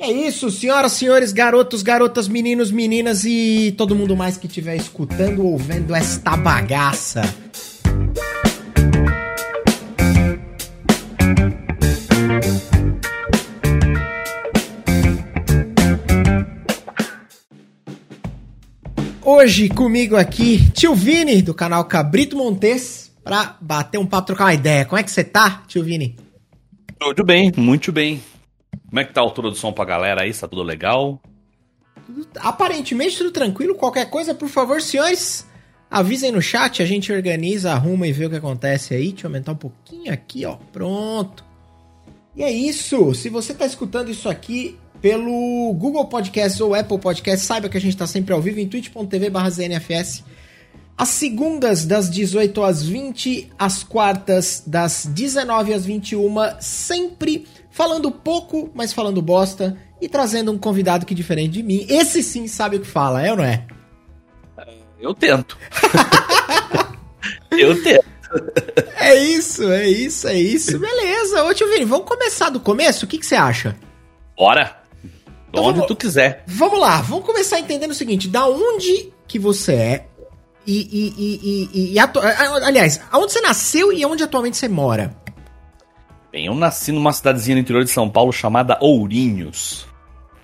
É isso, senhoras, senhores, garotos, garotas, meninos, meninas e todo mundo mais que estiver escutando ou vendo esta bagaça. Hoje comigo aqui, tio Vini, do canal Cabrito Montes, pra bater um papo, trocar uma ideia. Como é que você tá, tio Vini? Tudo bem, muito bem. Como é que tá a altura do som pra galera aí? Tá tudo legal? Aparentemente tudo tranquilo. Qualquer coisa, por favor, senhores, avisem no chat, a gente organiza, arruma e vê o que acontece aí. Deixa eu aumentar um pouquinho aqui, ó. Pronto. E é isso. Se você tá escutando isso aqui pelo Google Podcast ou Apple Podcast, saiba que a gente tá sempre ao vivo em twitch.tv/znfs. As segundas das 18 às 20, as quartas das 19 às 21, sempre falando pouco, mas falando bosta e trazendo um convidado que diferente de mim. Esse sim sabe o que fala, é ou não é? Eu tento. Eu tento. É isso, é isso, é isso. Beleza. Ô, tio Vini, vamos começar do começo? O que, que você acha? Bora. Então, onde vamos, tu quiser. Vamos lá, vamos começar entendendo o seguinte: da onde que você é e. e, e, e, e atu... aliás, aonde você nasceu e onde atualmente você mora? Bem, eu nasci numa cidadezinha no interior de São Paulo chamada Ourinhos.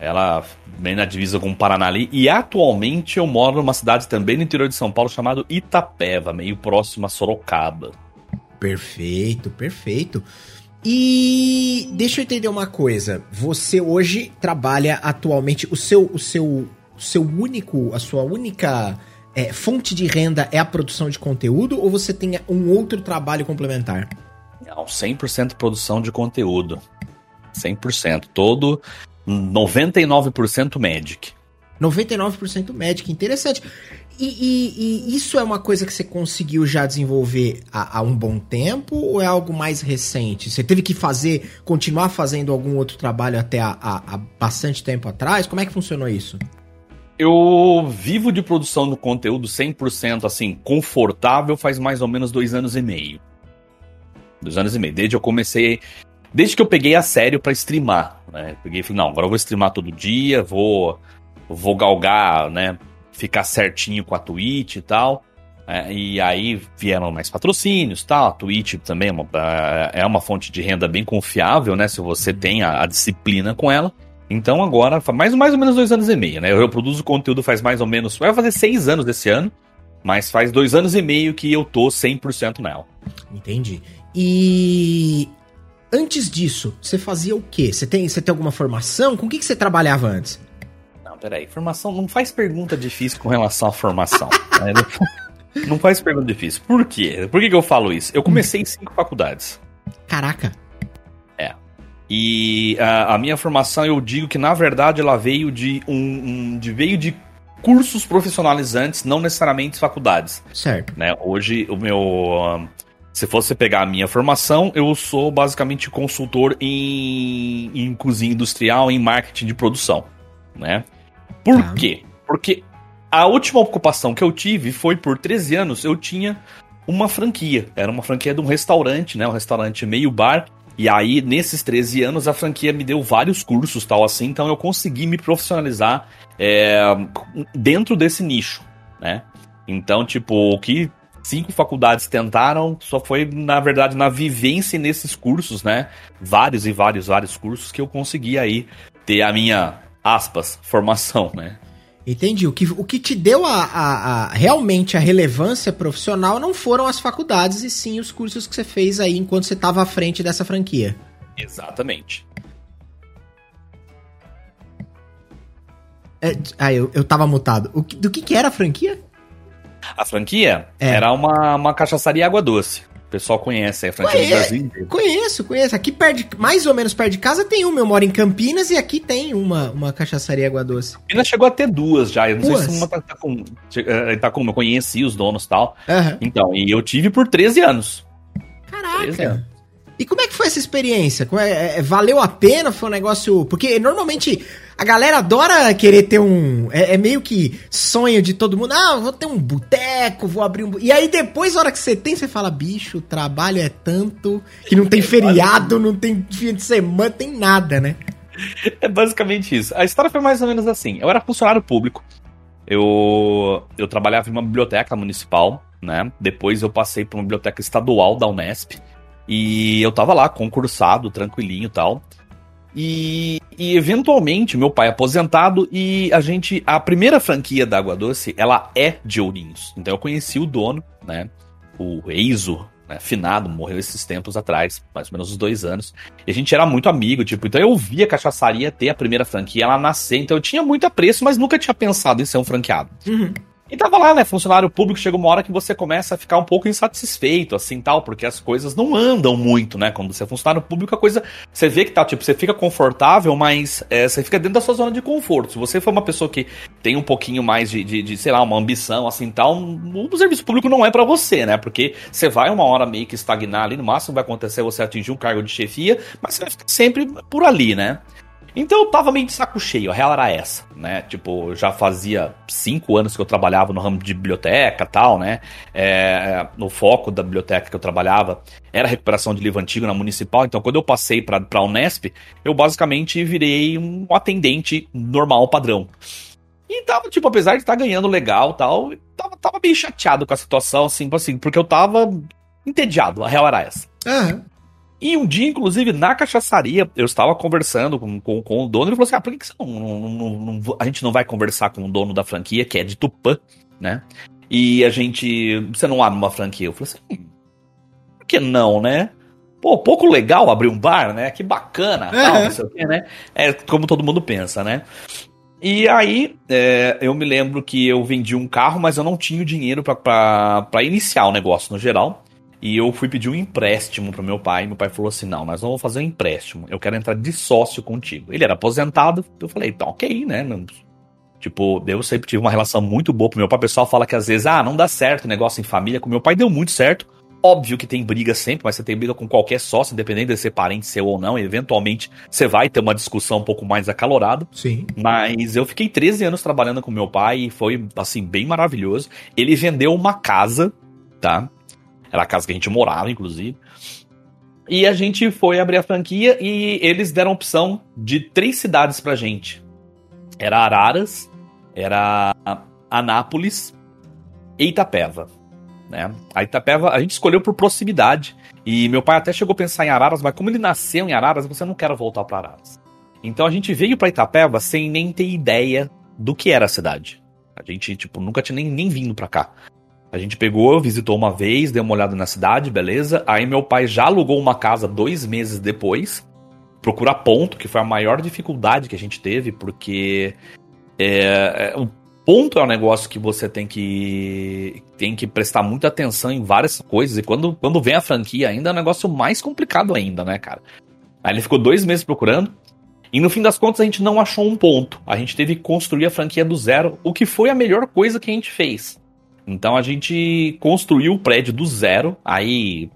Ela vem na divisa com o Paranali. E atualmente eu moro numa cidade também no interior de São Paulo chamada Itapeva, meio próximo a Sorocaba. Perfeito, perfeito. E deixa eu entender uma coisa. Você hoje trabalha atualmente. O seu, o seu, o seu único, a sua única é, fonte de renda é a produção de conteúdo ou você tem um outro trabalho complementar? Não, 100% produção de conteúdo. 100%. Todo 99% Magic. 99% Magic, interessante. E, e, e, isso é uma coisa que você conseguiu já desenvolver há, há, um bom tempo ou é algo mais recente? Você teve que fazer, continuar fazendo algum outro trabalho até há, há, há bastante tempo atrás? Como é que funcionou isso? Eu vivo de produção do conteúdo 100% assim, confortável faz mais ou menos dois anos e meio. Dois anos e meio. Desde eu comecei. Desde que eu peguei a sério para streamar. Né? Peguei e falei, não, agora eu vou streamar todo dia, vou, vou galgar, né? Ficar certinho com a Twitch e tal. É, e aí vieram mais patrocínios tal. A Twitch também é uma, é uma fonte de renda bem confiável, né? Se você tem a, a disciplina com ela. Então agora, faz mais, mais ou menos dois anos e meio, né? Eu, eu produzo conteúdo faz mais ou menos. Vai fazer seis anos desse ano. Mas faz dois anos e meio que eu tô 100% nela. Entendi. E antes disso, você fazia o quê? Você tem, você tem alguma formação? Com o que, que você trabalhava antes? Não, peraí. Formação não faz pergunta difícil com relação à formação. Né? não faz pergunta difícil. Por quê? Por que, que eu falo isso? Eu comecei em cinco faculdades. Caraca. É. E a, a, minha formação, eu digo que na verdade ela veio de um, um de, veio de cursos profissionalizantes, não necessariamente faculdades. Certo. Né? Hoje o meu se fosse pegar a minha formação, eu sou basicamente consultor em, em cozinha industrial, em marketing de produção, né? Por tá. quê? Porque a última ocupação que eu tive foi por 13 anos, eu tinha uma franquia. Era uma franquia de um restaurante, né? Um restaurante meio bar. E aí, nesses 13 anos, a franquia me deu vários cursos, tal assim, então eu consegui me profissionalizar é, dentro desse nicho, né? Então, tipo, o que cinco faculdades tentaram, só foi, na verdade, na vivência nesses cursos, né? Vários e vários, vários cursos que eu consegui aí ter a minha, aspas, formação, né? Entendi. O que, o que te deu a, a, a, realmente a relevância profissional não foram as faculdades, e sim os cursos que você fez aí enquanto você estava à frente dessa franquia. Exatamente. É, ah, eu, eu tava mutado. O, do que, que era a franquia? A franquia é. era uma, uma cachaçaria água doce. O pessoal conhece a franquia Conhe... do Brasil inteiro. Conheço, conheço. Aqui perto, mais ou menos perto de casa tem uma. Eu moro em Campinas e aqui tem uma, uma cachaçaria água doce. Campinas chegou a ter duas já. Eu não duas? sei se uma tá, tá, com, eh, tá com. Eu conheci os donos e tal. Uhum. Então, e eu tive por 13 anos. Caraca. 13 anos. E como é que foi essa experiência? É, é, valeu a pena? Foi um negócio. Porque normalmente a galera adora querer ter um. É, é, meio que sonho de todo mundo. Ah, vou ter um boteco, vou abrir um. E aí depois, na hora que você tem, você fala: bicho, o trabalho é tanto que não tem feriado, não tem fim de semana, tem nada, né? é basicamente isso. A história foi mais ou menos assim. Eu era funcionário público. Eu, eu trabalhava em uma biblioteca municipal, né? Depois eu passei para uma biblioteca estadual da Unesp. E eu tava lá, concursado, tranquilinho e tal. E, eventualmente meu pai aposentado e a gente a primeira franquia da Água Doce ela é de Ourinhos então eu conheci o dono né o Eizo né, finado morreu esses tempos atrás mais ou menos uns dois anos e a gente era muito amigo tipo então eu via a cachaçaria ter a primeira franquia ela nascer então eu tinha muito apreço mas nunca tinha pensado em ser um franqueado uhum. E tava lá, né? Funcionário público, chega uma hora que você começa a ficar um pouco insatisfeito, assim tal, porque as coisas não andam muito, né? Quando você é funcionário público, a coisa. Você vê que tá, tipo, você fica confortável, mas é, você fica dentro da sua zona de conforto. Se você for uma pessoa que tem um pouquinho mais de, de, de sei lá, uma ambição, assim tal, o serviço público não é para você, né? Porque você vai uma hora meio que estagnar ali, no máximo vai acontecer você atingir um cargo de chefia, mas você vai ficar sempre por ali, né? Então eu tava meio de saco cheio, a real era essa, né? Tipo, já fazia cinco anos que eu trabalhava no ramo de biblioteca tal, né? É, no foco da biblioteca que eu trabalhava era recuperação de livro antigo na municipal, então quando eu passei pra, pra Unesp, eu basicamente virei um atendente normal, padrão. E tava, tipo, apesar de estar ganhando legal tal, tava, tava meio chateado com a situação, assim, assim, porque eu tava entediado, a real era essa. Uhum. E um dia, inclusive, na cachaçaria, eu estava conversando com, com, com o dono, ele falou assim: ah, por que, que não, não, não, a gente não vai conversar com o dono da franquia, que é de Tupã, né? E a gente. Você não abre uma franquia? Eu falei assim: hum, por que não, né? Pô, pouco legal abrir um bar, né? Que bacana, tal, não sei o quê, né? É como todo mundo pensa, né? E aí, é, eu me lembro que eu vendi um carro, mas eu não tinha o dinheiro para iniciar o negócio no geral. E eu fui pedir um empréstimo pro meu pai. Meu pai falou assim: não, nós não vamos fazer um empréstimo. Eu quero entrar de sócio contigo. Ele era aposentado. Eu falei: então, ok, né? Tipo, eu sempre tive uma relação muito boa com meu pai. O pessoal fala que às vezes, ah, não dá certo negócio em família. Com meu pai deu muito certo. Óbvio que tem briga sempre, mas você tem briga com qualquer sócio, independente de ser parente seu ou não. Eventualmente você vai ter uma discussão um pouco mais acalorada. Sim. Mas eu fiquei 13 anos trabalhando com meu pai e foi, assim, bem maravilhoso. Ele vendeu uma casa, tá? Era a casa que a gente morava, inclusive. E a gente foi abrir a franquia e eles deram opção de três cidades pra gente. Era Araras, era Anápolis e Itapeva. Né? A Itapeva a gente escolheu por proximidade. E meu pai até chegou a pensar em Araras, mas como ele nasceu em Araras, você não quer voltar para Araras. Então a gente veio para Itapeva sem nem ter ideia do que era a cidade. A gente, tipo, nunca tinha nem, nem vindo pra cá. A gente pegou, visitou uma vez, deu uma olhada na cidade, beleza. Aí meu pai já alugou uma casa dois meses depois. Procurar ponto, que foi a maior dificuldade que a gente teve, porque é, é, o ponto é um negócio que você tem que tem que prestar muita atenção em várias coisas. E quando, quando vem a franquia, ainda é um negócio mais complicado ainda, né, cara? Aí ele ficou dois meses procurando. E no fim das contas a gente não achou um ponto. A gente teve que construir a franquia do zero, o que foi a melhor coisa que a gente fez. Então a gente construiu o prédio do zero, aí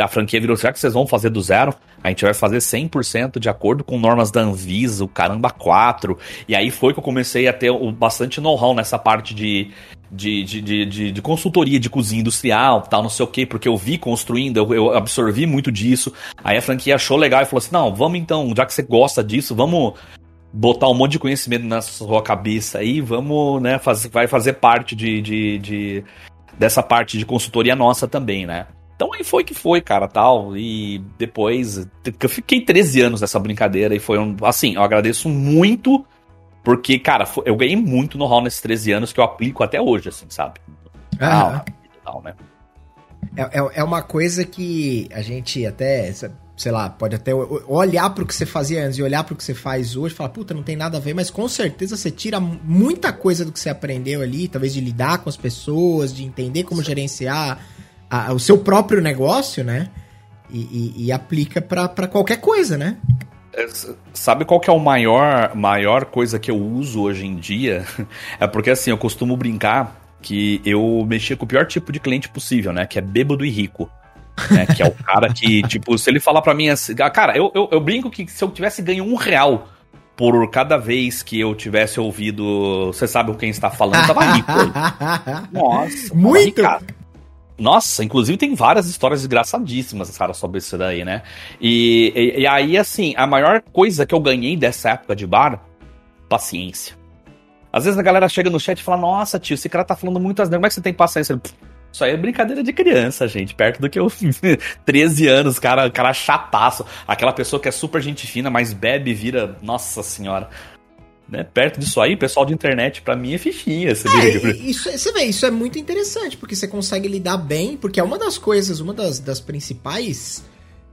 a franquia virou, será que vocês vão fazer do zero? A gente vai fazer 100% de acordo com normas da Anvisa, o caramba 4. E aí foi que eu comecei a ter bastante know-how nessa parte de, de, de, de, de, consultoria de cozinha industrial, tal, não sei o que, porque eu vi construindo, eu, eu, absorvi muito disso. Aí a franquia achou legal e falou assim: não, vamos então, já que você gosta disso, vamos botar um monte de conhecimento na sua cabeça aí, vamos, né, fazer, vai fazer parte de, de, de, dessa parte de consultoria nossa também, né? Então aí foi que foi, cara, tal. E depois, eu fiquei 13 anos nessa brincadeira e foi um. Assim, eu agradeço muito, porque, cara, eu ganhei muito no hall nesses 13 anos que eu aplico até hoje, assim, sabe? Ah, tal, né? É, é, é uma coisa que a gente até sei lá, pode até olhar para o que você fazia antes e olhar para o que você faz hoje e falar, puta, não tem nada a ver, mas com certeza você tira muita coisa do que você aprendeu ali, talvez de lidar com as pessoas, de entender como Sim. gerenciar a, o seu próprio negócio, né? E, e, e aplica para qualquer coisa, né? É, sabe qual que é o maior, maior coisa que eu uso hoje em dia? É porque assim, eu costumo brincar que eu mexia com o pior tipo de cliente possível, né? Que é bêbado e rico. Né, que é o cara que, tipo, se ele falar para mim assim. Ah, cara, eu, eu, eu, brinco que se eu tivesse ganho um real por cada vez que eu tivesse ouvido. Você sabe quem está falando, tava rico. Nossa, muito! Nossa, inclusive tem várias histórias engraçadíssimas, cara, sobre isso daí, né? E, e, e, aí, assim, a maior coisa que eu ganhei dessa época de bar, paciência. Às vezes a galera chega no chat e fala, nossa, tio, esse cara tá falando muitas como é que você tem paciência? Isso aí é brincadeira de criança, gente. Perto do que eu 13 anos, cara, cara chataço. Aquela pessoa que é super gente fina, mas bebe e vira. Nossa senhora. Né? Perto disso aí, pessoal de internet, para mim é fichinha. Você, é, isso, você vê, isso é muito interessante, porque você consegue lidar bem, porque é uma das coisas, uma das, das principais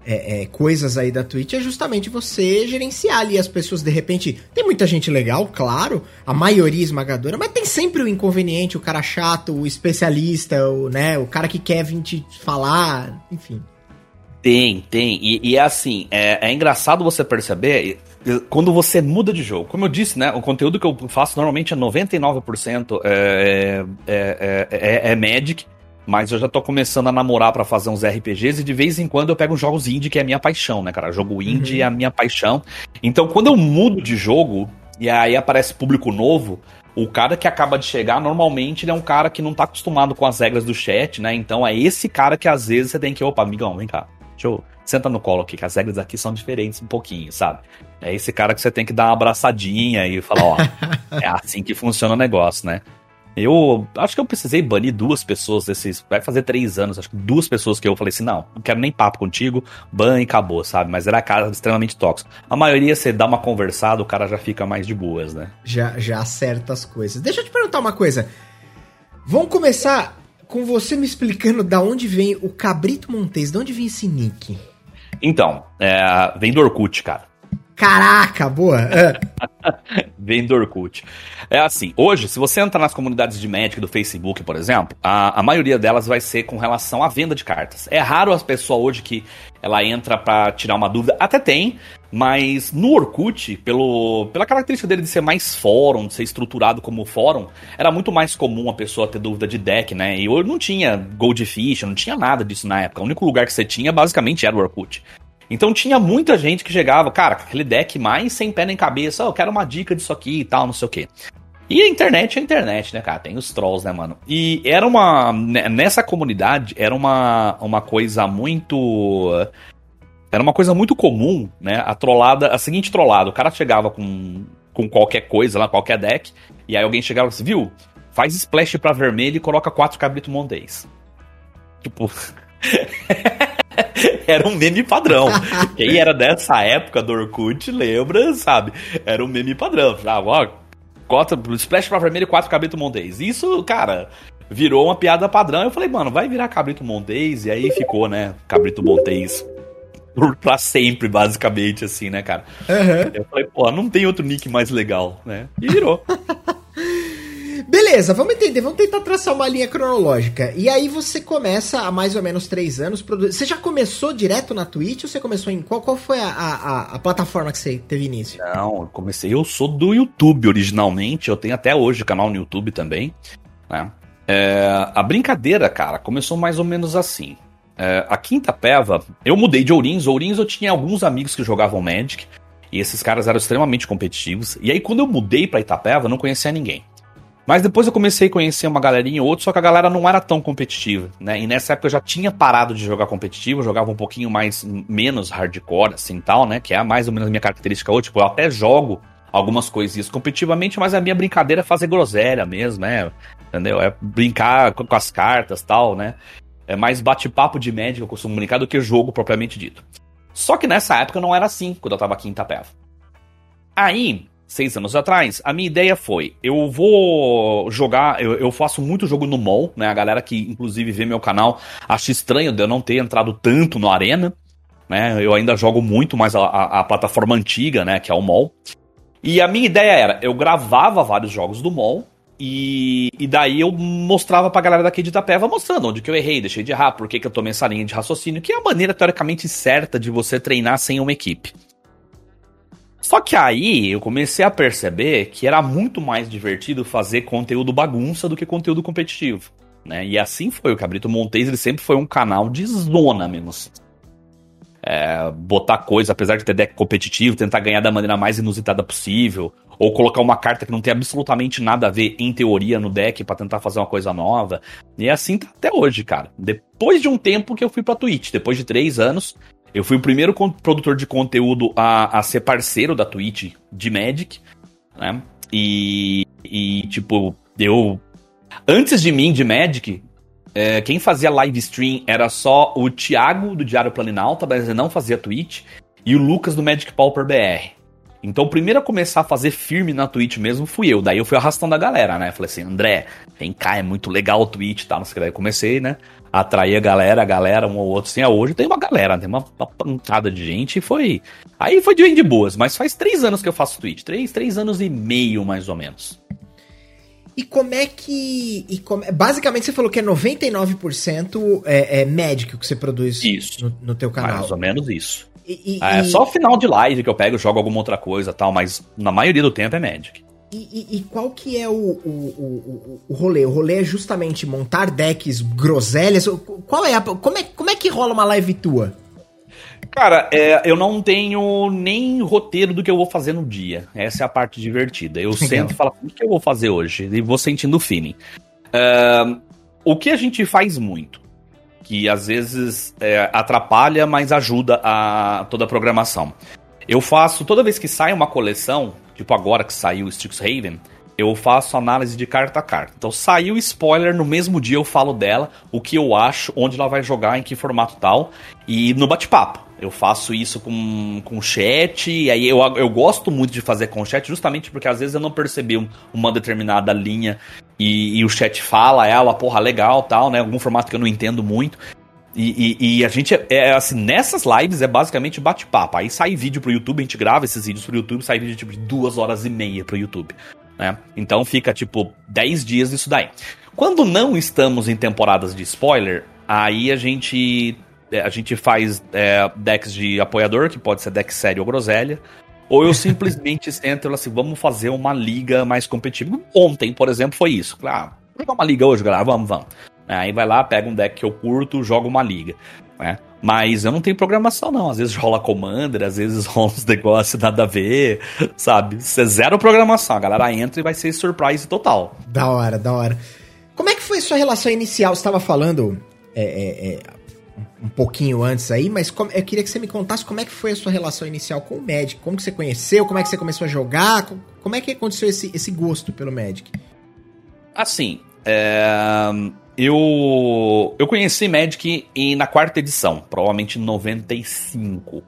é, é, coisas aí da Twitch é justamente você gerenciar ali as pessoas. De repente, tem muita gente legal, claro, a maioria esmagadora, mas tem sempre o inconveniente, o cara chato, o especialista, o, né, o cara que quer vir te falar, enfim. Tem, tem. E, e é assim, é, é engraçado você perceber quando você muda de jogo. Como eu disse, né? O conteúdo que eu faço normalmente é 99% é, é, é, é, Magic, mas eu já tô começando a namorar para fazer uns RPGs e de vez em quando eu pego jogos indie, que é a minha paixão, né, cara? Jogo indie uhum. é a minha paixão. Então, quando eu mudo de jogo e aí aparece público novo, o cara que acaba de chegar, normalmente, ele é um cara que não tá acostumado com as regras do chat, né? Então é esse cara que às vezes você tem que, opa, amigão, vem cá. Deixa eu. Senta no colo aqui, que as regras aqui são diferentes um pouquinho, sabe? É esse cara que você tem que dar uma abraçadinha e falar, ó, é assim que funciona o negócio, né? Eu acho que eu precisei banir duas pessoas desses. Vai fazer três anos, acho que duas pessoas que eu falei assim: não, não quero nem papo contigo, ban e acabou, sabe? Mas era cara extremamente tóxico. A maioria, você dá uma conversada, o cara já fica mais de boas, né? Já, já acerta as coisas. Deixa eu te perguntar uma coisa. Vamos começar com você me explicando da onde vem o Cabrito Montes, de onde vem esse nick? Então, é, vem do Orkut, cara. Caraca, boa! É. vem do Orkut. É assim, hoje, se você entrar nas comunidades de Magic do Facebook, por exemplo, a, a maioria delas vai ser com relação à venda de cartas. É raro as pessoas hoje que ela entra para tirar uma dúvida. Até tem, mas no Orkut, pelo, pela característica dele de ser mais fórum, de ser estruturado como fórum, era muito mais comum a pessoa ter dúvida de deck, né? E eu não tinha Goldfish, não tinha nada disso na época. O único lugar que você tinha basicamente era o Orkut. Então tinha muita gente que chegava, cara, aquele deck mais sem pé nem cabeça, oh, eu quero uma dica disso aqui e tal, não sei o quê. E a internet é a internet, né, cara? Tem os trolls, né, mano? E era uma. Né, nessa comunidade, era uma, uma coisa muito era uma coisa muito comum, né? A trollada, a seguinte trollada, o cara chegava com, com qualquer coisa lá, qualquer deck, e aí alguém chegava assim, viu? Faz splash pra vermelho e coloca quatro cabrito montês. Tipo. era um meme padrão. Quem era dessa época do Orkut lembra, sabe? Era um meme padrão. Ah, ó, cota, splash pra vermelho e quatro cabrito montês. Isso, cara, virou uma piada padrão. Eu falei, mano, vai virar cabrito montês. E aí ficou, né? Cabrito montês pra sempre, basicamente, assim, né, cara? Uhum. Eu falei, pô, não tem outro nick mais legal, né? E virou. Beleza, vamos entender, vamos tentar traçar uma linha cronológica. E aí você começa há mais ou menos três anos. Produ... Você já começou direto na Twitch ou você começou em. Qual, qual foi a, a, a plataforma que você teve início? Não, eu comecei. Eu sou do YouTube originalmente, eu tenho até hoje canal no YouTube também. Né? É, a brincadeira, cara, começou mais ou menos assim. É, a Quinta Peva, eu mudei de Ourinhos. Ourinhos eu tinha alguns amigos que jogavam Magic. E esses caras eram extremamente competitivos. E aí, quando eu mudei pra Itapeva, eu não conhecia ninguém. Mas depois eu comecei a conhecer uma galerinha ou outra, só que a galera não era tão competitiva, né? E nessa época eu já tinha parado de jogar competitivo, eu jogava um pouquinho mais, menos hardcore, assim, tal, né? Que é mais ou menos a minha característica hoje. Tipo, eu até jogo algumas coisinhas competitivamente, mas a minha brincadeira é fazer groselha mesmo, né? Entendeu? É brincar com as cartas, tal, né? É mais bate-papo de médico, eu costumo brincar, do que jogo propriamente dito. Só que nessa época não era assim, quando eu tava aqui em Itapeva. Aí, seis anos atrás, a minha ideia foi: eu vou jogar, eu, eu, faço muito jogo no mall, né? A galera que inclusive vê meu canal acha estranho de eu não ter entrado tanto no Arena, né? Eu ainda jogo muito mais a, a, a plataforma antiga, né? Que é o mall. E a minha ideia era: eu gravava vários jogos do mall e, e daí eu mostrava pra galera daqui de Itapeva, mostrando onde que eu errei, deixei de errar, por que, que eu tomei essa linha de raciocínio, que é a maneira teoricamente certa de você treinar sem uma equipe. Só que aí eu comecei a perceber que era muito mais divertido fazer conteúdo bagunça do que conteúdo competitivo. Né? E assim foi. O Cabrito Montes ele sempre foi um canal de zona. Assim. É, botar coisa, apesar de ter deck competitivo, tentar ganhar da maneira mais inusitada possível. ou colocar uma carta que não tem absolutamente nada a ver em teoria no deck para tentar fazer uma coisa nova. E assim tá até hoje, cara. Depois de um tempo que eu fui pra Twitch, depois de três anos, eu fui o primeiro produtor de conteúdo a, a ser parceiro da Twitch de Magic, né? E, e tipo, eu. Antes de mim, de Magic, é, quem fazia live stream era só o Thiago do Diário Planinalta, mas ele não fazia Twitch, e o Lucas do Magic Pauper BR. Então, o primeiro a começar a fazer firme na Twitch mesmo fui eu. Daí eu fui arrastando a galera, né? Falei assim, André, vem cá, é muito legal o Twitch e tal. Não sei o que. Daí comecei, né? A atrair a galera, a galera, um ou outro. Assim, hoje tem uma galera, tem uma, uma pancada de gente e foi. Aí foi de de boas, mas faz três anos que eu faço Twitch. Três, três anos e meio, mais ou menos. E como é que. E como, basicamente, você falou que é 99% é, é Magic que você produz isso. No, no teu canal. Mais ou menos isso. E, e, é e... só final de live que eu pego, jogo alguma outra coisa tal, mas na maioria do tempo é Magic. E, e, qual que é o, o, o, o rolê? O rolê é justamente montar decks groselhas? Qual é a, como, é, como é que rola uma live tua? Cara, é, eu não tenho nem roteiro do que eu vou fazer no dia. Essa é a parte divertida. Eu sento e falo, o que eu vou fazer hoje? E vou sentindo o feeling. Uh, o que a gente faz muito? Que às vezes é, atrapalha, mas ajuda a toda a programação. Eu faço, toda vez que sai uma coleção, tipo agora que saiu o Strixhaven, eu faço análise de carta a carta. Então saiu spoiler, no mesmo dia eu falo dela, o que eu acho, onde ela vai jogar, em que formato tal, e no bate-papo. Eu faço isso com, com chat, e aí eu, eu gosto muito de fazer com chat, justamente porque às vezes eu não percebi uma determinada linha e, e o chat fala ela, porra, legal, tal, né? Algum formato que eu não entendo muito. E, e, e, a gente, é, é, assim, nessas lives é basicamente bate-papo. Aí sai vídeo pro YouTube, a gente grava esses vídeos pro YouTube, sai vídeo tipo de duas horas e meia pro YouTube. Né? Então fica tipo 10 dias disso daí. Quando não estamos em temporadas de spoiler, aí a gente é, a gente faz é, decks de apoiador, que pode ser deck sério ou groselha. Ou eu simplesmente sento e assim, vamos fazer uma liga mais competitiva. Ontem, por exemplo, foi isso. Claro, ah, jogar uma liga hoje, galera? Vamos, vamos. Aí vai lá, pega um deck que eu curto, joga uma liga. Né? Mas eu não tenho programação, não. Às vezes rola Commander, às vezes rola uns negócios nada a ver, sabe? Você zero programação. A galera entra e vai ser surprise total. Da hora, da hora. Como é que foi sua relação inicial? Você estava falando é, é, é, um pouquinho antes aí, mas como, eu queria que você me contasse como é que foi a sua relação inicial com o Magic. Como que você conheceu, como é que você começou a jogar, como é que aconteceu esse, esse gosto pelo Magic? Assim, é, eu, eu conheci Magic em, na quarta edição, provavelmente em 95.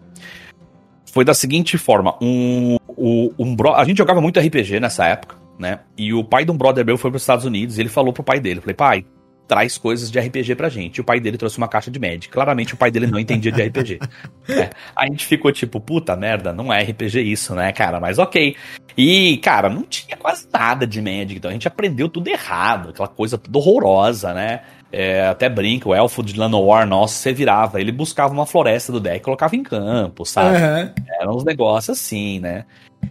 Foi da seguinte forma, um, um, um bro, a gente jogava muito RPG nessa época, né? E o pai de um brother meu foi para os Estados Unidos e ele falou pro pai dele, falei, pai, traz coisas de RPG pra gente. E o pai dele trouxe uma caixa de Magic. Claramente o pai dele não entendia de RPG. é. A gente ficou tipo, puta merda, não é RPG isso, né, cara? Mas ok. E, cara, não tinha quase nada de Magic, então a gente aprendeu tudo errado, aquela coisa tudo horrorosa, né? É, até brinco, o elfo de Llanowar, nossa, você virava, ele buscava uma floresta do deck e colocava em campo, sabe? Uhum. Eram uns negócios assim, né?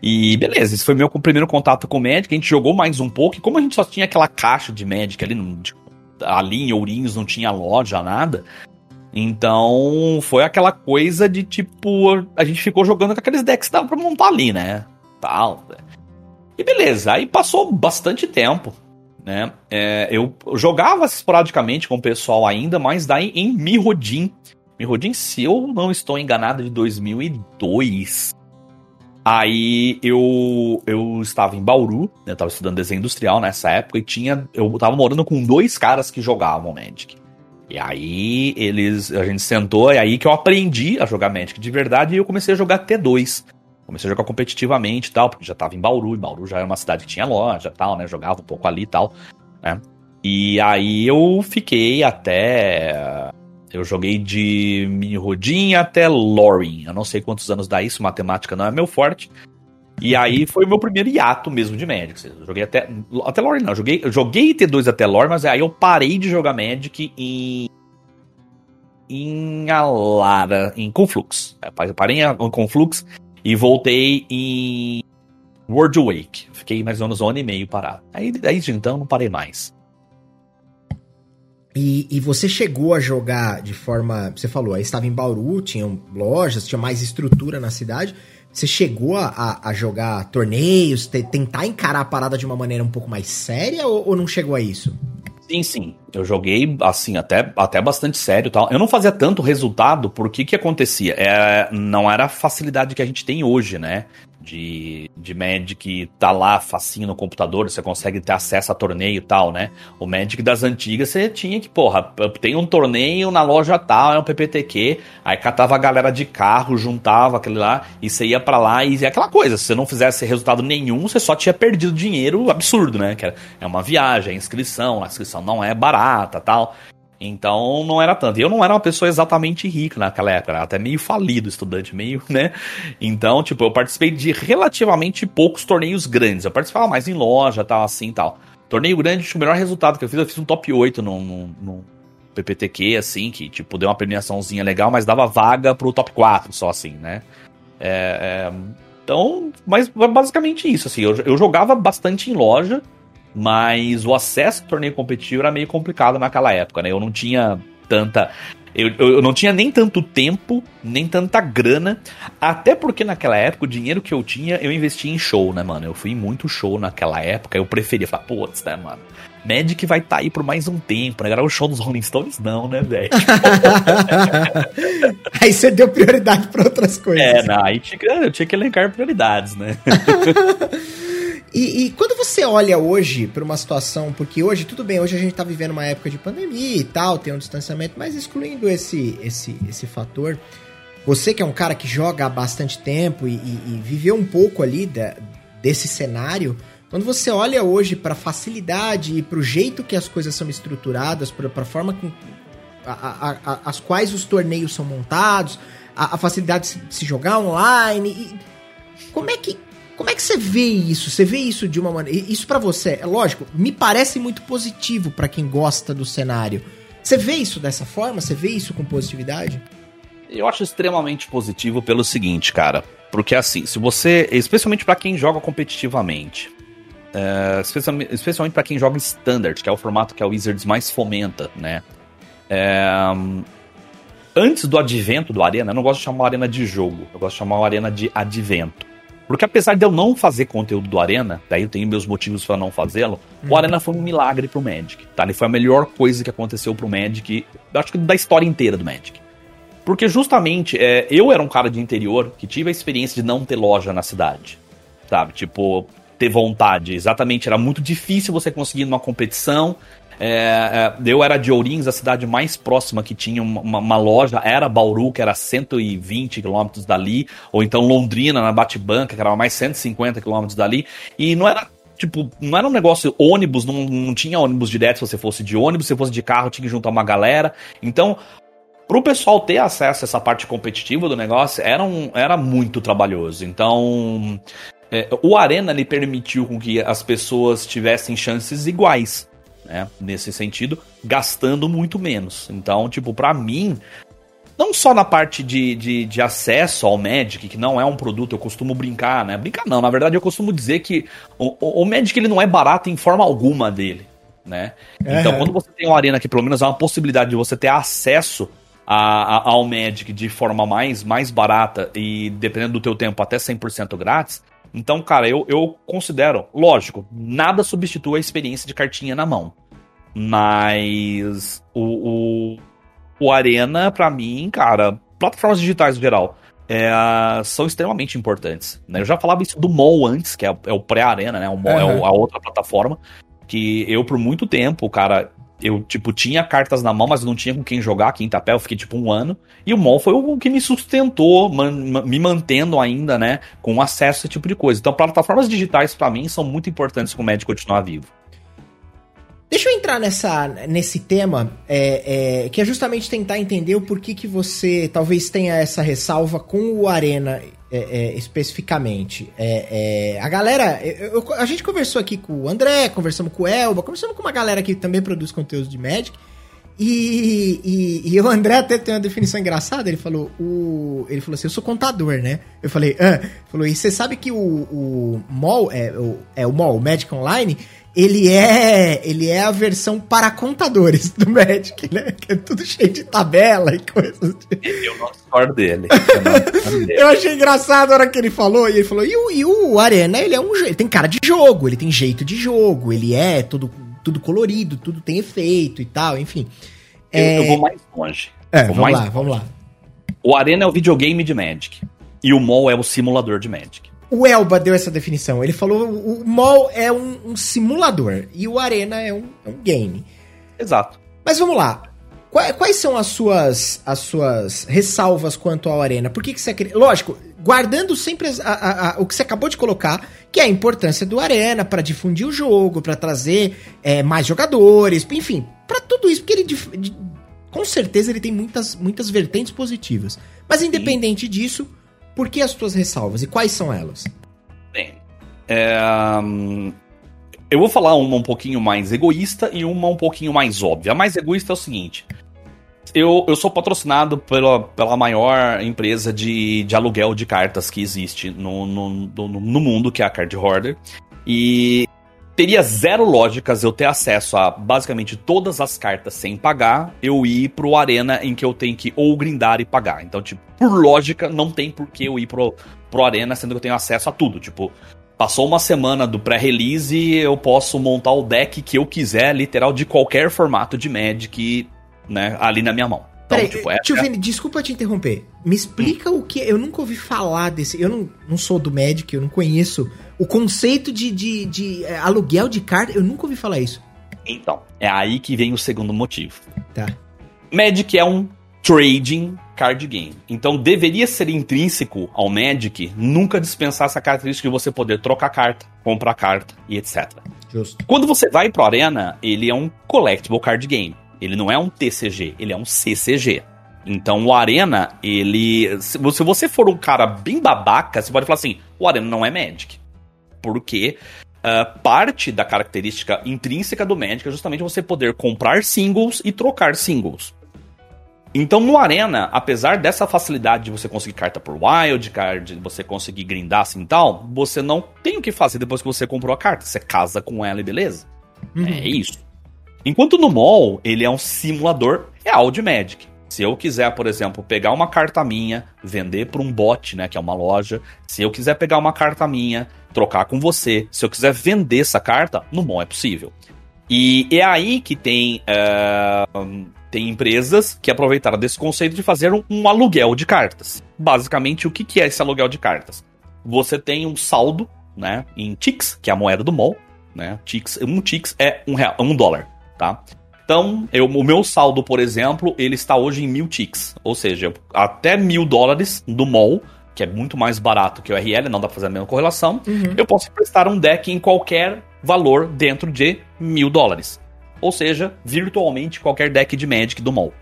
E beleza, esse foi meu primeiro contato com Magic, a gente jogou mais um pouco, e como a gente só tinha aquela caixa de Magic ali, de ali em Ourinhos não tinha loja, nada. Então foi aquela coisa de tipo, a gente ficou jogando com aqueles decks que dava pra montar ali, né? Tal. E beleza, aí passou bastante tempo, né? É, eu jogava esporadicamente com o pessoal ainda, mas daí em Mirrodin. Mirrodin, se eu não estou enganado, de 2002. Aí eu, eu estava em Bauru, né, eu estava estudando desenho industrial nessa época, e tinha. Eu estava morando com dois caras que jogavam Magic. E aí eles. A gente sentou, e aí que eu aprendi a jogar Magic de verdade e eu comecei a jogar T2. Comecei a jogar competitivamente e tal, porque já estava em Bauru, e Bauru já era uma cidade que tinha loja e tal, né? Jogava um pouco ali e tal, né? E aí eu fiquei até eu joguei de mini rodinha até Loring. Eu não sei quantos anos dá isso, matemática não é meu forte. E aí foi o meu primeiro hiato mesmo de Magic. Eu joguei até. Até Lore não. Joguei, eu joguei T2 até Lore, mas aí eu parei de jogar Magic em. Em Alara, em Conflux. Eu parei em Conflux e voltei em World Wake. Fiquei mais ou menos um ano e meio parado. Aí desde então não parei mais. E, e, você chegou a jogar de forma. Você falou, aí estava em Bauru, tinham lojas, tinha mais estrutura na cidade. Você chegou a, a jogar torneios, te, tentar encarar a parada de uma maneira um pouco mais séria ou, ou não chegou a isso? Sim, sim. Eu joguei, assim, até, até bastante sério tal. Eu não fazia tanto resultado, porque que acontecia? É, não era a facilidade que a gente tem hoje, né? De, de Magic tá lá facinho no computador, você consegue ter acesso a torneio e tal, né? O Magic das antigas você tinha que, porra, tem um torneio na loja tal, é um PPTQ, aí catava a galera de carro, juntava aquele lá, e você ia para lá e é aquela coisa, se você não fizesse resultado nenhum, você só tinha perdido dinheiro absurdo, né? Que é uma viagem, é inscrição, a inscrição não é barata tal. Então não era tanto. Eu não era uma pessoa exatamente rica naquela época, era até meio falido estudante, meio, né? Então, tipo, eu participei de relativamente poucos torneios grandes. Eu participava mais em loja, tal, assim tal. Torneio grande, o melhor resultado que eu fiz, eu fiz um top 8 no, PPTQ, assim, que, tipo, deu uma premiaçãozinha legal, mas dava vaga pro top 4 só, assim, né? É, é, então, mas basicamente isso, assim, eu, eu jogava bastante em loja, mas o acesso ao torneio competitivo era meio complicado naquela época, né? Eu não tinha tanta. Eu, eu, não tinha nem tanto tempo, nem tanta grana. Até porque naquela época o dinheiro que eu tinha, eu investia em show, né, mano? Eu fui em muito show naquela época. Eu preferia falar, putz, né, mano? Magic vai estar tá aí por mais um tempo, né? Agora o show dos Rolling Stones, não, né, velho? aí você deu prioridade para outras coisas. É, não, aí tinha eu tinha que elencar prioridades, né? E, e, quando você olha hoje para uma situação, porque hoje, tudo bem, hoje a gente está vivendo uma época de pandemia e tal, tem um distanciamento, mas excluindo esse, esse, esse fator, você que é um cara que joga há bastante tempo e, e, e viveu um pouco ali da, desse cenário, quando você olha hoje para a facilidade e para o jeito que as coisas são estruturadas, para a forma com a, a, a, as quais os torneios são montados, a, facilidade de se, de se jogar online, como é que como é que você vê isso? Você vê isso de uma maneira. Isso para você, é lógico, me parece muito positivo para quem gosta do cenário. Você vê isso dessa forma? Você vê isso com positividade? Eu acho extremamente positivo pelo seguinte, cara. Porque assim, se você. Especialmente para quem joga competitivamente. É, especialmente especialmente para quem joga Standard, que é o formato que a Wizards mais fomenta, né? É, antes do advento do Arena, eu não gosto de chamar Arena de jogo, eu gosto de chamar Arena de advento. Porque apesar de eu não fazer conteúdo do Arena, daí eu tenho meus motivos para não fazê-lo, o uhum. Arena foi um milagre pro Magic, tá? Ele foi a melhor coisa que aconteceu pro Magic, acho que da história inteira do Magic. Porque justamente, é, eu era um cara de interior que tive a experiência de não ter loja na cidade, sabe? Tipo, ter vontade. Exatamente, era muito difícil você conseguir numa competição, é, é, eu era de Ourinhos, a cidade mais próxima que tinha uma, uma, loja era Bauru, que era 120 quilômetros dali, ou então Londrina, na Bate-Banca, que era mais 150 quilômetros dali, e não era tipo, não era um negócio ônibus, não, não tinha ônibus direto se você fosse de ônibus, se fosse de carro tinha que juntar uma galera. Então, pro pessoal ter acesso a essa parte competitiva do negócio, era, um, era muito trabalhoso. Então, é, o Arena lhe permitiu com que as pessoas tivessem chances iguais né? Nesse sentido, gastando muito menos. Então, tipo, para mim, não só na parte de, de, de, acesso ao Magic, que não é um produto, eu costumo brincar, né? Brincar não, na verdade eu costumo dizer que o, o Magic ele não é barato em forma alguma dele, né? É. Então quando você tem uma arena que pelo menos é uma possibilidade de você ter acesso a, a, ao Magic de forma mais, mais barata e dependendo do teu tempo até 100% grátis, então, cara, eu, eu considero, lógico, nada substitui a experiência de cartinha na mão. Mas o, o, o Arena, para mim, cara, plataformas digitais no geral, é, são extremamente importantes. Né? Eu já falava isso do MOL antes, que é, é o pré-arena, né? O MOL uhum. é a outra plataforma. Que eu, por muito tempo, cara, eu, tipo, tinha cartas na mão, mas não tinha com quem jogar aqui em Tapé. Eu fiquei, tipo, um ano. E o MOL foi o que me sustentou, man, me mantendo ainda, né, com acesso a esse tipo de coisa. Então, plataformas digitais, para mim, são muito importantes para o médico continuar vivo. Deixa eu entrar nessa, nesse tema, é, é, que é justamente tentar entender o porquê que você talvez tenha essa ressalva com o Arena é, é, especificamente. É, é, a galera. Eu, a gente conversou aqui com o André, conversamos com o Elba, conversamos com uma galera que também produz conteúdo de Magic. E, e, e, o André até tem uma definição engraçada, ele falou, o, ele falou assim, eu sou contador, né? Eu falei, ah, falou, e você sabe que o, o é o, é o o Magic Online, ele é, ele é a versão para contadores do Magic, né? Que é tudo cheio de tabela e coisas. Eu não discordo dele. Eu, eu achei engraçado a hora que ele falou, e ele falou, e o, e o Arena, ele é um ele tem cara de jogo, ele tem jeito de jogo, ele é todo, tudo colorido, tudo tem efeito e tal, enfim. Eu, é... eu vou mais longe. É, vou vamos lá, vamos lá. O Arena é o videogame de Magic. E o MOL é o simulador de Magic. O Elba deu essa definição. Ele falou o mall é um, um simulador e o Arena é um, é um, game. Exato. Mas vamos lá. Quais, são as suas, as suas ressalvas quanto ao Arena? Por que, que você Lógico, guardando sempre a, a, a, o que você acabou de colocar, que é a importância do Arena para difundir o jogo, para trazer é, mais jogadores, enfim, para tudo isso, porque ele com certeza ele tem muitas, muitas vertentes positivas. Mas independente Sim. disso, por que as tuas ressalvas e quais são elas? Bem, é, eu vou falar uma um pouquinho mais egoísta e uma um pouquinho mais óbvia. A mais egoísta é o seguinte: eu, eu sou patrocinado pela, pela maior empresa de, de aluguel de cartas que existe no, no, no, no mundo, que é a Card Hoarder. E teria zero lógicas eu ter acesso a basicamente todas as cartas sem pagar, eu ir pro Arena em que eu tenho que ou grindar e pagar. Então, tipo, por lógica, não tem por que eu ir pro, pro Arena, sendo que eu tenho acesso a tudo. Tipo, passou uma semana do pré-release, eu posso montar o deck que eu quiser, literal, de qualquer formato de Magic, né, ali na minha mão. Então, Peraí, tipo, é, tio. Vini, desculpa te interromper. Me explica hum. o que. Eu nunca ouvi falar desse. Eu não, não sou do Magic, eu não conheço o conceito de, de, de é, aluguel de carta, eu nunca ouvi falar isso. Então, é aí que vem o segundo motivo. Tá. Magic é um trading card game. Então deveria ser intrínseco ao Magic nunca dispensar essa característica de você poder trocar carta, comprar carta e etc. Justo. Quando você vai pro Arena, ele é um collectible card game. Ele não é um TCG, ele é um CCG. Então o Arena, ele. Se você for um cara bem babaca, você pode falar assim: o Arena não é Magic porque uh, parte da característica intrínseca do Magic é justamente você poder comprar singles e trocar singles. Então no Arena, apesar dessa facilidade de você conseguir carta por wild card, de você conseguir grindar assim e tal, você não tem o que fazer depois que você comprou a carta. Você casa com ela e beleza. Uhum. É isso. Enquanto no mall, ele é um simulador real de Magic. Se eu quiser, por exemplo, pegar uma carta minha, vender para um bot, né, que é uma loja, se eu quiser pegar uma carta minha, trocar com você, se eu quiser vender essa carta, no mall é possível. E é aí que tem, uh, tem empresas que aproveitaram desse conceito de fazer um, um aluguel de cartas. Basicamente, o que, que é esse aluguel de cartas? Você tem um saldo né, em TIX, que é a moeda do mall. Né? TIX, um TIX é um, real, um dólar. Tá? Então, eu, o meu saldo, por exemplo, ele está hoje em mil ticks. Ou seja, até mil dólares do mall, que é muito mais barato que o RL, não dá pra fazer a mesma correlação, uhum. eu posso emprestar um deck em qualquer valor dentro de mil dólares. Ou seja, virtualmente qualquer deck de Magic do mall.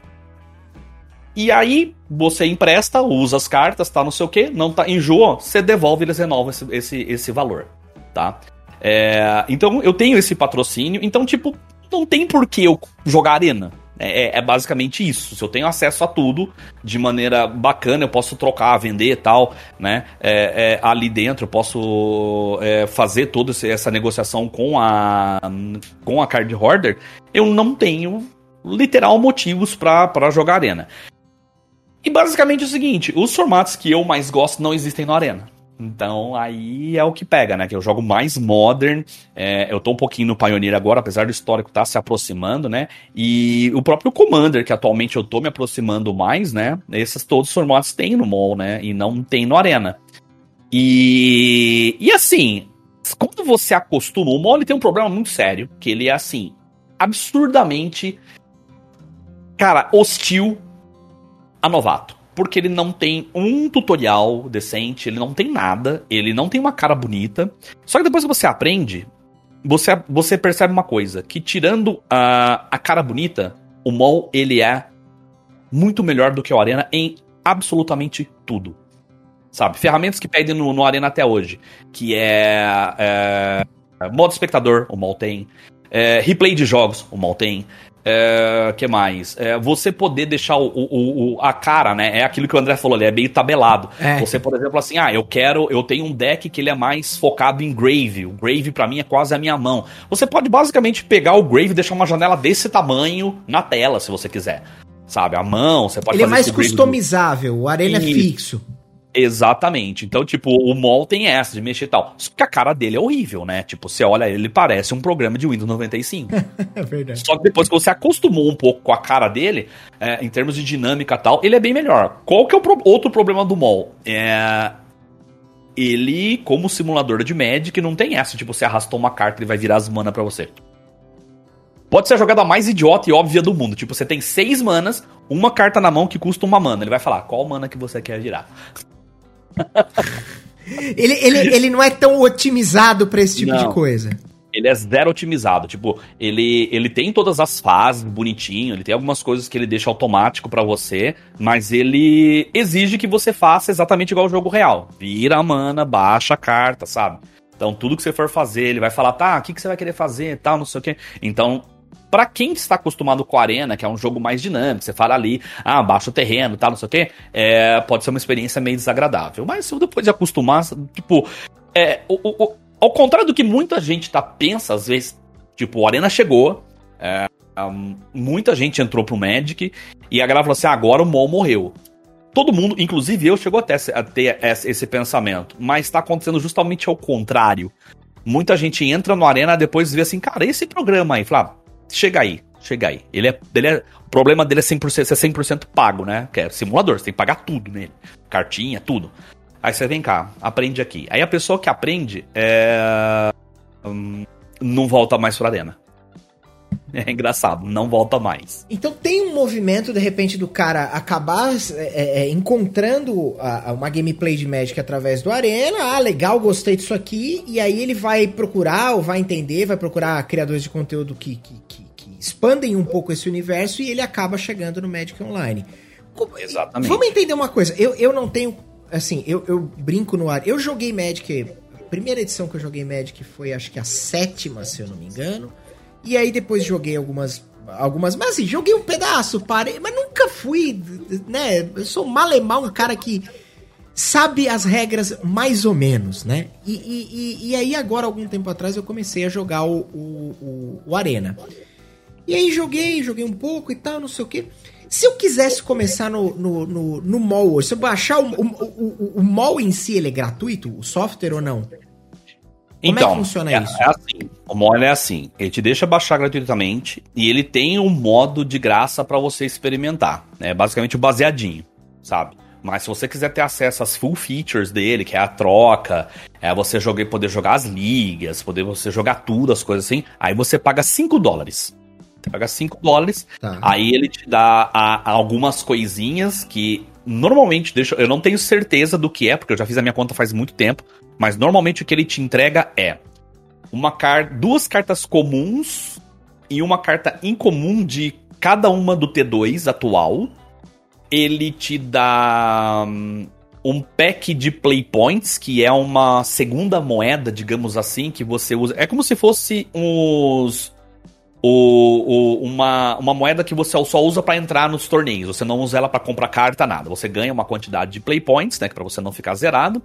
E aí, você empresta, usa as cartas, tá não sei o que, não tá, enjoa, você devolve e eles renovam esse, esse, esse valor, tá? É, então, eu tenho esse patrocínio, então, tipo, não tem por que eu jogar arena. É, é, é, basicamente isso. Se eu tenho acesso a tudo de maneira bacana, eu posso trocar, vender e tal, né? É, é, ali dentro eu posso é, fazer toda essa negociação com a, com a card hoarder. Eu não tenho literal motivos para jogar arena. E basicamente é o seguinte: os formatos que eu mais gosto não existem na arena. Então aí é o que pega, né? Que eu jogo mais modern. É, eu tô um pouquinho no Pioneer agora, apesar do histórico estar tá se aproximando, né? E o próprio Commander, que atualmente eu tô me aproximando mais, né? Esses todos os formatos tem no mall, né? E não tem no Arena. E, e assim, quando você acostuma, o mall tem um problema muito sério, que ele é assim, absurdamente, cara, hostil a novato porque ele não tem um tutorial decente, ele não tem nada, ele não tem uma cara bonita. Só que depois que você aprende, você, você percebe uma coisa, que tirando a, a cara bonita, o mall ele é muito melhor do que o Arena em absolutamente tudo. Sabe? Ferramentas que pedem no, no Arena até hoje, que é, é modo espectador, o mall tem. É, replay de jogos, o mall tem. É, que mais? É, você poder deixar o, o, o, a cara, né? É aquilo que o André falou, ele é meio tabelado. É. Você, por exemplo, assim, ah, eu quero, eu tenho um deck que ele é mais focado em Grave. O Grave para mim é quase a minha mão. Você pode basicamente pegar o Grave e deixar uma janela desse tamanho na tela, se você quiser. Sabe, a mão, você pode Ele é mais customizável, o arena é fixo. Exatamente. Então, tipo, o mall tem essa de mexer e tal. Só que a cara dele é horrível, né? Tipo, você olha ele, parece um programa de Windows 95. é verdade. Só que depois que você acostumou um pouco com a cara dele, é, em termos de dinâmica e tal, ele é bem melhor. Qual que é o pro outro problema do mall? É. Ele, como simulador de Magic, não tem essa. Tipo, você arrastou uma carta, ele vai virar as mana pra você. Pode ser a jogada mais idiota e óbvia do mundo. Tipo, você tem seis manas, uma carta na mão que custa uma mana. Ele vai falar, qual mana que você quer virar? ele, ele, ele não é tão otimizado para esse tipo não. de coisa. Ele é zero otimizado. Tipo, ele, ele tem todas as fases bonitinho, ele tem algumas coisas que ele deixa automático para você, mas ele exige que você faça exatamente igual ao jogo real. Vira a mana, baixa a carta, sabe? Então, tudo que você for fazer, ele vai falar, tá, o que, que você vai querer fazer, tal, não sei o quê. Então, para quem está acostumado com a Arena, que é um jogo mais dinâmico, você fala ali, ah, baixa o terreno, tal, não sei o quê, é, pode ser uma experiência meio desagradável. Mas depois de acostumar, tipo, é, o, o, ao contrário do que muita gente tá, pensa, às vezes, tipo, a Arena chegou, é, muita gente entrou pro Magic, e a galera falou assim, ah, agora o Mol morreu. Todo mundo, inclusive eu, chegou até a ter esse pensamento, mas está acontecendo justamente ao contrário. Muita gente entra no Arena depois vê assim, cara, esse programa aí, Flávio, chega aí, chega aí. Ele é, ele é, o problema dele é 100%, ser 100% pago, né? Que é simulador, você tem que pagar tudo nele. Cartinha, tudo. Aí você vem cá, aprende aqui. Aí a pessoa que aprende é, hum, não volta mais pra arena. É engraçado, não volta mais. Então tem um movimento, de repente, do cara acabar é, é, é, encontrando a, a uma gameplay de Magic através do Arena. Ah, legal, gostei disso aqui. E aí ele vai procurar, ou vai entender, vai procurar criadores de conteúdo que, que, que, que expandem um pouco esse universo e ele acaba chegando no Magic Online. Exatamente. Vamos entender uma coisa. Eu, eu não tenho. Assim, eu, eu brinco no ar. Eu joguei Magic. A primeira edição que eu joguei Magic foi, acho que a sétima, se eu não me engano. E aí depois joguei algumas. Algumas. Mas assim, joguei um pedaço, parei. Mas nunca fui. né? Eu sou malemar, um cara que sabe as regras mais ou menos, né? E, e, e, aí agora, algum tempo atrás, eu comecei a jogar o, o, o, Arena. E aí joguei, joguei um pouco e tal, não sei o que. Se eu quisesse começar no, no, no, no mall, se eu baixar o, o, o, o mall em si, ele é gratuito? O software ou não? Como então, é que então, funciona é, isso? É assim. O modo é assim. Ele te deixa baixar gratuitamente e ele tem um modo de graça para você experimentar. É né? basicamente o baseadinho, sabe? Mas se você quiser ter acesso às full features dele, que é a troca, é você jogar, poder jogar as ligas, poder você jogar tudo, as coisas assim, aí você paga 5 dólares. Você paga 5 dólares, tá. aí ele te dá a, a algumas coisinhas que normalmente deixa. Eu não tenho certeza do que é, porque eu já fiz a minha conta faz muito tempo. Mas normalmente o que ele te entrega é uma car duas cartas comuns e uma carta incomum de cada uma do T2 atual. Ele te dá hum, um pack de play points, que é uma segunda moeda, digamos assim, que você usa. É como se fosse os o, o, uma, uma moeda que você só usa para entrar nos torneios. Você não usa ela para comprar carta, nada. Você ganha uma quantidade de play points, né? Para você não ficar zerado.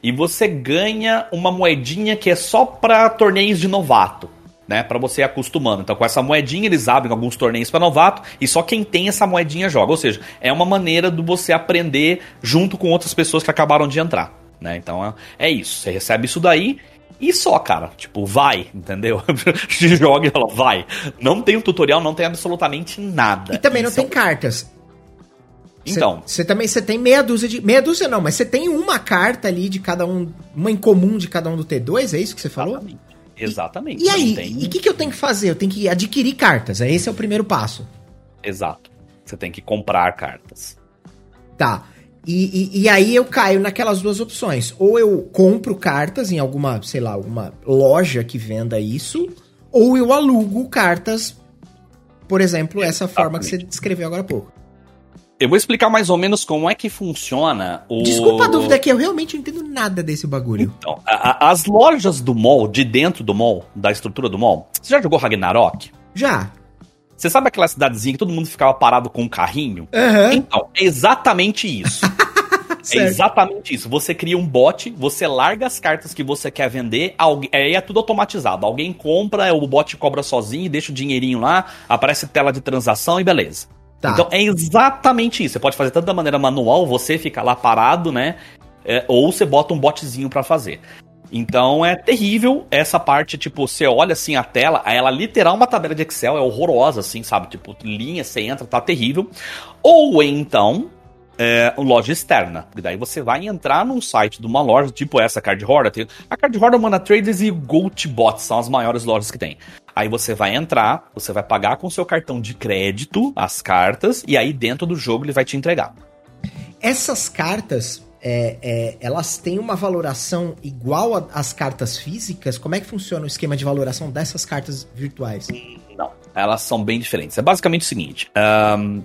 E você ganha uma moedinha que é só para torneios de novato. Né, para você ir acostumando. Então, com essa moedinha, eles abrem alguns torneios para novato e só quem tem essa moedinha joga. Ou seja, é uma maneira de você aprender junto com outras pessoas que acabaram de entrar. Né? Então, é, é isso. Você recebe isso daí e só, cara. Tipo, vai, entendeu? Joga e fala, vai. Não tem um tutorial, não tem absolutamente nada. E também não tem cartas. Então. Você também você tem meia dúzia de. Meia dúzia não, mas você tem uma carta ali de cada um. Uma em comum de cada um do T2, é isso que você falou? Exatamente. Exatamente. E, e aí, tem... e o que, que eu tenho que fazer? Eu tenho que adquirir cartas. Esse é o primeiro passo. Exato. Você tem que comprar cartas. Tá. E, e, e, aí eu caio naquelas duas opções. Ou eu compro cartas em alguma, sei lá, alguma loja que venda isso, ou eu alugo cartas, por exemplo, essa forma que você descreveu agora há pouco. Eu vou explicar mais ou menos como é que funciona o. Desculpa a dúvida que eu realmente não entendo nada desse bagulho. Então, a, a, as lojas do mall, de dentro do mall, da estrutura do mall, você já jogou Ragnarok? Já. Você sabe aquela cidadezinha que todo mundo ficava parado com um carrinho? Uhum. Então, é exatamente isso. É exatamente isso. Você cria um bot, você larga as cartas que você quer vender, alguém, aí é tudo automatizado. Alguém compra, o bot cobra sozinho, deixa o dinheirinho lá, aparece tela de transação e beleza. Tá. Então é exatamente isso. Você pode fazer tanto da maneira manual, você fica lá parado, né? É, ou você bota um botzinho para fazer. Então é terrível essa parte, tipo, você olha assim a tela, ela literal uma tabela de Excel, é horrorosa, assim, sabe? Tipo, linha, você entra, tá terrível. Ou então, é, loja externa. Porque daí você vai entrar num site de uma loja, tipo essa Card Hoarder. A Card Hoarder, Mana Traders e GoTbot são as maiores lojas que tem. Aí você vai entrar, você vai pagar com seu cartão de crédito as cartas, e aí dentro do jogo ele vai te entregar. Essas cartas, é, é, elas têm uma valoração igual às cartas físicas? Como é que funciona o esquema de valoração dessas cartas virtuais? Não, elas são bem diferentes. É basicamente o seguinte: um,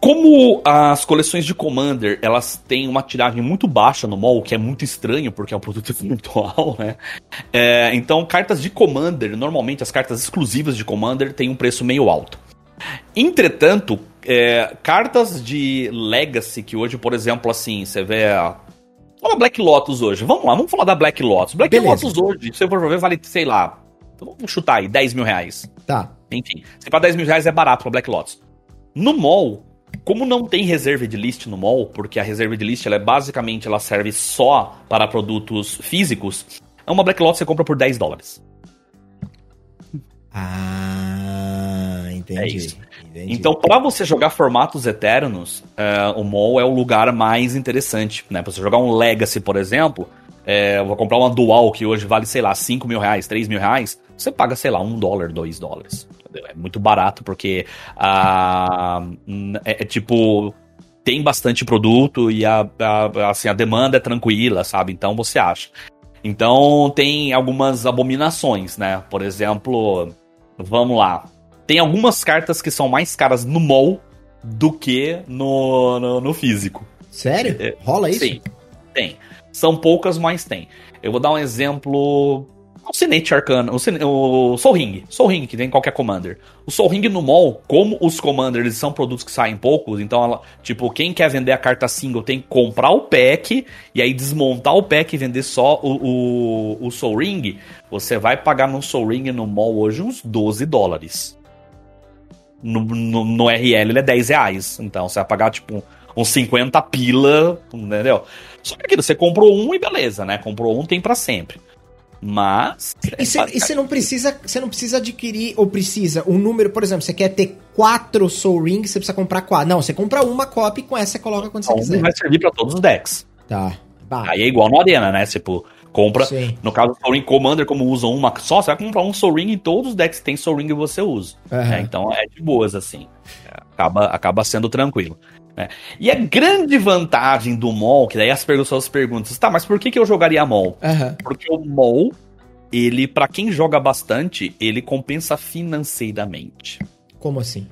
como as coleções de Commander elas têm uma tiragem muito baixa no mall, o que é muito estranho porque é um produto virtual, né? É, então, cartas de Commander, normalmente as cartas exclusivas de Commander têm um preço meio alto. Entretanto, é, cartas de Legacy, que hoje, por exemplo, assim, você vê. Fala Black Lotus hoje. Vamos lá, vamos falar da Black Lotus. Black Beleza. Lotus hoje, se eu for ver, vale, sei lá. Vamos chutar aí, 10 mil reais. Tá. Enfim, se para 10 mil reais é barato pra Black Lotus. No mall, como não tem reserva de list no mall, porque a reserva de list ela é basicamente ela serve só para produtos físicos, uma Black Lotus você compra por 10 dólares. Ah, entendi. É isso. Entendi. Então, para você jogar formatos eternos, uh, o mall é o lugar mais interessante, né? Pra você jogar um Legacy, por exemplo, é, vou comprar uma Dual que hoje vale, sei lá, 5 mil reais, 3 mil reais, você paga, sei lá, 1 dólar, 2 dólares. É muito barato, porque uh, é, é tipo tem bastante produto e a, a, assim, a demanda é tranquila, sabe? Então você acha. Então tem algumas abominações, né? Por exemplo, vamos lá. Tem algumas cartas que são mais caras no mall do que no, no, no físico. Sério? É, Rola isso? Sim, tem. São poucas, mas tem. Eu vou dar um exemplo. O Sinete Arcana, o, o Soul Ring, Soul Ring que tem qualquer Commander. O Soul Ring no mall, como os Commanders são produtos que saem poucos, então, ela, tipo, quem quer vender a carta single tem que comprar o pack e aí desmontar o pack e vender só o, o, o Soul Ring. Você vai pagar no Soul Ring no mall hoje uns 12 dólares no, no, no RL ele é 10 reais. Então você vai pagar, tipo, uns 50 pila, entendeu? Só que aquilo, você comprou um e beleza, né? Comprou um, tem para sempre. Mas. E você é não precisa. Você não precisa adquirir, ou precisa, um número, por exemplo, você quer ter quatro Soul Rings, você precisa comprar quatro. Não, você compra uma cópia e com essa você coloca quando você então, quiser. vai servir para todos os decks. Tá. Bah. Aí é igual no Arena, né? Tipo, Compra, Sim. no caso do Soul Ring Commander, como usam uma só, você vai comprar um Soul Ring e todos os decks que tem Soul Ring você usa. Uhum. Né? Então é de boas, assim. Acaba, acaba sendo tranquilo. Né? E a grande vantagem do mall, que daí as pessoas perguntam, tá, mas por que, que eu jogaria mall? Uhum. Porque o mall, ele, para quem joga bastante, ele compensa financeiramente. Como assim?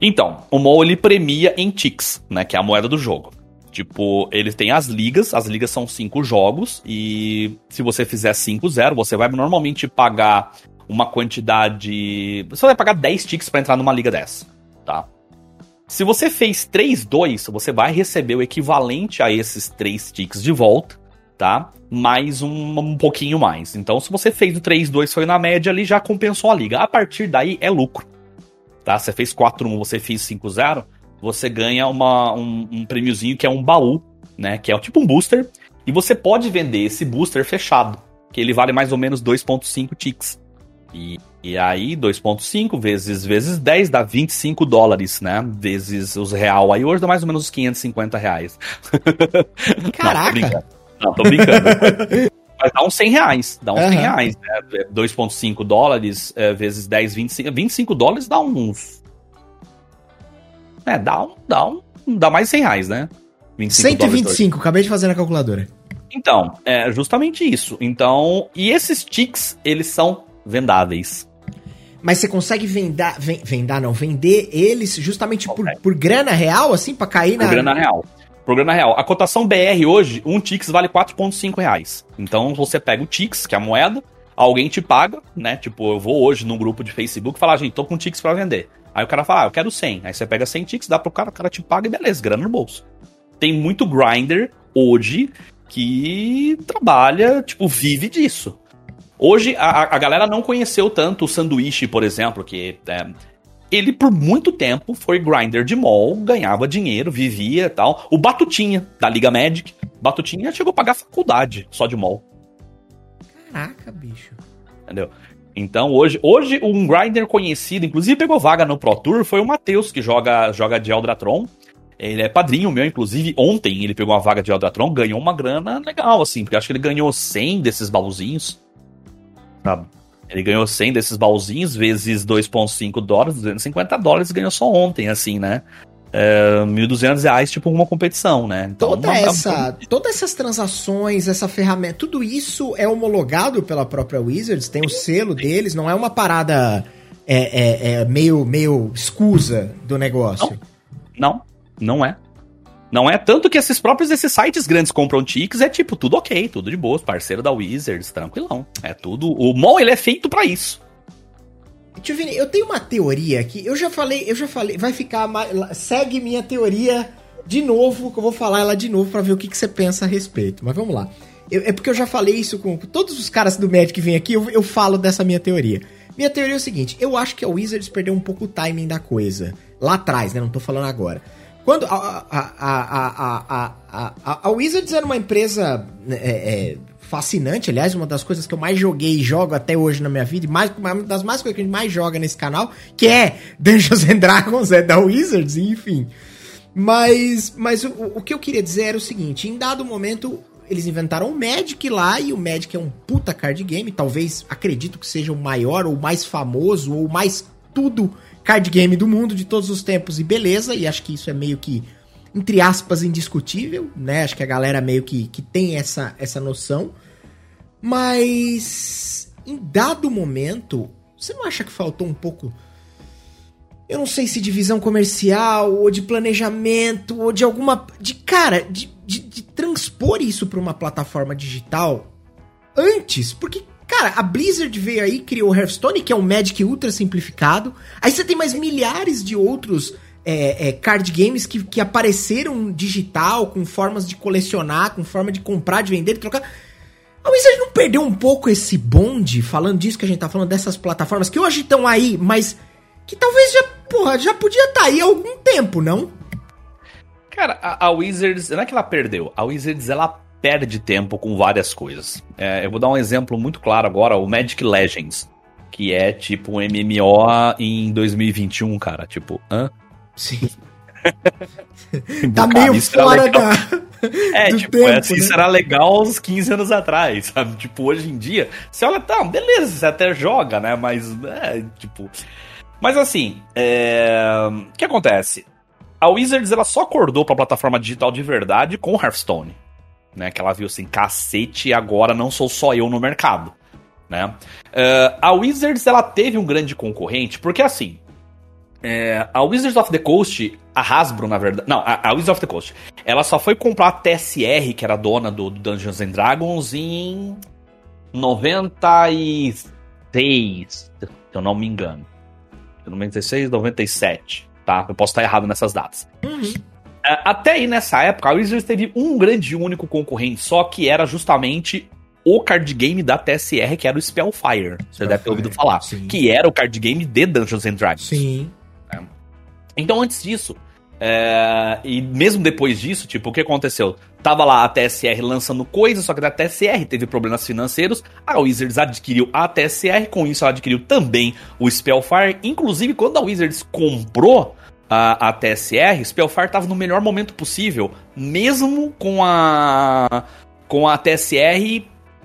Então, o mall ele premia em ticks, né, que é a moeda do jogo. Tipo, eles têm as ligas, as ligas são cinco jogos, e se você fizer 5-0, você vai normalmente pagar uma quantidade. Você vai pagar 10 ticks para entrar numa liga dessa, tá? Se você fez 3-2, você vai receber o equivalente a esses 3 ticks de volta, tá? Mais um, um pouquinho mais. Então, se você fez o 3-2, foi na média ali, já compensou a liga. A partir daí é lucro. Tá? Você fez 4-1, você fez 5-0 você ganha uma, um, um prêmiozinho que é um baú, né? Que é tipo um booster. E você pode vender esse booster fechado, que ele vale mais ou menos 2.5 ticks. E, e aí, 2.5 vezes, vezes 10 dá 25 dólares, né? Vezes os real aí hoje dá mais ou menos uns 550 reais. Caraca! Não, tô brincando. Não, tô brincando. Mas dá uns 100 reais. Dá uns uhum. 100 reais, né? 2,5 dólares é, vezes 10, 25. 25 dólares dá uns é, dá um, dá um, dá mais 100 reais, né? 125, acabei de fazer na calculadora. Então, é justamente isso. Então, e esses ticks, eles são vendáveis. Mas você consegue vendar, vendar não, vender eles justamente okay. por, por grana real, assim, para cair por na... Por grana real. Por grana real. A cotação BR hoje, um Tix vale 4,5 reais. Então você pega o Tix, que é a moeda, alguém te paga, né? Tipo, eu vou hoje num grupo de Facebook e falar, gente, tô com tickets pra vender. Aí o cara fala, ah, eu quero 100. Aí você pega 100 tickets, dá pro cara, o cara te paga e beleza, grana no bolso. Tem muito grinder hoje que trabalha, tipo, vive disso. Hoje, a, a galera não conheceu tanto o sanduíche, por exemplo, que é, ele por muito tempo foi grinder de mall, ganhava dinheiro, vivia e tal. O Batutinha, da Liga Magic, Batutinha chegou a pagar faculdade só de mall. Caraca, bicho. Entendeu? Então, hoje, hoje um grinder conhecido, inclusive pegou vaga no Pro Tour, foi o Matheus, que joga, joga de Eldratron. Ele é padrinho meu, inclusive ontem ele pegou uma vaga de Eldratron, ganhou uma grana legal, assim, porque acho que ele ganhou 100 desses baúzinhos. Ele ganhou 100 desses baúzinhos, vezes 2,5 dólares, 250 dólares, ganhou só ontem, assim, né? É, 1.200 reais, tipo, uma competição, né? Então, Toda uma, essa, todas essas transações, essa ferramenta, tudo isso é homologado pela própria Wizards, tem o selo deles, não é uma parada é, é, é meio, meio escusa do negócio. Não, não, não é. Não é tanto que esses próprios esses sites grandes compram tickets, é tipo, tudo ok, tudo de boa, parceiro da Wizards, tranquilão. É tudo. O mall ele é feito para isso. Tio Vini, eu tenho uma teoria aqui. Eu já falei, eu já falei, vai ficar mais, segue minha teoria de novo, que eu vou falar ela de novo para ver o que, que, você pensa a respeito. Mas vamos lá. Eu, é porque eu já falei isso com, com todos os caras do Magic que vêm aqui, eu, eu falo dessa minha teoria. Minha teoria é o seguinte: eu acho que a Wizards perdeu um pouco o timing da coisa. Lá atrás, né? Não tô falando agora. Quando a, a, a, a, a Wizards era uma empresa é, é, fascinante, aliás, uma das coisas que eu mais joguei e jogo até hoje na minha vida, e mais, uma das mais coisas que a gente mais joga nesse canal, que é Dungeons and Dragons, é da Wizards, enfim. Mas, mas o, o que eu queria dizer era o seguinte: em dado momento, eles inventaram o Magic lá, e o Magic é um puta card game, talvez acredito que seja o maior, ou mais famoso, ou mais tudo card game do mundo de todos os tempos e beleza, e acho que isso é meio que, entre aspas, indiscutível, né? Acho que a galera meio que, que tem essa, essa noção. Mas, em dado momento, você não acha que faltou um pouco. Eu não sei se de visão comercial, ou de planejamento, ou de alguma. De cara, de, de, de transpor isso para uma plataforma digital antes, porque Cara, a Blizzard veio aí, criou o Hearthstone, que é um Magic ultra simplificado. Aí você tem mais milhares de outros é, é, card games que, que apareceram digital, com formas de colecionar, com forma de comprar, de vender, de trocar. A Wizard não perdeu um pouco esse bonde, falando disso que a gente tá falando, dessas plataformas que hoje estão aí, mas que talvez já, porra, já podia estar tá aí há algum tempo, não? Cara, a, a Wizards, não é que ela perdeu, a Wizards, ela perde tempo com várias coisas. É, eu vou dar um exemplo muito claro agora, o Magic Legends, que é tipo um MMO em 2021, cara. Tipo, hã? Sim. tá cara, meio fora da. É, tipo, tempo, assim, né? isso era legal uns 15 anos atrás, sabe? Tipo, hoje em dia, você olha, tá, beleza, você até joga, né? Mas, é, tipo. Mas assim, é... o que acontece? A Wizards ela só acordou pra plataforma digital de verdade com Hearthstone né? Que ela viu assim, cacete, agora não sou só eu no mercado, né? Uh, a Wizards, ela teve um grande concorrente, porque assim, é, a Wizards of the Coast, a Hasbro, na verdade. Não, a, a, Wizards of the Coast. Ela só foi comprar a TSR, que era dona do, do Dungeons and Dragons, em 96, se eu não me engano. 96, 97, tá? Eu posso estar errado nessas datas. Uhum. É, até aí nessa época, a Wizards teve um grande e único concorrente, só que era justamente o card game da TSR, que era o Spellfire. Você deve ter ouvido falar. Sim. Que era o card game de Dungeons and Dragons. Sim. É. Então, antes disso, é... e mesmo depois disso, tipo, o que aconteceu? Tava lá a TSR lançando coisas, só que a TSR teve problemas financeiros. A Wizards adquiriu a TSR, com isso ela adquiriu também o Spellfire. Inclusive, quando a Wizards comprou a, a TSR, Spellfire estava no melhor momento possível, mesmo com a com a TSR,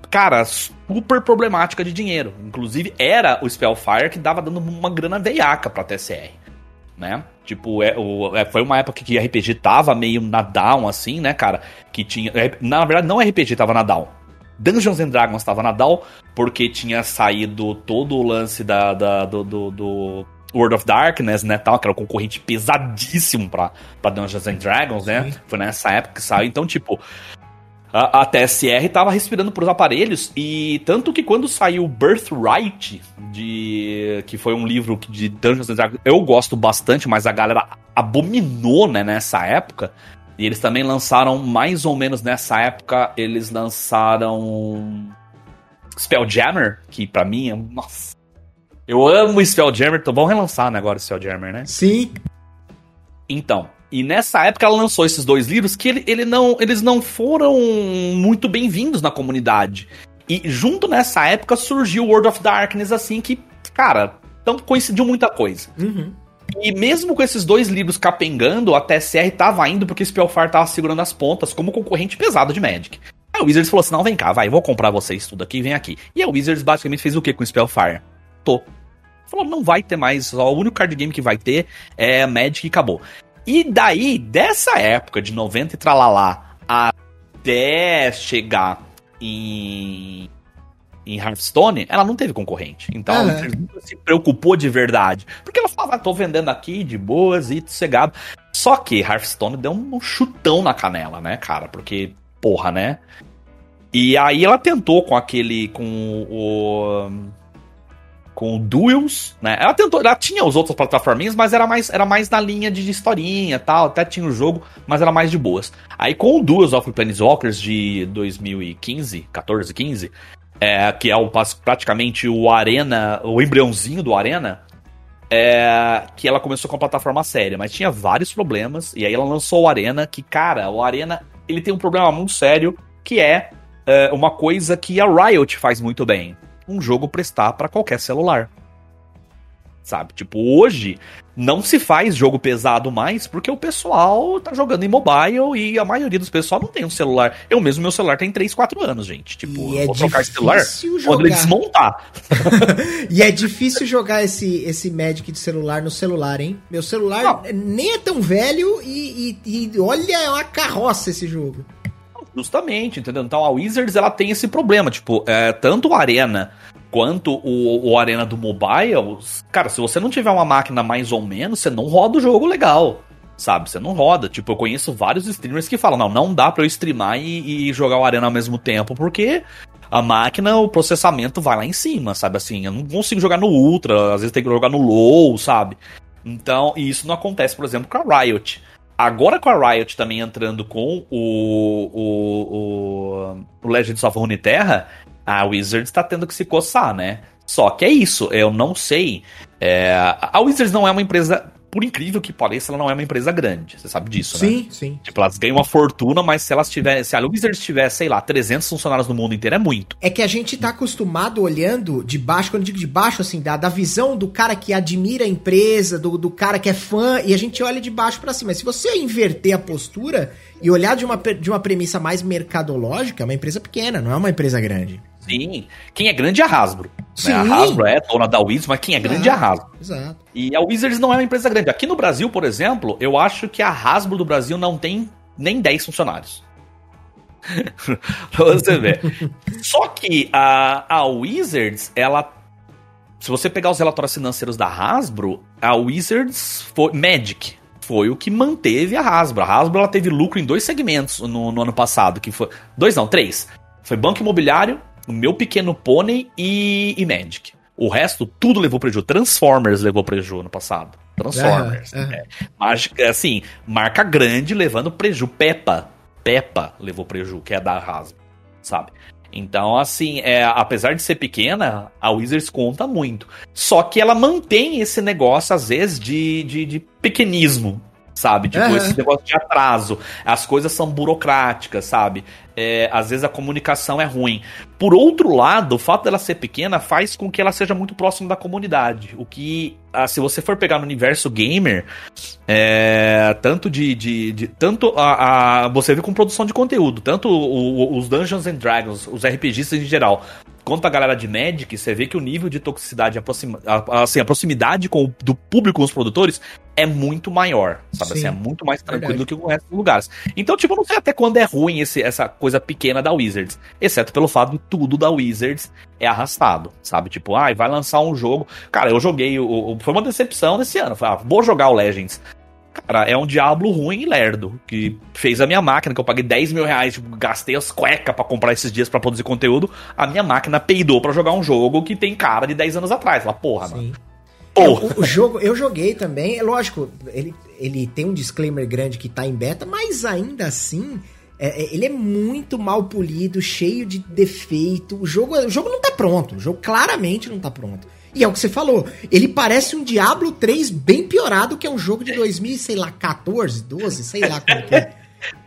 cara, super problemática de dinheiro. Inclusive era o Spellfire que dava dando uma grana veiaca pra TSR, né? Tipo, é, o, é, foi uma época que RPG tava meio na down, assim, né, cara? Que tinha. É, na verdade, não RPG tava na down. Dungeons and Dragons tava na down, porque tinha saído todo o lance da, da do, do, do World of Darkness, né, tal, que era um concorrente pesadíssimo pra, pra Dungeons and Dragons, né? Sim. Foi nessa época que saiu. Então, tipo, a, a TSR tava respirando por aparelhos e tanto que quando saiu Birthright, de que foi um livro de Dungeons and Dragons, eu gosto bastante, mas a galera abominou, né, nessa época. E eles também lançaram mais ou menos nessa época, eles lançaram Spelljammer, que para mim é, nossa. Eu amo Spelljammer, então vamos relançar né, agora Spelljammer, né? Sim. Então, e nessa época ela lançou esses dois livros que ele, ele não, eles não foram muito bem-vindos na comunidade. E junto nessa época surgiu World of Darkness, assim, que, cara, então coincidiu muita coisa. Uhum. E mesmo com esses dois livros capengando, a TSR tava indo porque Spellfire tava segurando as pontas como concorrente pesado de Magic. Aí o Wizards falou assim: não, vem cá, vai, vou comprar vocês tudo aqui, vem aqui. E a Wizards basicamente fez o que com Spellfire? Falou, não vai ter mais, o único card game que vai ter é Magic e acabou. E daí, dessa época de 90 e tralalá até chegar em, em Hearthstone, ela não teve concorrente. Então, ela nunca se preocupou de verdade. Porque ela falava, ah, tô vendendo aqui de boas e sossegado. Só que Hearthstone deu um chutão na canela, né, cara? Porque, porra, né? E aí ela tentou com aquele, com o com Duels, né? Ela tentou, ela tinha os outros plataforminhas, mas era mais, era mais na linha de historinha tal, até tinha o jogo, mas era mais de boas. Aí com o Duels of Planeswalkers de 2015, 14, 15, é, que é o, praticamente o Arena, o embriãozinho do Arena, é, que ela começou com a plataforma séria, mas tinha vários problemas, e aí ela lançou o Arena, que, cara, o Arena, ele tem um problema muito sério, que é, é uma coisa que a Riot faz muito bem um jogo prestar para qualquer celular. Sabe? Tipo, hoje não se faz jogo pesado mais porque o pessoal tá jogando em mobile e a maioria dos pessoal não tem um celular. Eu mesmo, meu celular tem 3, 4 anos, gente. Tipo, e é vou trocar esse celular jogar. desmontar. e é difícil jogar esse, esse Magic de celular no celular, hein? Meu celular não. nem é tão velho e, e, e olha, é uma carroça esse jogo. Justamente, entendeu? Então a Wizards ela tem esse problema, tipo, é, tanto o Arena quanto o, o Arena do mobile, cara, se você não tiver uma máquina mais ou menos, você não roda o jogo legal. Sabe, você não roda. Tipo, eu conheço vários streamers que falam: não, não dá pra eu streamar e, e jogar o Arena ao mesmo tempo, porque a máquina, o processamento vai lá em cima, sabe? Assim, eu não consigo jogar no Ultra, às vezes tem que jogar no Low, sabe? Então, e isso não acontece, por exemplo, com a Riot. Agora com a Riot também entrando com o, o, o, o Legends of Runeterra, a Wizards está tendo que se coçar, né? Só que é isso, eu não sei. É, a Wizards não é uma empresa por incrível que pareça, ela não é uma empresa grande. Você sabe disso, sim, né? Sim, sim. Tipo, elas ganham uma fortuna, mas se elas tiverem. Se a Wizards tiver, sei lá, 300 funcionários no mundo inteiro, é muito. É que a gente tá acostumado olhando de baixo, quando eu digo de baixo, assim, da, da visão do cara que admira a empresa, do, do cara que é fã, e a gente olha de baixo para cima. Mas se você inverter a postura e olhar de uma, de uma premissa mais mercadológica, é uma empresa pequena, não é uma empresa grande. Sim. Quem é grande é a Hasbro. Sim. Né? A Hasbro é dona da Wizards, mas quem é grande é a Hasbro. Exato. E a Wizards não é uma empresa grande. Aqui no Brasil, por exemplo, eu acho que a Hasbro do Brasil não tem nem 10 funcionários. pra você ver. Só que a, a Wizards, ela. Se você pegar os relatórios financeiros da Hasbro, a Wizards foi. Magic foi o que manteve a Hasbro. A Hasbro ela teve lucro em dois segmentos no, no ano passado, que foi. Dois não, três. Foi banco imobiliário, o meu pequeno pônei e, e Magic. O resto, tudo levou prejuízo. Transformers levou prejuízo no passado. Transformers. Uhum, uhum. É. Mágica, assim, marca grande levando prejuízo. Peppa. Peppa levou prejuízo, que é da Hasbro, sabe? Então, assim, é, apesar de ser pequena, a Wizards conta muito. Só que ela mantém esse negócio, às vezes, de, de, de pequenismo, sabe? Tipo, uhum. esse negócio de atraso. As coisas são burocráticas, sabe? É, às vezes a comunicação é ruim. Por outro lado, o fato dela ser pequena faz com que ela seja muito próxima da comunidade. O que, ah, se você for pegar no universo gamer, é, tanto de, de, de tanto a, a, você vê com produção de conteúdo, tanto o, o, os Dungeons and Dragons, os RPGistas em geral, quanto a galera de Magic, você vê que o nível de toxicidade, aproxima, assim, a proximidade com o, do público com os produtores é muito maior, sabe? Assim, é muito mais tranquilo Verdade. do que o resto dos lugares. Então, tipo, eu não sei até quando é ruim esse, essa coisa pequena da Wizards, exceto pelo fato de tudo da Wizards é arrastado, sabe? Tipo, ai, ah, vai lançar um jogo. Cara, eu joguei, o, o, foi uma decepção desse ano. Falei, ah, vou jogar o Legends. Cara, é um diabo ruim e lerdo, que fez a minha máquina, que eu paguei 10 mil reais, tipo, gastei as cuecas pra comprar esses dias para produzir conteúdo, a minha máquina peidou para jogar um jogo que tem cara de 10 anos atrás. Lá, porra, Sim. mano. É, o, o, jogo, eu joguei também, é lógico, ele, ele tem um disclaimer grande que tá em beta, mas ainda assim, é, é ele é muito mal polido, cheio de defeito. O jogo, o jogo não tá pronto, o jogo claramente não tá pronto. E é o que você falou. Ele parece um Diablo 3 bem piorado, que é um jogo de 2000, sei lá, 14, 12, sei lá como que é.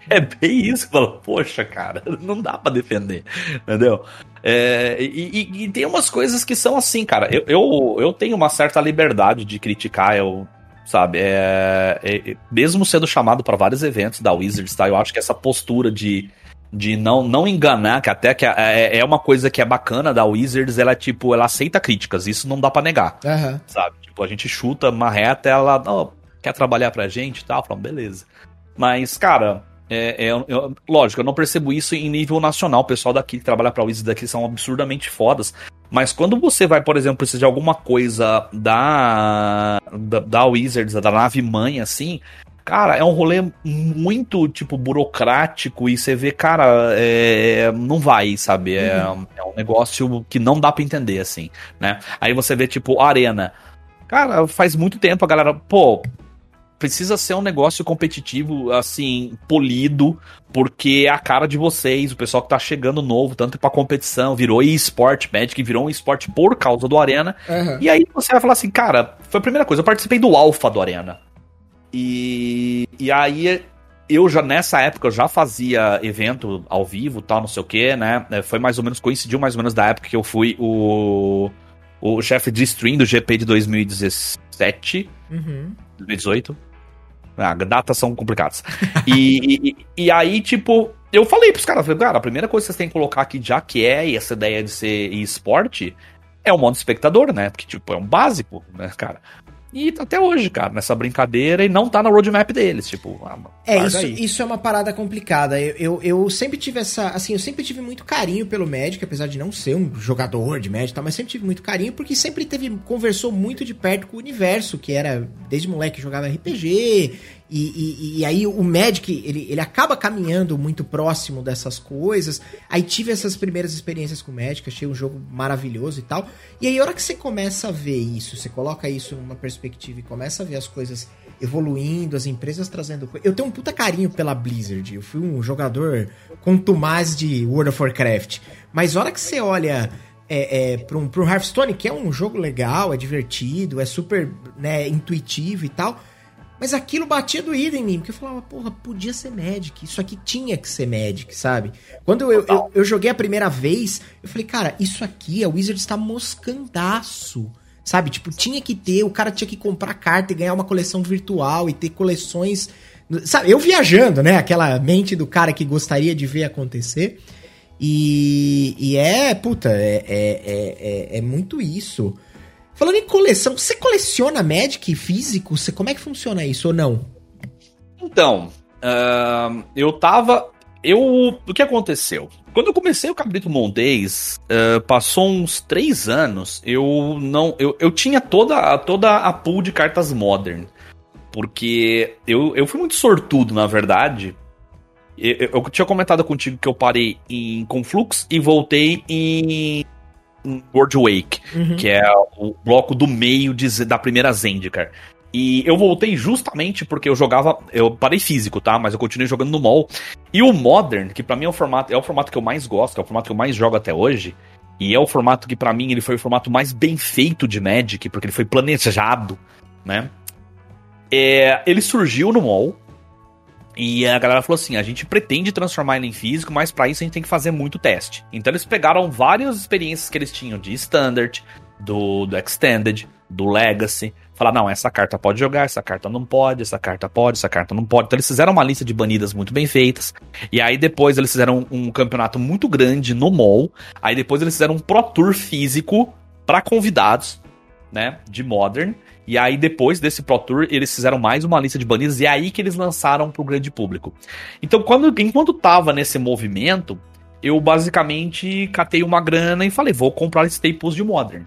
É bem isso, fala, poxa, cara, não dá para defender, entendeu? É, e, e, e, tem umas coisas que são assim, cara. Eu, eu, eu tenho uma certa liberdade de criticar, eu, sabe? É, é, mesmo sendo chamado para vários eventos da Wizards, tá? Eu acho que essa postura de de não, não enganar, que até que é, é, é uma coisa que é bacana da Wizards, ela tipo, ela aceita críticas, isso não dá para negar, uhum. sabe? Tipo, a gente chuta uma reta, ela oh, quer trabalhar pra gente e tal, falando, beleza. Mas, cara, é, é, eu, lógico, eu não percebo isso em nível nacional, o pessoal daqui que trabalha pra Wizards daqui são absurdamente fodas, mas quando você vai, por exemplo, precisar de alguma coisa da, da, da Wizards, da nave mãe, assim, Cara, é um rolê muito, tipo, burocrático e você vê, cara, é, não vai, sabe? É, uhum. é, um negócio que não dá para entender, assim, né? Aí você vê, tipo, Arena. Cara, faz muito tempo a galera, pô, precisa ser um negócio competitivo, assim, polido, porque é a cara de vocês, o pessoal que tá chegando novo, tanto pra competição, virou eSport, Magic virou um esporte por causa do Arena. Uhum. E aí você vai falar assim, cara, foi a primeira coisa, eu participei do Alpha do Arena. E, e aí eu já nessa época eu já fazia evento ao vivo, tal, não sei o que, né? É, foi mais ou menos, coincidiu mais ou menos da época que eu fui o, o chefe de stream do GP de 2017, uhum. 2018. Ah, datas são complicadas. e, e, e, aí, tipo, eu falei pros caras, cara, a primeira coisa que vocês têm que colocar aqui, já que é essa ideia de ser esporte, é o modo espectador, né? Porque, tipo, é um básico, né, cara? E tá até hoje, cara, nessa brincadeira e não tá na roadmap deles, tipo. Ah, é, isso, isso é uma parada complicada. Eu, eu, eu, sempre tive essa. Assim, eu sempre tive muito carinho pelo Magic, apesar de não ser um jogador de Magic, tá, mas sempre tive muito carinho, porque sempre teve. conversou muito de perto com o universo, que era. Desde moleque jogava RPG, e, e, e, aí o Magic, ele, ele acaba caminhando muito próximo dessas coisas. Aí tive essas primeiras experiências com o Magic, achei um jogo maravilhoso e tal. E aí a hora que você começa a ver isso, você coloca isso numa perspectiva e começa a ver as coisas evoluindo, as empresas trazendo... Eu tenho um puta carinho pela Blizzard, eu fui um jogador contumaz de World of Warcraft. Mas a hora que você olha... É, é, para um, Hearthstone, que é um jogo legal, é divertido, é super né, intuitivo e tal mas aquilo batia doído em mim, porque eu falava, porra, podia ser Magic. Isso aqui tinha que ser Magic, sabe? Quando eu, eu, eu, joguei a primeira vez, eu falei, cara, isso aqui, a Wizard está moscandaço. Sabe? Tipo, tinha que ter, o cara tinha que comprar carta e ganhar uma coleção virtual e ter coleções. Sabe, eu viajando, né? Aquela mente do cara que gostaria de ver acontecer. E, e é, puta, é, é, é, é muito isso. Falando em coleção, você coleciona Magic físico? Você, como é que funciona isso ou não? Então, uh, eu tava. Eu. O que aconteceu? Quando eu comecei o Cabrito Montes, uh, passou uns três anos, eu não. Eu, eu tinha toda, toda a pool de cartas modern. Porque eu, eu fui muito sortudo, na verdade. Eu, eu tinha comentado contigo que eu parei em Conflux e voltei em World Wake, uhum. que é o bloco do meio de, da primeira Zendikar. E eu voltei justamente porque eu jogava. Eu parei físico, tá? Mas eu continuei jogando no mall. E o Modern, que para mim é o formato, é o formato que eu mais gosto, é o formato que eu mais jogo até hoje. E é o formato que para mim ele foi o formato mais bem feito de Magic, porque ele foi planejado, né? É, ele surgiu no mall. E a galera falou assim: a gente pretende transformar ele em físico, mas para isso a gente tem que fazer muito teste. Então eles pegaram várias experiências que eles tinham de Standard, do, do Extended, do Legacy. Falaram: não, essa carta pode jogar, essa carta não pode, essa carta pode, essa carta não pode. Então eles fizeram uma lista de banidas muito bem feitas. E aí depois eles fizeram um, um campeonato muito grande no mall. Aí depois eles fizeram um Pro Tour físico para convidados, né, de Modern. E aí, depois desse Pro Tour, eles fizeram mais uma lista de banidos e é aí que eles lançaram pro grande público. Então, quando, enquanto tava nesse movimento, eu basicamente catei uma grana e falei, vou comprar staples de Modern.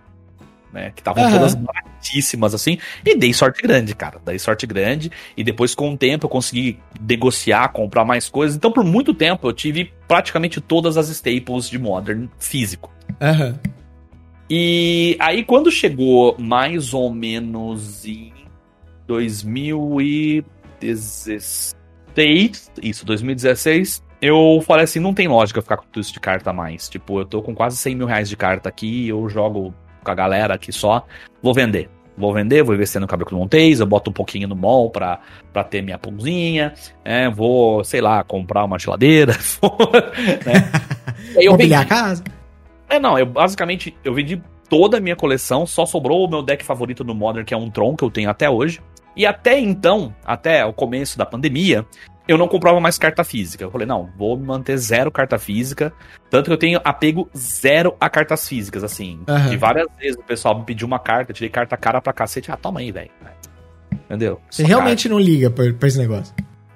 né? Que estavam uhum. todas baratíssimas, assim. E dei sorte grande, cara. Dei sorte grande. E depois, com o tempo, eu consegui negociar, comprar mais coisas. Então, por muito tempo, eu tive praticamente todas as staples de Modern físico. Uhum. E aí, quando chegou mais ou menos em 2016. Isso, 2016 eu falei assim, não tem lógica ficar com tudo isso de carta mais. Tipo, eu tô com quase 100 mil reais de carta aqui, eu jogo com a galera aqui só, vou vender. Vou vender, vou investir no cabelo Montes, eu boto um pouquinho no mall pra, pra ter minha pãozinha, é, vou, sei lá, comprar uma geladeira. né? eu vendi a casa. É, não, eu basicamente, eu vendi toda a minha coleção, só sobrou o meu deck favorito no Modern, que é um Tron, que eu tenho até hoje. E até então, até o começo da pandemia, eu não comprava mais carta física. Eu falei, não, vou manter zero carta física. Tanto que eu tenho apego zero a cartas físicas, assim. Uhum. E várias vezes o pessoal me pediu uma carta, eu tirei carta cara pra cacete. Ah, toma aí, velho. Entendeu? Você Só realmente carta. não liga pra, pra esse negócio?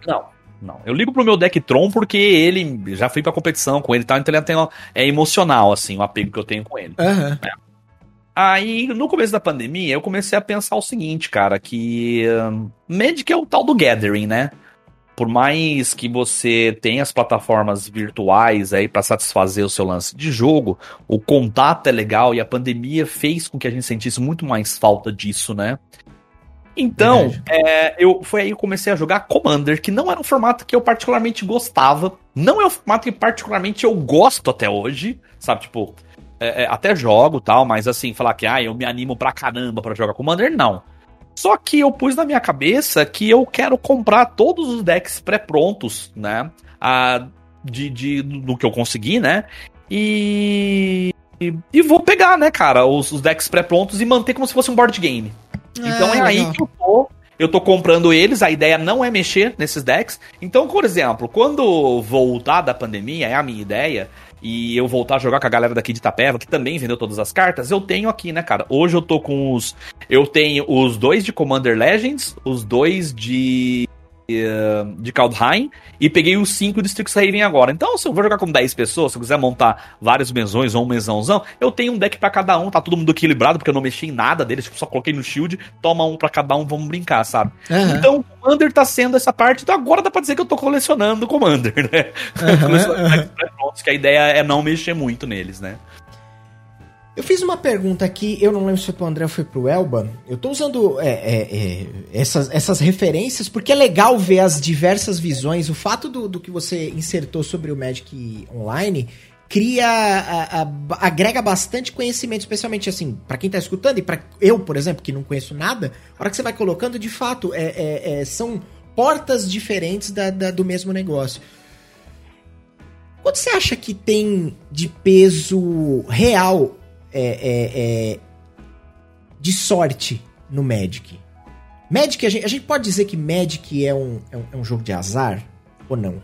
Não, não. Eu ligo pro meu deck Tron porque ele já fui pra competição com ele e tal, então ele tem, é emocional, assim, o apego que eu tenho com ele. Uhum. É. Aí, no começo da pandemia, eu comecei a pensar o seguinte, cara, que um, Magic é o tal do Gathering, né? por mais que você tenha as plataformas virtuais aí para satisfazer o seu lance de jogo, o contato é legal e a pandemia fez com que a gente sentisse muito mais falta disso, né? Então, é, eu, foi aí que eu comecei a jogar Commander, que não era um formato que eu particularmente gostava. Não é um formato que particularmente eu gosto até hoje, sabe? Tipo, é, é, até jogo tal, mas assim, falar que ah, eu me animo pra caramba para jogar Commander, não. Só que eu pus na minha cabeça que eu quero comprar todos os decks pré-prontos, né? A, de, de, do que eu consegui, né? E, e, e vou pegar, né, cara, os, os decks pré-prontos e manter como se fosse um board game. É, então é aí que eu tô. Eu tô comprando eles, a ideia não é mexer nesses decks. Então, por exemplo, quando voltar da pandemia, é a minha ideia, e eu voltar a jogar com a galera daqui de Itapeva, que também vendeu todas as cartas, eu tenho aqui, né, cara? Hoje eu tô com os. Eu tenho os dois de Commander Legends, os dois de de Kaldheim e peguei os 5 de Strixhaven agora. Então, se eu vou jogar com 10 pessoas, se eu quiser montar vários mesões ou um mesãozão, eu tenho um deck para cada um, tá todo mundo equilibrado, porque eu não mexi em nada deles, tipo, só coloquei no shield, toma um para cada um, vamos brincar, sabe? Uhum. Então, o Commander tá sendo essa parte, então agora dá pra dizer que eu tô colecionando Commander, né? Uhum, colecionando uhum. que a ideia é não mexer muito neles, né? Eu fiz uma pergunta aqui, eu não lembro se foi pro André ou foi pro Elba. Eu tô usando é, é, é, essas, essas referências porque é legal ver as diversas visões. O fato do, do que você insertou sobre o Magic Online cria, a, a, agrega bastante conhecimento, especialmente assim, para quem tá escutando e para eu, por exemplo, que não conheço nada. A hora que você vai colocando, de fato, é, é, é são portas diferentes da, da, do mesmo negócio. Quanto você acha que tem de peso real é, é, é, de sorte no Magic. Magic, a gente, a gente, pode dizer que Magic é um, é um, é um jogo de azar ou não?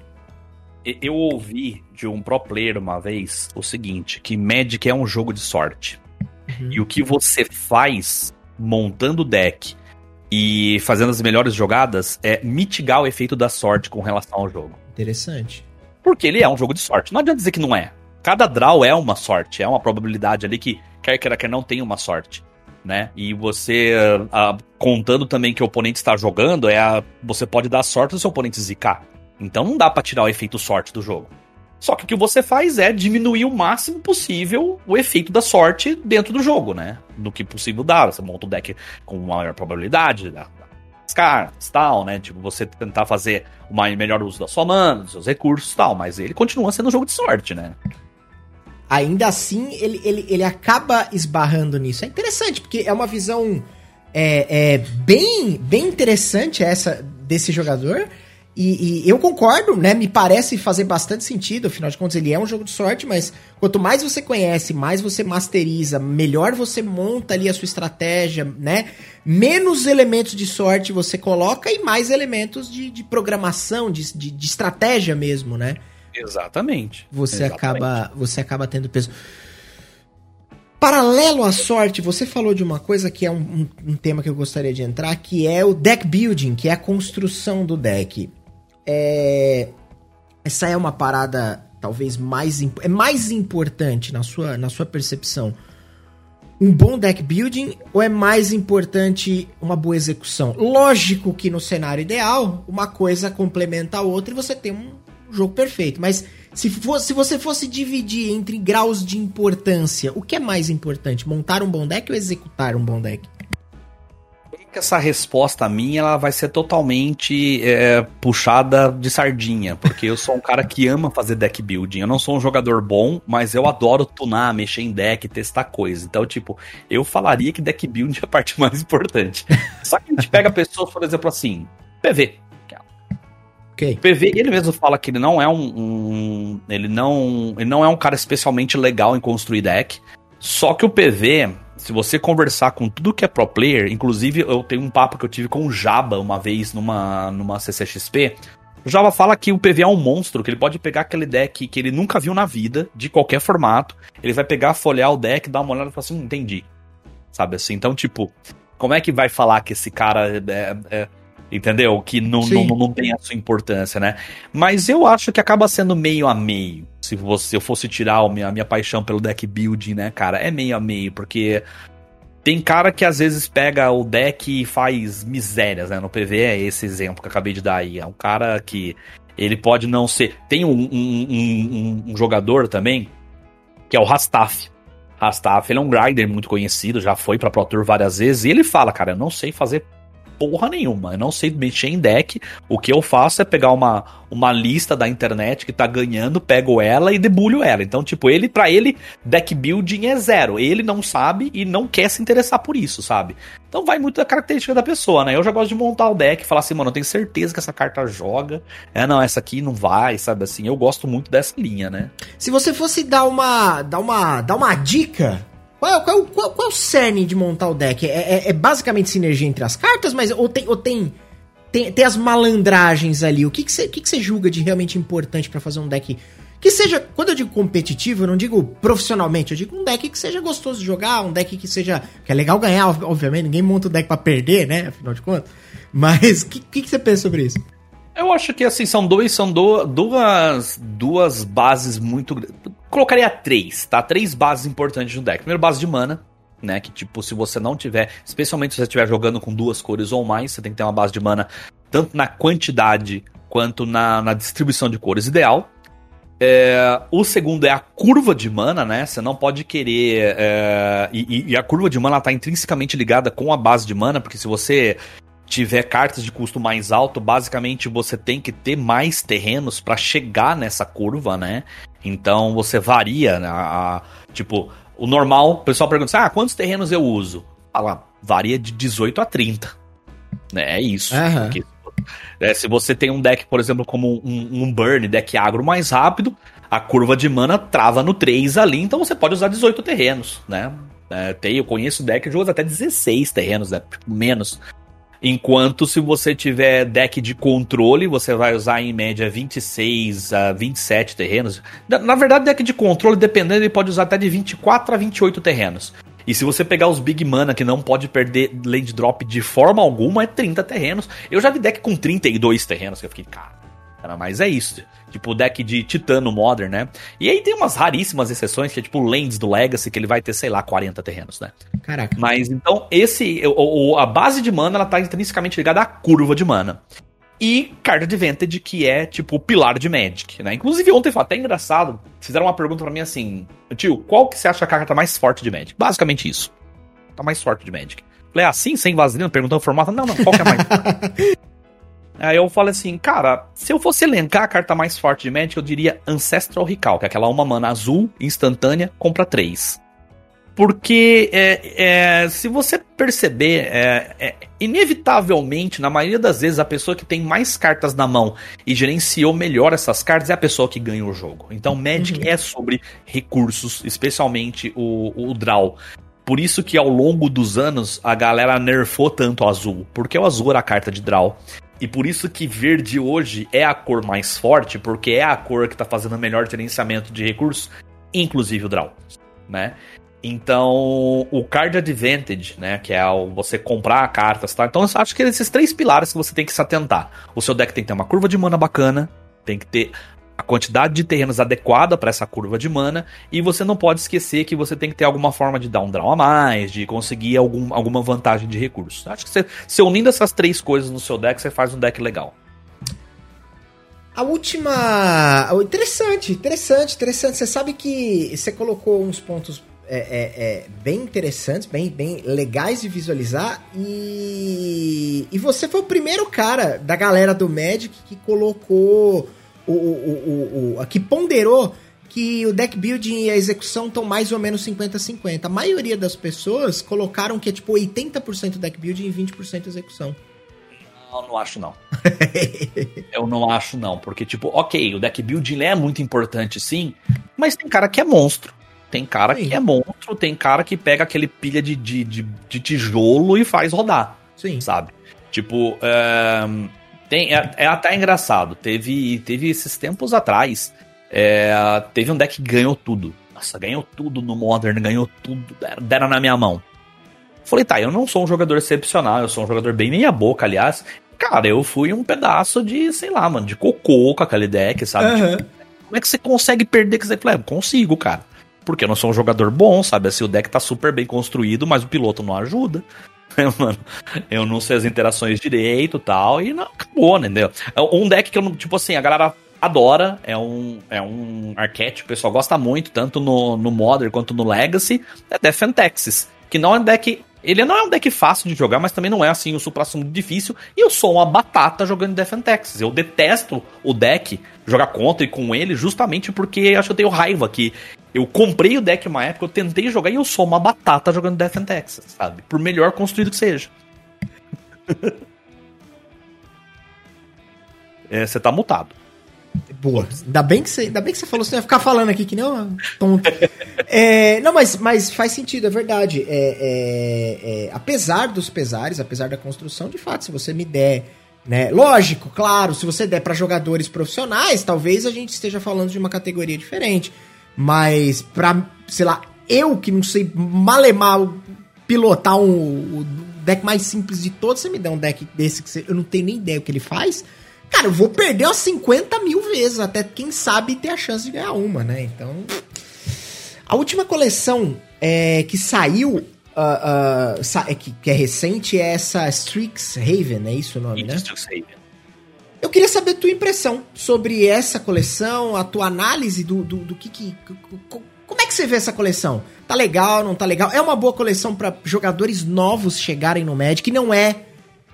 Eu ouvi de um pro player uma vez o seguinte, que Magic é um jogo de sorte. Uhum. E o que você faz montando o deck e fazendo as melhores jogadas é mitigar o efeito da sorte com relação ao jogo. Interessante. Porque ele é um jogo de sorte. Não adianta dizer que não é cada draw é uma sorte, é uma probabilidade ali que quer queira quer não tem uma sorte, né? E você contando também que o oponente está jogando, é a, você pode dar sorte do seu oponente zicar. Então não dá para tirar o efeito sorte do jogo. Só que o que você faz é diminuir o máximo possível o efeito da sorte dentro do jogo, né? Do que possível dá. Você monta o deck com maior probabilidade, dá, as cartas tal, né? Tipo, você tentar fazer o melhor uso da sua mana, dos seus recursos tal, mas ele continua sendo um jogo de sorte, né? Ainda assim ele, ele, ele acaba esbarrando nisso. É interessante, porque é uma visão é, é bem, bem interessante essa desse jogador. E, e, eu concordo, né? Me parece fazer bastante sentido. Afinal de contas, ele é um jogo de sorte, mas quanto mais você conhece, mais você masteriza, melhor você monta ali a sua estratégia, né? Menos elementos de sorte você coloca e mais elementos de, de programação, de, de, de estratégia mesmo, né? Exatamente. Você Exatamente. acaba você acaba tendo peso. Paralelo à sorte, você falou de uma coisa que é um, um, um, tema que eu gostaria de entrar, que é o deck building, que é a construção do deck. É... Essa é uma parada talvez mais, é mais importante na sua, na sua percepção um bom deck building ou é mais importante uma boa execução? Lógico que no cenário ideal, uma coisa complementa a outra e você tem um jogo perfeito. Mas se, fosse, se você fosse dividir entre graus de importância, o que é mais importante? Montar um bom deck ou executar um bom deck? essa resposta minha ela vai ser totalmente é, puxada de sardinha, porque eu sou um cara que ama fazer deck building. Eu não sou um jogador bom, mas eu adoro tunar, mexer em deck, testar coisas. Então, tipo, eu falaria que deck building é a parte mais importante. Só que a gente pega pessoas, por exemplo, assim, PV. Okay. PV, ele mesmo fala que ele não é um, um, ele não, ele não é um cara especialmente legal em construir deck. Só que o PV, se você conversar com tudo que é pro player, inclusive eu tenho um papo que eu tive com o Jaba uma vez numa numa CCXP, o Java fala que o PV é um monstro, que ele pode pegar aquele deck que ele nunca viu na vida, de qualquer formato, ele vai pegar, folhear o deck, dar uma olhada e falar assim, hum, entendi. Sabe assim? Então, tipo, como é que vai falar que esse cara é, é, entendeu? Que não, não, não tem a sua importância, né? Mas eu acho que acaba sendo meio a meio. Se você, eu fosse tirar a minha, a minha paixão pelo deck building, né, cara? É meio a meio, porque tem cara que às vezes pega o deck e faz misérias, né? No PV é esse exemplo que eu acabei de dar aí. É um cara que ele pode não ser. Tem um, um, um, um jogador também, que é o Rastaf. Rastaf, ele é um grinder muito conhecido, já foi pra Pro Tour várias vezes, e ele fala, cara, eu não sei fazer porra nenhuma. Eu não sei mexer em deck. O que eu faço é pegar uma, uma lista da internet que tá ganhando, pego ela e debulho ela. Então, tipo, ele, para ele, deck building é zero. Ele não sabe e não quer se interessar por isso, sabe? Então vai muito da característica da pessoa, né? Eu já gosto de montar o deck e falar assim, mano, eu tenho certeza que essa carta joga. É, não, essa aqui não vai, sabe assim? Eu gosto muito dessa linha, né? Se você fosse dar uma, dar uma, dar uma dica qual, qual, qual, qual é o cerne de montar o deck? É, é, é, basicamente sinergia entre as cartas, mas ou tem, ou tem, tem, tem as malandragens ali? O que você que que que julga de realmente importante para fazer um deck que seja, quando eu digo competitivo, eu não digo profissionalmente, eu digo um deck que seja gostoso de jogar, um deck que seja. que é legal ganhar, obviamente, ninguém monta um deck para perder, né? Afinal de contas. Mas o que, que, que, você pensa sobre isso? Eu acho que assim, são dois, são do, duas, duas bases muito. Colocaria três, tá? Três bases importantes no deck. Primeiro, base de mana, né? Que tipo, se você não tiver, especialmente se você estiver jogando com duas cores ou mais, você tem que ter uma base de mana tanto na quantidade quanto na, na distribuição de cores ideal. É, o segundo é a curva de mana, né? Você não pode querer. É, e, e, a curva de mana está intrinsecamente ligada com a base de mana, porque se você tiver cartas de custo mais alto, basicamente você tem que ter mais terrenos para chegar nessa curva, né? Então você varia, né? a, tipo, o normal, o pessoal pergunta assim, ah, quantos terrenos eu uso? Fala, varia de 18 a 30. Né? É isso. Uhum. Porque, é, se você tem um deck, por exemplo, como um, um burn, deck agro mais rápido, a curva de mana trava no 3 ali, então você pode usar 18 terrenos, né? É, tem, eu conheço deck que usa até 16 terrenos, né? menos. Enquanto se você tiver deck de controle, você vai usar em média 26 a 27 terrenos. Na verdade, deck de controle, dependendo, ele pode usar até de 24 a 28 terrenos. E se você pegar os Big Mana, que não pode perder land drop de forma alguma, é 30 terrenos. Eu já vi deck com 32 terrenos, que eu fiquei, cara, mas é isso. Tipo o deck de Titano Modern, né? E aí tem umas raríssimas exceções, que é tipo o Lands do Legacy, que ele vai ter, sei lá, 40 terrenos, né? Caraca. Mas então, esse. O, a base de mana, ela tá intrinsecamente ligada à curva de mana. E Card Advantage, que é, tipo, o pilar de Magic, né? Inclusive, ontem foi até engraçado. Fizeram uma pergunta para mim assim: Tio, qual que você acha a carta mais forte de Magic? Basicamente isso. Tá mais forte de Magic. Falei, assim, sem vaselina, perguntando o formato. Não, não, qual que é mais forte? Aí eu falei assim, cara, se eu fosse elencar a carta mais forte de Magic, eu diria Ancestral Recall, que é aquela uma mana azul, instantânea, compra três. Porque é, é, se você perceber, é, é, inevitavelmente, na maioria das vezes, a pessoa que tem mais cartas na mão e gerenciou melhor essas cartas é a pessoa que ganha o jogo. Então, Magic uhum. é sobre recursos, especialmente o, o draw. Por isso que ao longo dos anos a galera nerfou tanto o azul, porque o azul era a carta de draw. E por isso que verde hoje é a cor mais forte, porque é a cor que está fazendo o melhor gerenciamento de recursos, inclusive o draw, né? Então, o card advantage, né, que é o você comprar cartas, tá? Então, eu acho que esses três pilares que você tem que se atentar. O seu deck tem que ter uma curva de mana bacana, tem que ter a quantidade de terrenos adequada para essa curva de mana, e você não pode esquecer que você tem que ter alguma forma de dar um draw a mais, de conseguir algum, alguma vantagem de recursos. Acho que você, se unindo essas três coisas no seu deck, você faz um deck legal. A última. Interessante, interessante, interessante. Você sabe que você colocou uns pontos é, é, é, bem interessantes, bem, bem legais de visualizar. E, e você foi o primeiro cara da galera do Magic que colocou o, o, o, o que ponderou que o deck building e a execução estão mais ou menos 50-50. A maioria das pessoas colocaram que é tipo 80% deck building e 20% execução. Não, não acho não. eu não acho não, porque tipo, ok, o deck building é muito importante sim, mas tem cara que é monstro. Tem cara sim. que é monstro, tem cara que pega aquele pilha de, de, de, de tijolo e faz rodar. Sim. Sabe? Tipo, é, tem, é, é, até engraçado. Teve, teve esses tempos atrás. É, teve um deck que ganhou tudo. Nossa, ganhou tudo no Modern, ganhou tudo. Deram na minha mão. Falei, tá, eu não sou um jogador excepcional, eu sou um jogador bem meia boca, aliás. Cara, eu fui um pedaço de, sei lá, mano, de cocô com aquele deck, sabe? Uhum. Tipo, como é que você consegue perder esse deck? Falei, consigo, cara. Porque eu não sou um jogador bom, sabe? Assim, o deck tá super bem construído, mas o piloto não ajuda. Mano, eu não sei as interações direito e tal, e não, acabou, entendeu? É um deck que eu, tipo assim, a galera adora, é um, é um arquétipo, o pessoal gosta muito, tanto no, no Modern quanto no Legacy, é Death and Texas, que não é um deck ele não é um deck fácil de jogar, mas também não é assim o supra-sumo difícil. E eu sou uma batata jogando Death and Texas. Eu detesto o deck, jogar contra e com ele, justamente porque acho que eu tenho raiva que eu comprei o deck uma época, eu tentei jogar e eu sou uma batata jogando Death and Texas, sabe? Por melhor construído que seja. é, você tá mutado. Boa. Ainda bem que você, ainda bem que você falou, você ia ficar falando aqui que nem uma tonta. é, não, mas, mas faz sentido, é verdade. É, é, é, apesar dos pesares, apesar da construção, de fato, se você me der, né? Lógico, claro, se você der para jogadores profissionais, talvez a gente esteja falando de uma categoria diferente. Mas pra, sei lá, eu que não sei malemar pilotar um, o deck mais simples de todos, você me dá um deck desse que você, eu não tenho nem ideia o que ele faz Cara, eu vou perder umas 50 mil vezes, até quem sabe ter a chance de ganhar uma, né? Então. A última coleção é, que saiu, uh, uh, que, que, é recente, é essa Strixhaven, é isso o nome, né? Strixhaven. Eu queria saber a tua impressão sobre essa coleção, a tua análise do, do, do que, que. Como é que você vê essa coleção? Tá legal, não tá legal? É uma boa coleção para jogadores novos chegarem no Magic, não é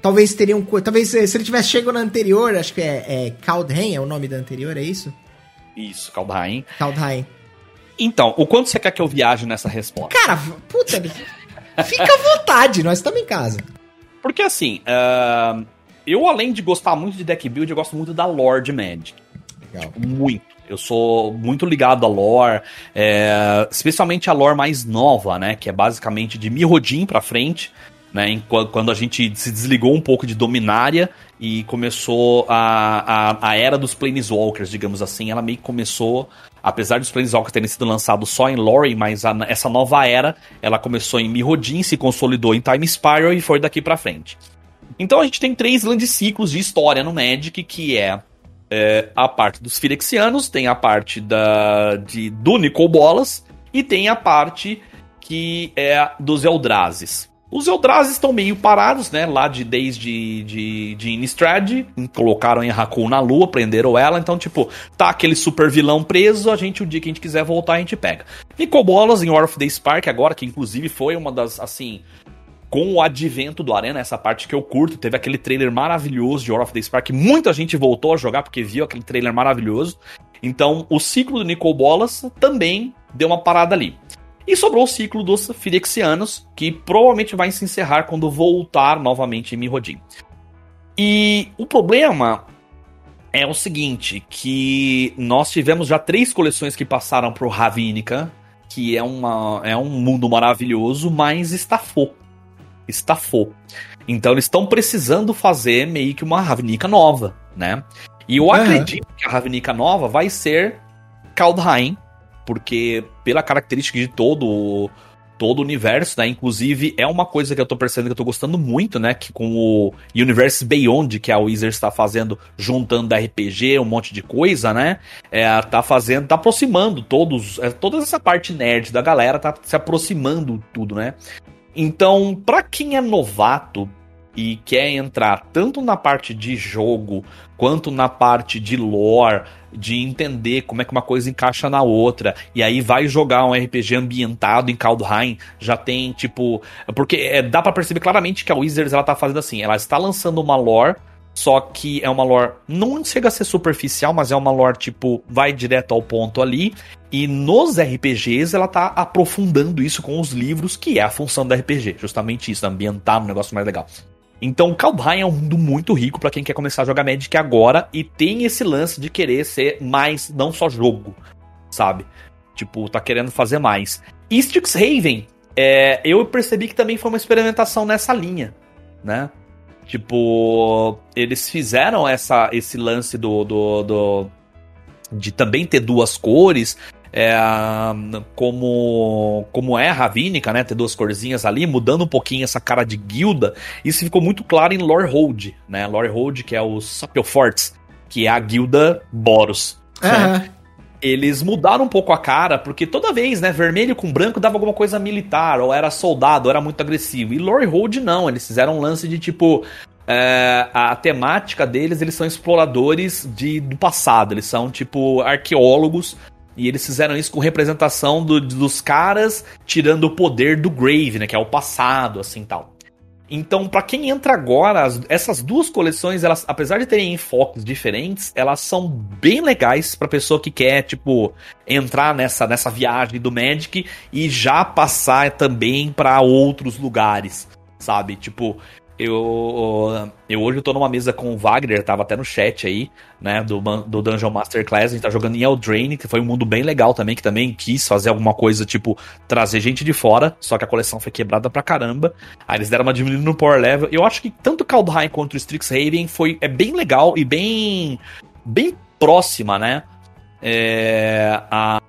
Talvez teriam. Talvez se ele tivesse chegado na anterior, acho que é, é Kaldheim, é o nome da anterior, é isso? Isso, Kaldheim. Kaldheim. Então, o quanto você quer que eu viaje nessa resposta? Cara, puta, fica à vontade, nós estamos em casa. Porque assim, uh, eu além de gostar muito de deck build, eu gosto muito da lore de Magic. Legal. Tipo, muito. Eu sou muito ligado à lore, é, especialmente a lore mais nova, né? Que é basicamente de Mirrodin pra frente né? Quando a gente se desligou um pouco de Dominária e começou a, a, a era dos Planeswalkers, digamos assim, ela meio que começou, apesar dos Planeswalkers terem sido lançados só em Lore, mas a, essa nova era, ela começou em Mirrodin, se consolidou em Time Spiral e foi daqui para frente. Então a gente tem três grandes ciclos de história no Magic, que é, é a parte dos Phyrexianos, tem a parte da, de, do Nicol Bolas e tem a parte que é dos Eldrazi. Os Eldrazi estão meio parados, né? Lá de desde de, de Innistrad, colocaram em Hakun na lua, prenderam ela, então, tipo, tá aquele super vilão preso, a gente, o dia que a gente quiser voltar, a gente pega. Nicobolas em War of the Spark agora, que inclusive foi uma das, assim, com o advento do Arena, essa parte que eu curto, teve aquele trailer maravilhoso de War of the Spark, muita gente voltou a jogar porque viu aquele trailer maravilhoso. Então, o ciclo do Nicobolas também deu uma parada ali. E sobrou o ciclo dos Firexianos, que provavelmente vai se encerrar quando voltar novamente em Mirrodin. E o problema é o seguinte, que nós tivemos já três coleções que passaram pro Ravnica, que é, uma, é um mundo maravilhoso, mas estafou. Estafou. Então eles estão precisando fazer meio que uma Ravnica nova, né? E eu acredito que a Ravnica nova vai ser Kaldheim, porque pela característica de todo o, todo universo, né? Inclusive, é uma coisa que eu tô percebendo que eu tô gostando muito, né? Que com o Universe Beyond, que a Wizards está fazendo, juntando RPG, um monte de coisa, né? É, tá fazendo, tá aproximando todos, é, toda essa parte nerd da galera, tá se aproximando tudo, né? Então, pra quem é novato, e quer entrar tanto na parte de jogo quanto na parte de lore, de entender como é que uma coisa encaixa na outra, e aí vai jogar um RPG ambientado em Kaldheim, já tem tipo, porque é, dá para perceber claramente que a Wizards ela tá fazendo assim, ela está lançando uma lore só que é uma lore, não chega a ser superficial, mas é uma lore tipo, vai direto ao ponto ali. E nos RPGs ela tá aprofundando isso com os livros, que é a função do RPG, justamente isso, ambientar um negócio mais legal. Então, Kaldheim é um mundo muito rico para quem quer começar a jogar Magic agora e tem esse lance de querer ser mais, não só jogo, sabe? Tipo, tá querendo fazer mais. E Strixhaven, é, eu percebi que também foi uma experimentação nessa linha, né? Tipo, eles fizeram essa, esse lance do, do, do de também ter duas cores, é, como, como é a Ravínica, né? Ter duas corzinhas ali, mudando um pouquinho essa cara de guilda. Isso ficou muito claro em Lorehold, né? Lorehold, que é o Sapelforts, que é a guilda Boros. Uhum. Né? Eles mudaram um pouco a cara, porque toda vez, né, vermelho com branco dava alguma coisa militar, ou era soldado, ou era muito agressivo. E Lorehold não, eles fizeram um lance de tipo, é, a temática deles, eles são exploradores de, do passado, eles são tipo arqueólogos e eles fizeram isso com representação do, dos caras tirando o poder do Grave, né? Que é o passado, assim tal. Então, para quem entra agora, as, essas duas coleções, elas, apesar de terem enfoques diferentes, elas são bem legais para pessoa que quer, tipo, entrar nessa, nessa viagem do Magic e já passar também para outros lugares, sabe? Tipo, eu, eu hoje eu tô numa mesa com o Wagner, tava até no chat aí, né, do, do Dungeon Masterclass, a gente tá jogando em Eldraine, que foi um mundo bem legal também, que também quis fazer alguma coisa, tipo, trazer gente de fora, só que a coleção foi quebrada pra caramba, aí eles deram uma diminuída no power level, eu acho que tanto Kaldheim quanto o Strixhaven foi, é bem legal e bem, bem próxima, né, é, a,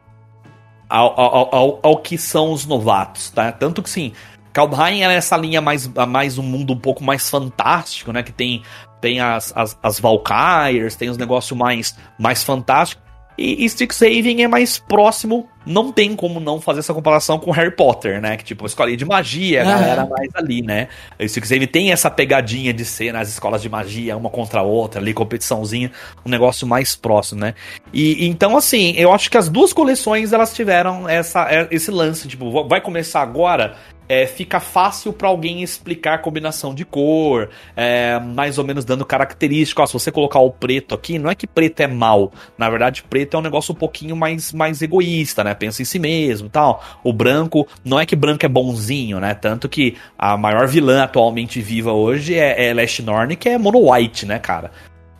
ao, ao, ao, ao que são os novatos, tá, tanto que sim, Kaldheim é essa linha mais, mais um mundo um pouco mais fantástico, né? Que tem, tem as, as, as Valkyries, tem os negócios mais, mais fantásticos. E, e Strixhaven é mais próximo, não tem como não fazer essa comparação com Harry Potter, né? Que tipo, escola de magia, a galera mais ali, né? O Strixhaven tem essa pegadinha de ser nas escolas de magia, uma contra a outra, ali, competiçãozinha, um negócio mais próximo, né? E então, assim, eu acho que as duas coleções elas tiveram essa, é, esse lance, tipo, vai começar agora, é, fica fácil para alguém explicar combinação de cor, é, mais ou menos dando característica. Se você colocar o preto aqui, não é que preto é mal. Na verdade, preto é um negócio um pouquinho mais, mais egoísta, né? Pensa em si mesmo tal. O branco, não é que branco é bonzinho, né? Tanto que a maior vilã atualmente viva hoje é, é Last Norn, que é mono white, né, cara?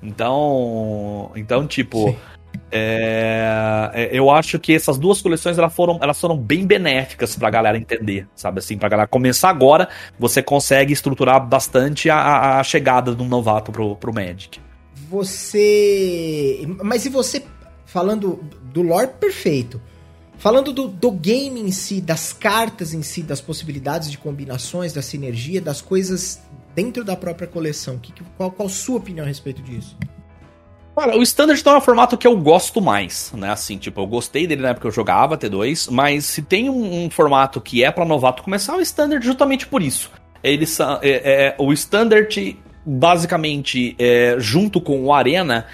Então, então tipo. Sim é, é, eu acho que essas duas coleções elas foram, elas foram bem benéficas pra galera entender, sabe assim? Pra galera começar agora, você consegue estruturar bastante a, a chegada de um novato pro, pro Magic. Você. Mas e você, falando do lore, perfeito. Falando do, do game em si, das cartas em si, das possibilidades de combinações, da sinergia, das coisas dentro da própria coleção, que, qual, qual a sua opinião a respeito disso? Cara, o Standard então é um formato que eu gosto mais, né? Assim, tipo, eu gostei dele na época que eu jogava T2, mas se tem um, um formato que é para novato começar, é o Standard justamente por isso. São. É, é, o Standard, basicamente, é, junto com o Arena,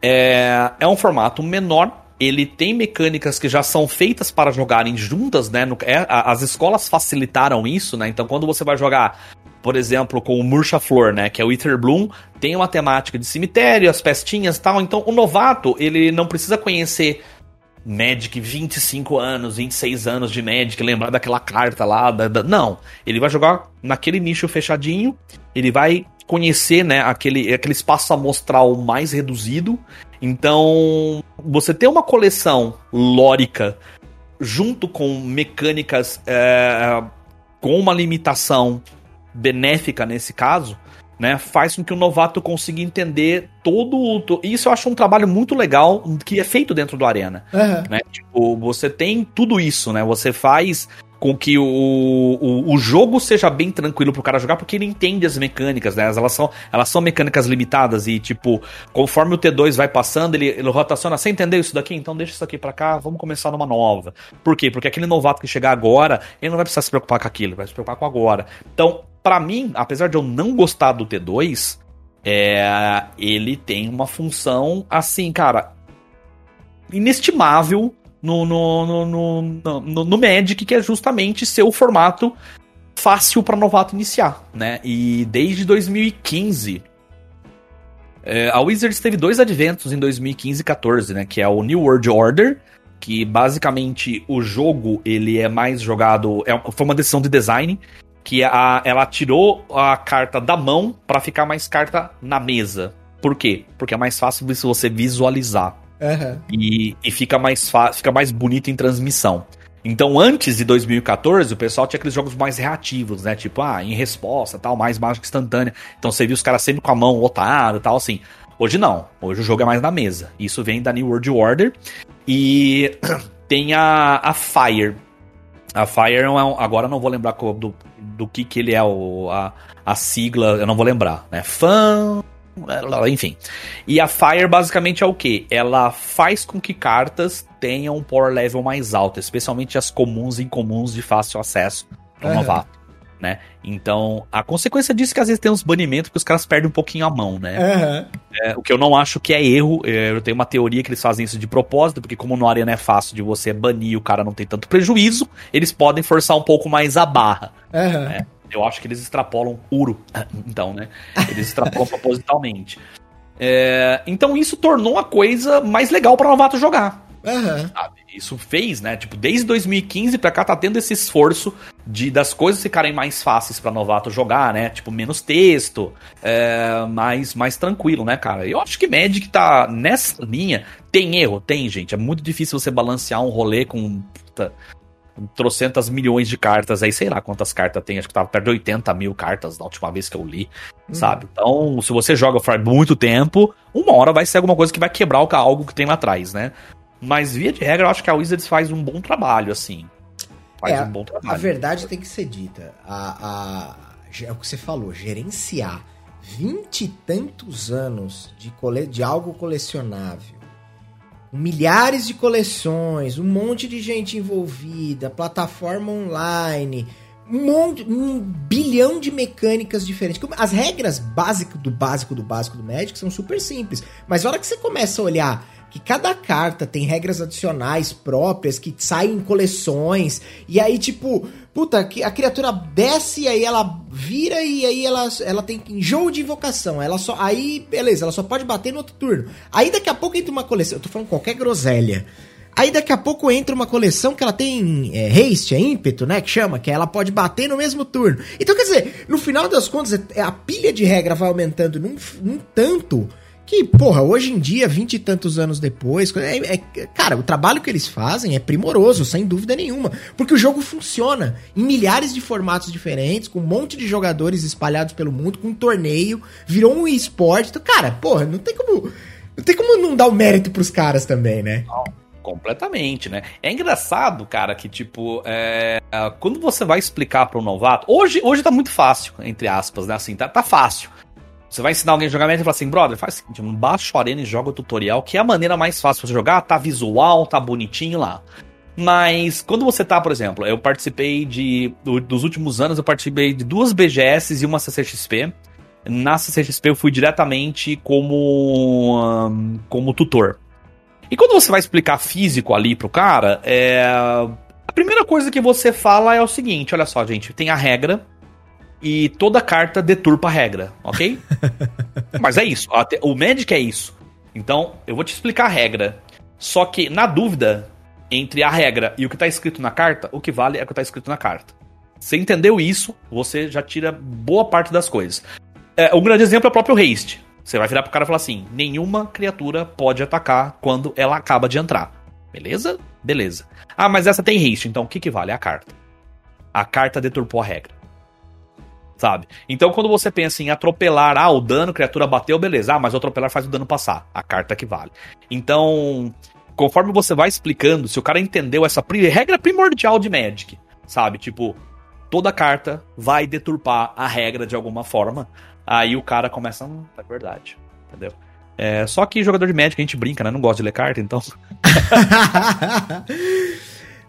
é, é um formato menor. Ele tem mecânicas que já são feitas para jogarem juntas, né? No, é, as escolas facilitaram isso, né? Então, quando você vai jogar por exemplo, com o Murcha Flor, né, que é o Ether Bloom, tem uma temática de cemitério, as pestinhas e tal. Então, o novato, ele não precisa conhecer Magic 25 anos, 26 anos de Magic, lembrar daquela carta lá, da, da... não, ele vai jogar naquele nicho fechadinho, ele vai conhecer, né, aquele, aquele espaço amostral mais reduzido. Então, você ter uma coleção lórica junto com mecânicas é, com uma limitação benéfica nesse caso, né, faz com que o novato consiga entender todo o. Isso eu acho um trabalho muito legal que é feito dentro do Arena. Uhum. Né? Tipo, você tem tudo isso, né? Você faz com que o, o, o, jogo seja bem tranquilo pro cara jogar, porque ele entende as mecânicas, né? Elas são, elas são mecânicas limitadas e, tipo, conforme o T2 vai passando, ele, ele rotaciona. Você entendeu isso daqui? Então deixa isso aqui pra cá, vamos começar numa nova. Por quê? Porque aquele novato que chegar agora, ele não vai precisar se preocupar com aquilo, vai se preocupar com agora. Então, para mim, apesar de eu não gostar do T2, é, ele tem uma função, assim, cara, inestimável no, no, no, no, no, Magic, que é justamente ser o formato fácil para novato iniciar, né? E desde 2015, é, a Wizards teve dois adventos em 2015 e 14, né? Que é o New World Order, que basicamente o jogo ele é mais jogado, é, foi uma decisão de design, que a, ela tirou a carta da mão para ficar mais carta na mesa. Por quê? Porque é mais fácil você visualizar. Uhum. E, e fica mais fica mais bonito em transmissão. Então, antes de 2014, o pessoal tinha aqueles jogos mais reativos, né? Tipo, ah, em resposta, tal, mais mágica instantânea. Então você viu os caras sempre com a mão lotada tal, assim. Hoje não. Hoje o jogo é mais na mesa. Isso vem da New World Order. E tem a, a Fire. A Fire é um, agora não vou lembrar do, do que que ele é o, a, a sigla, eu não vou lembrar, né? Fan enfim. E a Fire basicamente é o que? Ela faz com que cartas tenham um power level mais alto, especialmente as comuns e incomuns de fácil acesso para o uhum. novato. Né? Então, a consequência disso é que às vezes tem uns banimentos que os caras perdem um pouquinho a mão, né? Uhum. É, o que eu não acho que é erro. É, eu tenho uma teoria que eles fazem isso de propósito, porque como no Arena é fácil de você banir o cara não tem tanto prejuízo, eles podem forçar um pouco mais a barra. Uhum. Né? Eu acho que eles extrapolam puro. Então, né? Eles extrapolam propositalmente. É, então isso tornou a coisa mais legal para novato jogar. Uhum. Isso fez, né? Tipo, desde 2015 pra cá tá tendo esse esforço de das coisas ficarem mais fáceis para novato jogar, né? Tipo, menos texto, é, mais, mais tranquilo, né, cara? Eu acho que Magic tá nessa linha. Tem erro? Tem, gente. É muito difícil você balancear um rolê com. Puta, trocentas milhões de cartas aí, sei lá quantas cartas tem, acho que tava perto de 80 mil cartas na última vez que eu li, hum. sabe? Então, se você joga faz muito tempo, uma hora vai ser alguma coisa que vai quebrar algo que tem lá atrás, né? Mas via de regra, eu acho que a Wizards faz um bom trabalho, assim. Faz é, um bom trabalho. A verdade tem que ser dita. A, a, é o que você falou, gerenciar vinte e tantos anos de, cole, de algo colecionável milhares de coleções, um monte de gente envolvida, plataforma online, um monte, um bilhão de mecânicas diferentes. As regras básicas do básico do básico do Magic são super simples, mas a hora que você começa a olhar que cada carta tem regras adicionais próprias que saem em coleções. E aí, tipo, puta, a criatura desce e aí ela vira e aí ela, ela tem enjoo de invocação. Ela só. Aí, beleza, ela só pode bater no outro turno. Aí daqui a pouco entra uma coleção. Eu tô falando qualquer groselha. Aí daqui a pouco entra uma coleção que ela tem é, haste, é ímpeto, né? Que chama, que ela pode bater no mesmo turno. Então, quer dizer, no final das contas, é, a pilha de regra vai aumentando num, num tanto que, porra, hoje em dia, vinte e tantos anos depois, é, é, cara, o trabalho que eles fazem é primoroso, sem dúvida nenhuma. Porque o jogo funciona em milhares de formatos diferentes, com um monte de jogadores espalhados pelo mundo, com um torneio, virou um esporte. Então, cara, porra, não tem como. Não tem como não dar o mérito pros caras também, né? Não, completamente, né? É engraçado, cara, que tipo, é, quando você vai explicar para um novato, hoje, hoje tá muito fácil, entre aspas, né? Assim, tá, tá fácil. Você vai ensinar alguém a jogar Magic e fala assim, brother, faz o seguinte, baixa o Arena e joga o tutorial, que é a maneira mais fácil de jogar, tá visual, tá bonitinho lá. Mas quando você tá, por exemplo, eu participei de. Dos últimos anos, eu participei de duas BGS e uma CCXP. Na CCXP eu fui diretamente como. Como tutor. E quando você vai explicar físico ali pro cara, é. A primeira coisa que você fala é o seguinte: olha só, gente, tem a regra, e toda carta deturpa a regra, ok? Mas é isso. O Magic é isso. Então, eu vou te explicar a regra. Só que, na dúvida entre a regra e o que está escrito na carta, o que vale é o que está escrito na carta. Você entendeu isso, você já tira boa parte das coisas. É, um grande exemplo é o próprio haste. Você vai virar pro cara e falar assim: nenhuma criatura pode atacar quando ela acaba de entrar. Beleza? Beleza. Ah, mas essa tem haste, então o que, que vale? É a carta. A carta deturpou a regra. Sabe? Então quando você pensa em atropelar, ah, o dano, criatura bateu, beleza, ah, mas o atropelar faz o dano passar, a carta que vale. Então, conforme você vai explicando, se o cara entendeu essa regra primordial de Magic, sabe? Tipo, toda carta vai deturpar a regra de alguma forma, aí o cara começa, hum, é verdade, entendeu? É, só que jogador de Magic a gente brinca, né? Não gosta de ler carta, então.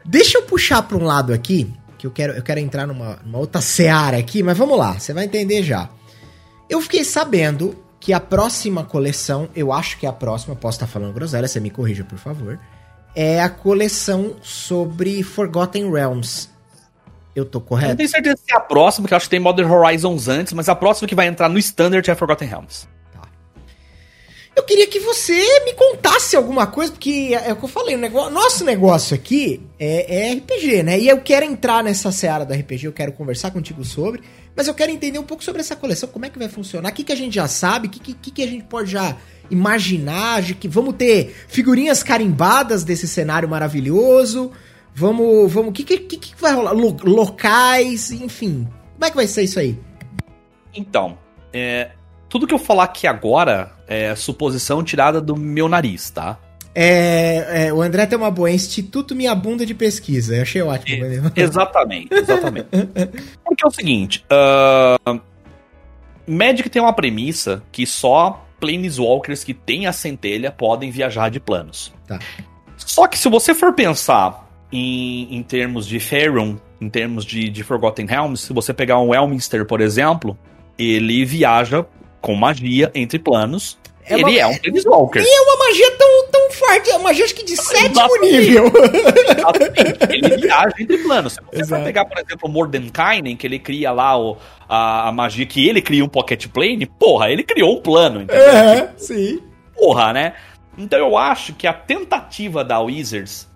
Deixa eu puxar para um lado aqui, que eu quero, eu quero entrar numa, numa outra seara aqui, mas vamos lá, você vai entender já. Eu fiquei sabendo que a próxima coleção, eu acho que é a próxima, posso estar falando groselha, você me corrija, por favor, é a coleção sobre Forgotten Realms. Eu tô correto? Eu não tenho certeza se é a próxima, porque eu acho que tem Modern Horizons antes, mas a próxima que vai entrar no Standard é Forgotten Realms. Eu queria que você me contasse alguma coisa, porque é, é o que eu falei, o negócio, nosso negócio aqui é, é, RPG, né? E eu quero entrar nessa seara da RPG, eu quero conversar contigo sobre, mas eu quero entender um pouco sobre essa coleção, como é que vai funcionar, o que, que a gente já sabe, o que, que, que a gente pode já imaginar, de que vamos ter figurinhas carimbadas desse cenário maravilhoso, vamos, vamos, o que, que, que vai rolar? Locais, enfim, como é que vai ser isso aí? Então, é, tudo que eu falar aqui agora é suposição tirada do meu nariz, tá? É, é, o André tem uma boa, é Instituto Minha Bunda de Pesquisa. Eu achei ótimo. É, exatamente, exatamente. Porque é o seguinte: uh, Magic tem uma premissa que só Planeswalkers que têm a centelha podem viajar de planos. Tá. Só que se você for pensar em, em termos de Faerun, em termos de, de Forgotten Realms, se você pegar um Elminster, por exemplo, ele viaja com magia entre planos. É ele uma... é um Planeswalker. E é uma magia tão, tão forte, é uma magia acho que de sétimo nível. Exatamente. Ele viaja entre planos. Se você Exato. pegar, por exemplo, o Mordenkainen, que ele cria lá o, a, a, magia que ele cria um Pocket Plane, porra, ele criou um plano, entendeu? É, sim. Porra, né? Então eu acho que a tentativa da Wizards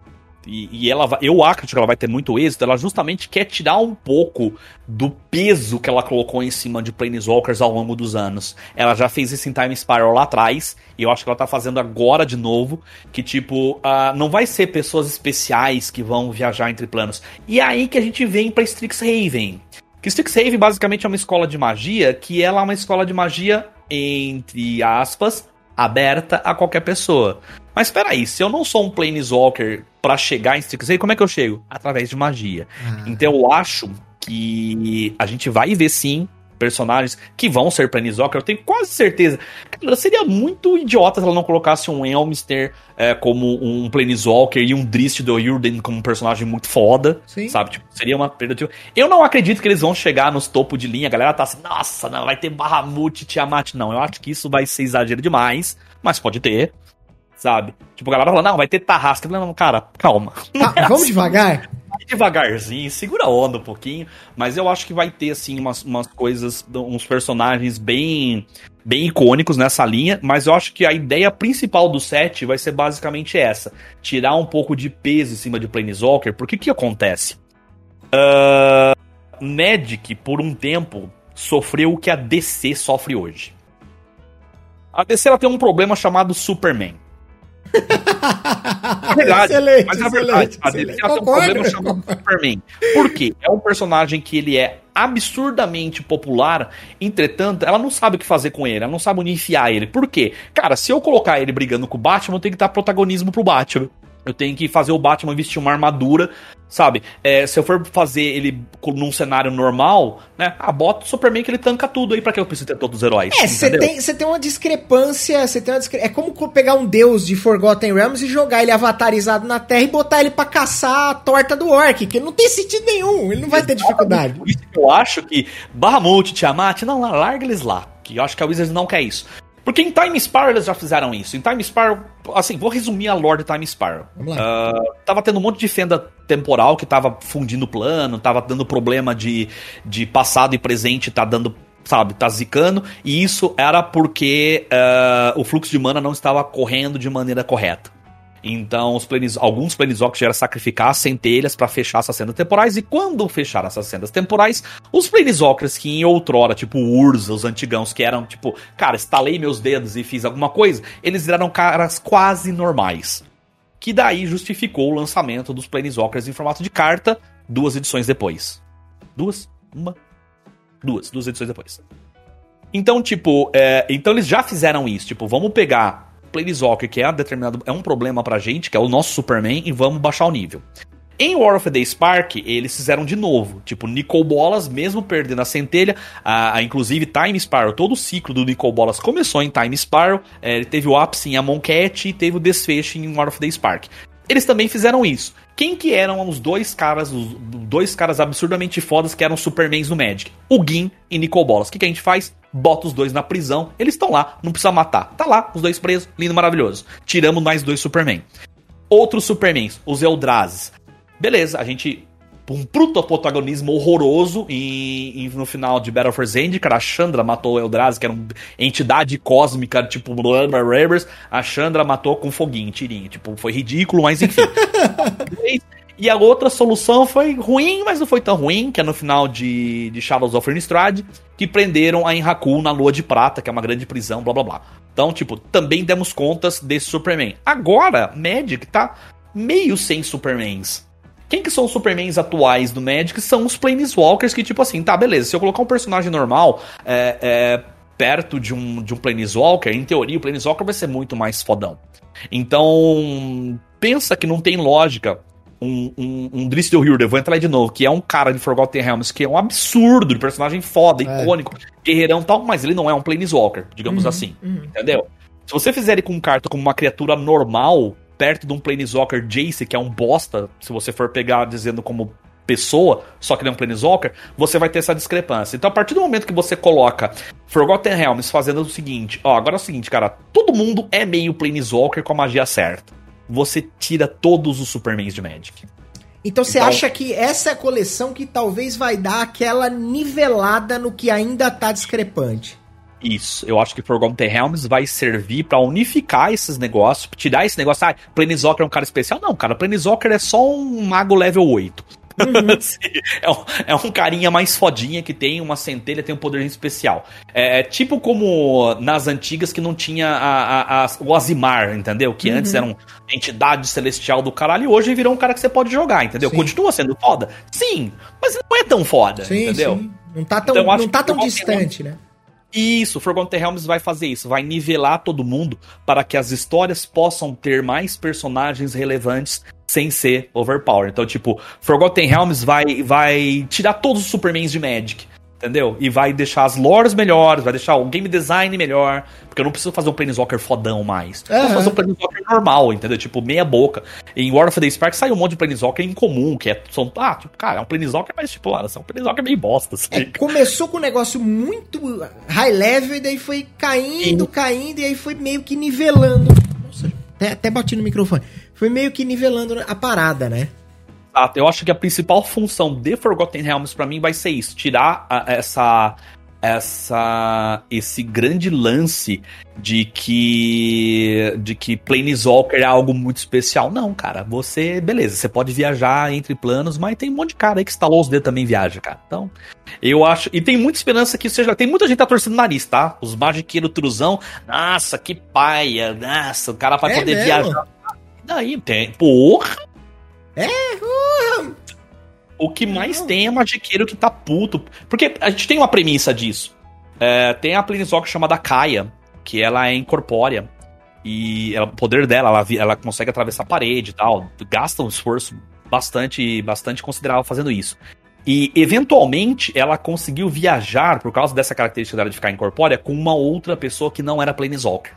e, e, ela eu acredito que ela vai ter muito êxito, ela justamente quer tirar um pouco do peso que ela colocou em cima de Planeswalkers ao longo dos anos. Ela já fez isso em Time Spiral lá atrás, e eu acho que ela tá fazendo agora de novo, que tipo, uh, não vai ser pessoas especiais que vão viajar entre planos. E é aí que a gente vem pra Strixhaven. Que Strixhaven basicamente é uma escola de magia, que ela é uma escola de magia, entre aspas, aberta a qualquer pessoa. Mas aí, se eu não sou um Planeswalker para chegar em Strixhaven, como é que eu chego? Através de magia. Ah. Então eu acho que a gente vai ver sim personagens que vão ser Planeswalker, eu tenho quase certeza. Cara, seria muito idiota se ela não colocasse um Elmister é, como um Planeswalker e um Drist do Urden como um personagem muito foda, Sim. sabe? Tipo, seria uma perda de... Eu não acredito que eles vão chegar nos topo de linha, a galera tá assim, nossa, não, vai ter Bahamut e Tiamat. Não, eu acho que isso vai ser exagero demais, mas pode ter sabe? Tipo, a galera fala, não, vai ter tarrasca. Não, cara, calma. É vamos assim. devagar? devagarzinho, segura a onda um pouquinho, mas eu acho que vai ter, assim, umas, umas coisas, uns personagens bem, bem icônicos nessa linha, mas eu acho que a ideia principal do set vai ser basicamente essa, tirar um pouco de peso em cima de Planeswalker, porque o que acontece? Uh, Magic, por um tempo, sofreu o que a DC sofre hoje. A DC ela tem um problema chamado Superman. É verdade, excelente, mas é verdade. A DC tem um problema chamado Superman. Por quê? É um personagem que ele é absurdamente popular, entretanto, ela não sabe o que fazer com ele, ela não sabe onde enfiar ele. Por quê? Cara, se eu colocar ele brigando com o Batman, eu tenho que dar protagonismo pro Batman. Eu tenho que fazer o Batman vestir uma armadura, sabe? É, se eu for fazer ele num cenário normal, né? Ah, bota o Superman que ele tanca tudo aí pra que eu preciso ter todos os heróis. É, você tem, tem uma discrepância, você tem uma discre... É como pegar um deus de Forgotten Realms e jogar ele avatarizado na Terra e botar ele pra caçar a torta do Orc, que não tem sentido nenhum, ele não vai ter dificuldade. Por isso que eu acho que Bahamut, Tiamat, não, larga eles lá. Que eu acho que a Wizards não quer isso. Porque em Time Spiral eles já fizeram isso. Em Time Spiral, assim, vou resumir a lore de Time Spiral. Vamos lá. Uh, tava tendo um monte de fenda temporal que tava fundindo o plano, tava dando problema de, de passado e presente, tá dando sabe, tá zicando, e isso era porque uh, o fluxo de mana não estava correndo de maneira correta. Então, alguns planeswalkers tiveram sacrificar centelhas para fechar essas sendas temporais. E quando fecharam essas sendas temporais, os planeswalkers que em outrora, tipo Urza, os antigãos, que eram tipo, cara, estalei meus dedos e fiz alguma coisa, eles viraram caras quase normais. Que daí justificou o lançamento dos planeswalkers em formato de carta duas edições depois. Duas? Uma? Duas, duas edições depois. Então, tipo, é, então eles já fizeram isso. Tipo, vamos pegar Planeswalker, que é, determinado, é um problema pra gente, que é o nosso Superman, e vamos baixar o nível. Em War of the Spark, eles fizeram de novo. Tipo, Nicol Bolas, mesmo perdendo a centelha, a, a, inclusive Time Spiral, todo o ciclo do Nicol Bolas começou em Time Spiral, é, ele teve o ápice em Amon Cat e teve o desfecho em War of the Spark. Eles também fizeram isso. Quem que eram os dois caras, os dois caras absurdamente fodas que eram Supermans no Magic? O Gin e Nicol Bolas. O que, que a gente faz? Bota os dois na prisão, eles estão lá, não precisa matar. Tá lá, os dois presos, lindo, maravilhoso. Tiramos mais dois Superman. Outros Supermans, os Eldrazes. Beleza, a gente um protagonismo horroroso e, e, no final de Battle for Zendikar, a Chandra matou o Eldrazi, que era uma entidade cósmica, tipo Ravers, a Chandra matou com foguinho, tirinho, tipo, foi ridículo, mas enfim. E a outra solução foi ruim, mas não foi tão ruim, que é no final de, de Shadows of Innistrad, que prenderam a Enraku na Lua de Prata, que é uma grande prisão, blá blá blá. Então, tipo, também demos contas desse Superman. Agora, Magic tá meio sem Supermans. Quem que são os Supermans atuais do Magic? São os Planeswalkers que, tipo assim, tá, beleza, se eu colocar um personagem normal é, é, perto de um, de um Planeswalker, em teoria o Planeswalker vai ser muito mais fodão. Então, pensa que não tem lógica um, um, um Dristil Hilder, vou entrar aí de novo, que é um cara de Forgotten Realms, que é um absurdo de personagem foda, é. icônico, guerreirão e tal, mas ele não é um Planeswalker, digamos uhum, assim, uhum. entendeu? Se você fizer ele com carta como uma criatura normal, perto de um Planeswalker Jace, que é um bosta, se você for pegar dizendo como pessoa, só que ele é um Planeswalker, você vai ter essa discrepância. Então, a partir do momento que você coloca Forgotten Realms fazendo o seguinte, ó, agora é o seguinte, cara, todo mundo é meio Planeswalker com a magia certa. Você tira todos os Supermans de Magic. Então você então, acha que essa é a coleção que talvez vai dar aquela nivelada no que ainda tá discrepante? Isso, eu acho que Forgotten Realms vai servir para unificar esses negócios, tirar esse negócio, ah, Planeswalker é um cara especial. Não, cara, Planeswalker é só um mago level 8. Uhum. é, um, é, um, carinha mais fodinha que tem uma centelha, tem um poder especial. É, é, tipo como nas antigas que não tinha a, a, a, o Azimar, entendeu? Que uhum. antes era uma entidade celestial do caralho e hoje virou um cara que você pode jogar, entendeu? Sim. Continua sendo foda? Sim, mas não é tão foda, sim, entendeu? Sim. Não tá tão, então, não tá tão distante, né? Isso, Forgotten Realms vai fazer isso, vai nivelar todo mundo para que as histórias possam ter mais personagens relevantes sem ser overpower. Então, tipo, Forgotten Realms vai, vai tirar todos os Supermans de Magic entendeu? E vai deixar as lores melhores, vai deixar o game design melhor, porque eu não preciso fazer um Planeswalker fodão mais. Uhum. Posso fazer um Planeswalker normal, entendeu? Tipo, meia boca. Em War of the Spark sai um monte de Planeswalker incomum, que é, são, ah, tipo, cara, é um Planeswalker, mas tipo, ah, são um Planeswalker meio bosta. Assim. É, começou com um negócio muito high level, e daí foi caindo, Sim. caindo, e aí foi meio que nivelando. Nossa, até, até bati no microfone. Foi meio que nivelando a parada, né? Exato. Eu acho que a principal função de Forgotten Realms para mim vai ser isso, tirar a, essa essa esse grande lance de que de que Planeswalker é algo muito especial. Não, cara, você, beleza, você pode viajar entre planos, mas tem um monte de cara aí que instalou os dedos também viaja, cara. Então, eu acho, e tem muita esperança que seja, tem muita gente tá torcendo o nariz, tá? Os magiqueiros truzão, nossa, que paia, nossa, o cara vai é poder mesmo? viajar. Daí tem, porra, é, uh, O que mais não. tem é magiqueiro que tá puto. Porque a gente tem uma premissa disso. É, tem a Planeswalker chamada Kaia, que ela é incorpórea. E ela, o poder dela, ela, ela consegue atravessar a parede e tal. Gasta um esforço bastante, bastante considerável fazendo isso. E, eventualmente, ela conseguiu viajar, por causa dessa característica dela de ficar incorpórea, com uma outra pessoa que não era Planeswalker.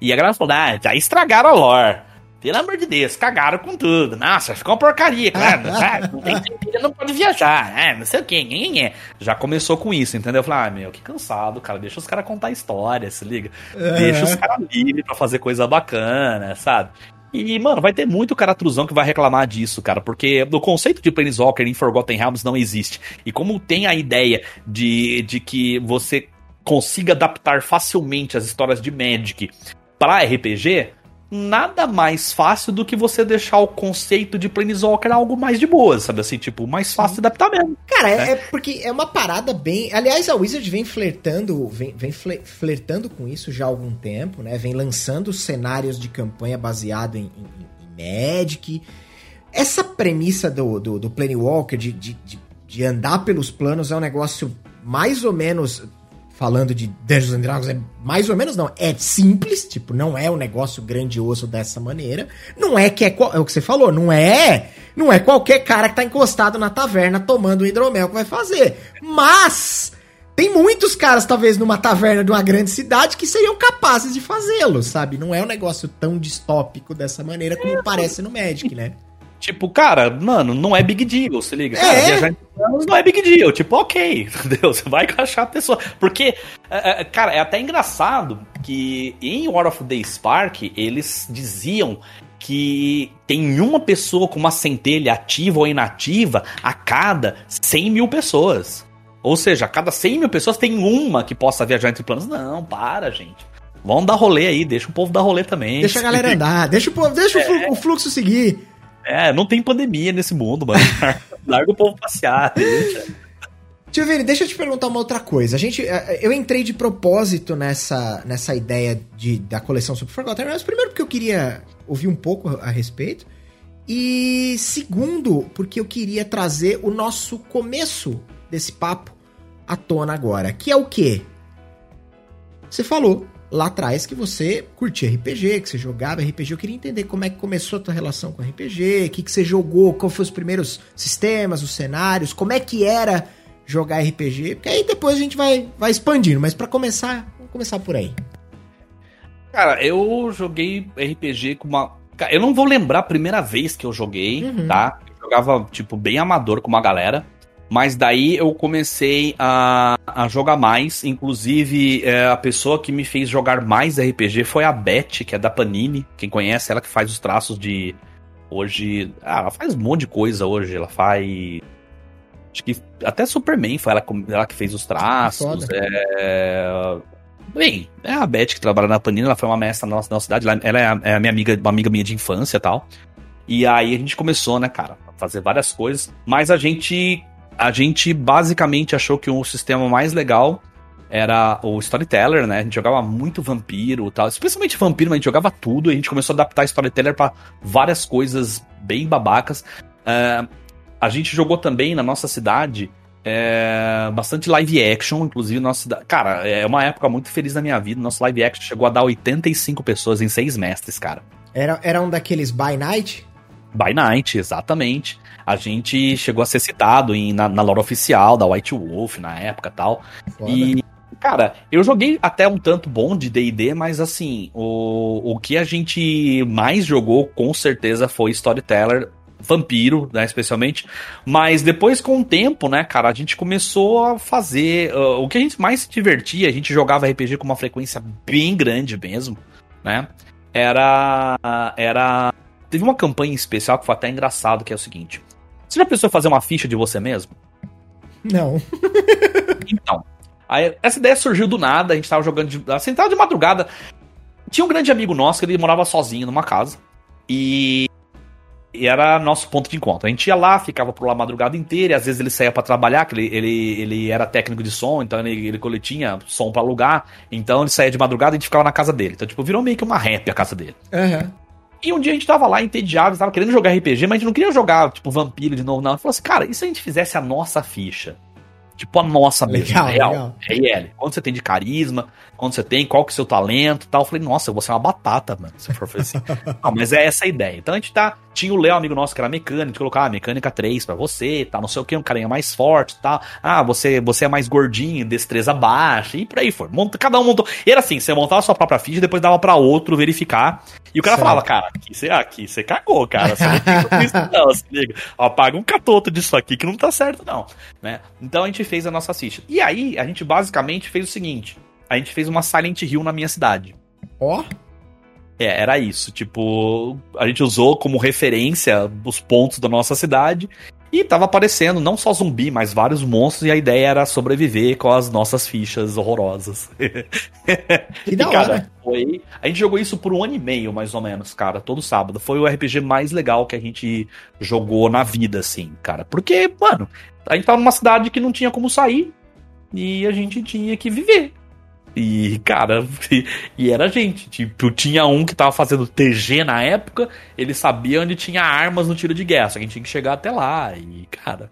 E a galera falou, ah, já estragaram a lore. Pelo amor de Deus, cagaram com tudo. Nossa, ficou uma porcaria, claro. não, tem, não pode viajar, né? Não sei o que, quem é. Já começou com isso, entendeu? Eu falei, ah, meu, que cansado, cara. Deixa os caras contar história, se liga. Uhum. Deixa os caras livres pra fazer coisa bacana, sabe? E, mano, vai ter muito cara truzão que vai reclamar disso, cara, porque o conceito de Planeswalker em Forgotten Realms não existe. E como tem a ideia de, de que você consiga adaptar facilmente as histórias de Magic para RPG, nada mais fácil do que você deixar o conceito de Planeswalker algo mais de boa, sabe assim? Tipo, mais fácil de adaptar mesmo. Cara, né? é, porque é uma parada bem. Aliás, a Wizard vem flertando, vem, vem flertando com isso já há algum tempo, né? Vem lançando cenários de campanha baseado em, em, em Magic. Essa premissa do, do, do Planewalker de, de, de, de andar pelos planos é um negócio mais ou menos falando de Dungeons and Dragons, é mais ou menos não, é simples, tipo, não é um negócio grandioso dessa maneira. Não é que é, é o que você falou, não é, não é qualquer cara que tá encostado na taverna tomando hidromel que vai fazer. Mas tem muitos caras, talvez, numa taverna de uma grande cidade que seriam capazes de fazê-lo, sabe? Não é um negócio tão distópico dessa maneira como parece no Magic, né? Tipo, cara, mano, não é big deal, se liga. Cara, é. viajar em planos não é big deal. Tipo, ok, entendeu? Você vai encaixar a pessoa. Porque, é, é, cara, é até engraçado que em War of the Spark eles diziam que tem uma pessoa com uma centelha ativa ou inativa a cada 100 mil pessoas. Ou seja, a cada 100 mil pessoas tem uma que possa viajar entre planos. Não, para, gente. Vamos dar rolê aí, deixa o povo dar rolê também. Deixa a galera andar, deixa o, povo, deixa é. o fluxo seguir. É, não tem pandemia nesse mundo, mano. Larga o povo passear, deixa. Tio Vini, deixa eu te perguntar uma outra coisa. A gente, é, eu entrei de propósito nessa, nessa ideia de, da coleção Super Forgotten Realms, primeiro porque eu queria ouvir um pouco a respeito, e segundo, porque eu queria trazer o nosso começo desse papo à tona agora, que é o quê? Você falou lá atrás que você curtia RPG, que você jogava RPG. Eu queria entender como é que começou a tua relação com RPG, o que, que você jogou, quais foram os primeiros sistemas, os cenários, como é que era jogar RPG, porque aí depois a gente vai, vai expandindo, mas para começar, vamos começar por aí. Cara, eu joguei RPG com uma. Eu não vou lembrar a primeira vez que eu joguei, uhum. tá? Eu jogava, tipo, bem amador com uma galera. Mas daí eu comecei a, a jogar mais. Inclusive, é, a pessoa que me fez jogar mais RPG foi a Beth, que é da Panini. Quem conhece, ela que faz os traços de. Hoje. Ah, ela faz um monte de coisa hoje. Ela faz. Acho que até Superman foi ela, ela que fez os traços. É. Bem, é a Beth que trabalha na Panini, ela foi uma mestra na nossa, na nossa cidade. Ela é a, é a minha amiga, uma amiga minha de infância e tal. E aí a gente começou, né, cara, a fazer várias coisas. Mas a gente a gente basicamente achou que o sistema mais legal era o Storyteller, né? A gente jogava muito vampiro e tal. Especialmente vampiro, mas a gente jogava tudo. E a gente começou a adaptar Storyteller para várias coisas bem babacas. Uh, a gente jogou também na nossa cidade é, bastante live action, inclusive nossa cidade. Cara, é uma época muito feliz da minha vida. Nosso live action chegou a dar 85 pessoas em seis mestres, cara. Era, era um daqueles by night? By Night, exatamente. A gente chegou a ser citado em, na, na lore oficial da White Wolf na época tal. Foda. E, cara, eu joguei até um tanto bom de DD, mas assim, o, o que a gente mais jogou com certeza foi Storyteller. Vampiro, né, especialmente. Mas depois, com o tempo, né, cara, a gente começou a fazer. Uh, o que a gente mais se divertia, a gente jogava RPG com uma frequência bem grande mesmo, né? Era. Era Teve uma campanha especial que foi até engraçado, que é o seguinte. Você já pensou em fazer uma ficha de você mesmo? Não. então, aí, essa ideia surgiu do nada, a gente tava jogando de, assim, tava de madrugada. Tinha um grande amigo nosso que ele morava sozinho numa casa. E, e era nosso ponto de encontro. A gente ia lá, ficava por lá a madrugada inteira, e às vezes ele saía para trabalhar, que ele, ele, ele era técnico de som, então ele, ele tinha som para alugar. Então ele saía de madrugada e a gente ficava na casa dele. Então, tipo, virou meio que uma rap a casa dele. Uhum. E um dia a gente tava lá entediado, tava querendo jogar RPG, mas a gente não queria jogar, tipo, vampiro de novo, não. Ele falou assim, cara, e se a gente fizesse a nossa ficha? Tipo, a nossa mesmo, legal, real. Legal. RL. Quanto você tem de carisma, quanto você tem, qual que é o seu talento e tal. Eu falei, nossa, eu vou ser uma batata, mano, se for assim. não, mas é essa a ideia. Então a gente tá. Tinha o Léo, amigo nosso, que era mecânico, colocava ah, mecânica 3 pra você, tá, não sei o que, um carinha mais forte e tal. Ah, você, você é mais gordinho, destreza baixa, e por aí foi. Monta, cada um montou. E era assim, você montava a sua própria ficha e depois dava pra outro verificar. E o cara certo. falava, cara, aqui você, aqui você cagou, cara. Você não tem isso, não, se liga. Ó, paga um catoto disso aqui que não tá certo, não. Né? Então a gente fez a nossa ficha. E aí, a gente basicamente fez o seguinte: a gente fez uma Silent Hill na minha cidade. Ó. Oh. É, era isso. Tipo, a gente usou como referência os pontos da nossa cidade e tava aparecendo não só zumbi, mas vários monstros, e a ideia era sobreviver com as nossas fichas horrorosas. Que da e, cara, hora. Foi... A gente jogou isso por um ano e meio, mais ou menos, cara, todo sábado. Foi o RPG mais legal que a gente jogou na vida, assim, cara. Porque, mano, a gente tava numa cidade que não tinha como sair e a gente tinha que viver. E, cara, e, e, era gente. Tipo, tinha um que tava fazendo TG na época, ele sabia onde tinha armas no tiro de guerra, só que a gente tinha que chegar até lá. E, cara,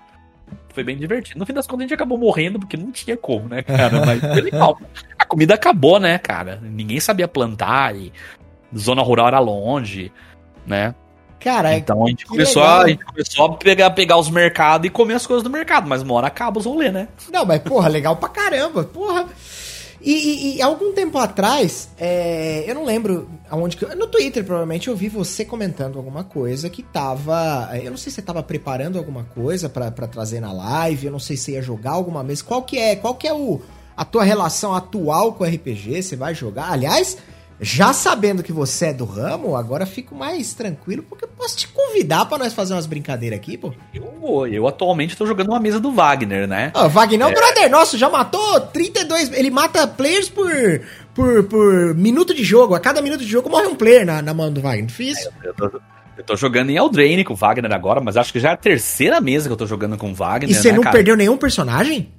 foi bem divertido. No fim das contas, a gente acabou morrendo porque não tinha como, né, cara? Mas foi legal. A comida acabou, né, cara? Ninguém sabia plantar e zona rural era longe, né? Cara, então a gente, começou a, a, gente começou a pegar, pegar os mercados e comer as coisas do mercado, mas uma hora acaba os rolê, né? Não, mas porra, legal pra caramba, porra. E, e, e algum tempo atrás, é, eu não lembro aonde que. No Twitter, provavelmente, eu vi você comentando alguma coisa que tava. Eu não sei se você tava preparando alguma coisa para trazer na live, eu não sei se ia jogar alguma vez. Qual que é? Qual que é o, a tua relação atual com RPG? Você vai jogar? Aliás, já sabendo que você é do ramo, agora fico mais tranquilo, porque eu posso te convidar para nós fazer umas brincadeiras aqui, pô. Eu vou. Eu atualmente tô jogando uma mesa do Wagner, né? Ah, Wagner é um brother nosso, já matou 32. Ele mata players por, por, por minuto de jogo. A cada minuto de jogo morre um player na, na mão do Wagner. Difícil. É, eu, tô, eu tô jogando em Eldraine com o Wagner agora, mas acho que já é a terceira mesa que eu tô jogando com o Wagner. E você né, não cara? perdeu nenhum personagem?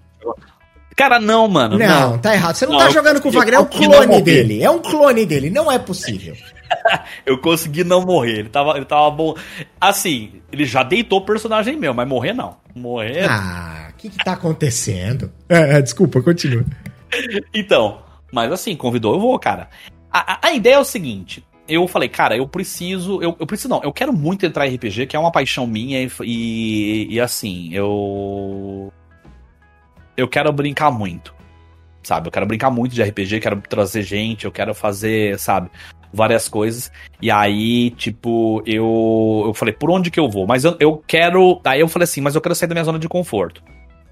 Cara, não, mano. Não, não. tá errado. Você não, não tá jogando com o Wagner, é um clone dele. É um clone dele, não é possível. eu consegui não morrer. Ele tava, ele tava bom. Assim, ele já deitou o personagem meu, mas morrer não. Morrer. Ah, o que que tá acontecendo? É, é, desculpa, continua. então, mas assim, convidou, eu vou, cara. A, a, a, ideia é o seguinte. Eu falei, cara, eu preciso. Eu, eu preciso, não, eu quero muito entrar em RPG, que é uma paixão minha, e, e, e assim, eu eu quero brincar muito. Sabe? Eu quero brincar muito de RPG, quero trazer gente, eu quero fazer, sabe? Várias coisas. E aí, tipo, eu, eu falei, por onde que eu vou? Mas eu, eu quero. Aí eu falei assim, mas eu quero sair da minha zona de conforto.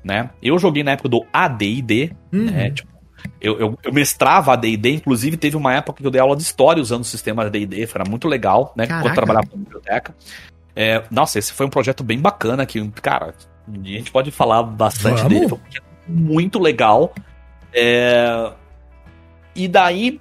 Né? Eu joguei na época do ADD, uhum. né? Tipo, eu, eu, eu, mestrava AD&D, inclusive teve uma época que eu dei aula de história usando o sistema AD&D, era muito legal, né? Caraca. Quando eu trabalhava na biblioteca. É, nossa, esse foi um projeto bem bacana que, cara, a gente pode falar bastante Vamos? dele, porque muito legal. É... E daí,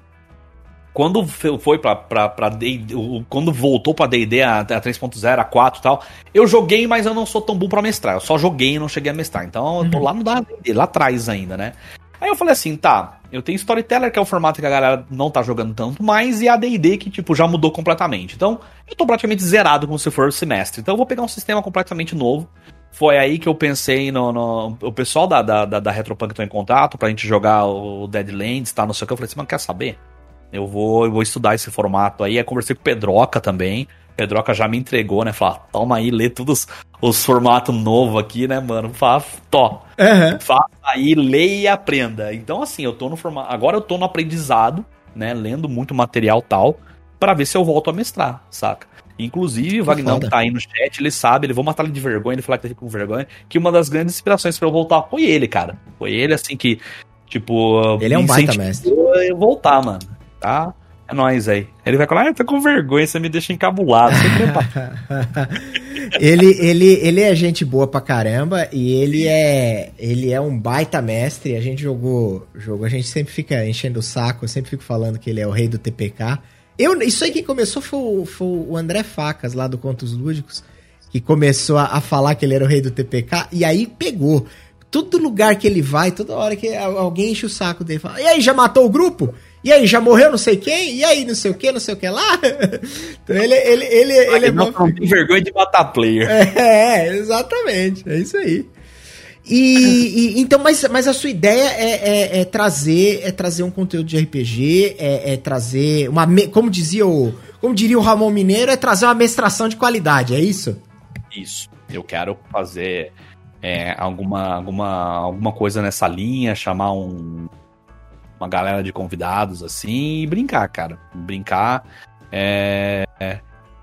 quando foi pra, pra, pra D&D, quando voltou pra D&D a, a 3.0, a 4 e tal, eu joguei, mas eu não sou tão bom pra mestrar. Eu só joguei e não cheguei a mestrar. Então eu tô uhum. lá no D&D, lá atrás ainda, né? Aí eu falei assim, tá, eu tenho Storyteller, que é o formato que a galera não tá jogando tanto mais, e a D&D, que, tipo, já mudou completamente. Então, eu tô praticamente zerado como se for o semestre. Então eu vou pegar um sistema completamente novo, foi aí que eu pensei no. no o pessoal da, da, da, da Retropunk entrou em contato pra gente jogar o Deadlands, tá? Não sei o que. Eu falei assim, mas quer saber? Eu vou, eu vou estudar esse formato aí. Aí conversei com o Pedroca também. Pedroca já me entregou, né? Falar, toma aí, lê todos os formatos novos aqui, né, mano? Fala, tó. Uhum. Faça aí, leia e aprenda. Então, assim, eu tô no formato. Agora eu tô no aprendizado, né? Lendo muito material tal, para ver se eu volto a mestrar, saca? Inclusive, o Wagner tá aí no chat, ele sabe, ele vou matar ele de vergonha, ele falar que tá com vergonha, que uma das grandes inspirações para eu voltar foi ele, cara. Foi ele, assim, que, tipo. Ele é um baita mestre. Eu voltar, mano. Tá? É nóis aí. Ele vai falar, ah, eu tô com vergonha, você me deixa encabulado. ele, ele, ele é gente boa pra caramba e ele é ele é um baita mestre. A gente jogou, jogou, a gente sempre fica enchendo o saco, eu sempre fico falando que ele é o rei do TPK. Eu, isso aí quem começou foi, foi o André Facas, lá do Contos Lúdicos, que começou a, a, falar que ele era o rei do TPK, e aí pegou. Todo lugar que ele vai, toda hora que alguém enche o saco dele, fala, e aí, já matou o grupo? E aí, já morreu não sei quem? E aí, não sei o que, não sei o que lá? então ele, ele, ele, ele, é não, não tem vergonha de matar player. É, é, exatamente, é isso aí. E, e, então, mas, mas a sua ideia é, é, é, trazer é trazer um conteúdo de RPG, é, é, trazer uma como dizia o como diria o Ramon Mineiro, é trazer uma mestração de qualidade, é isso? Isso. Eu quero fazer é, alguma, alguma, alguma coisa nessa linha, chamar um, uma galera de convidados assim e brincar, cara. Brincar. É,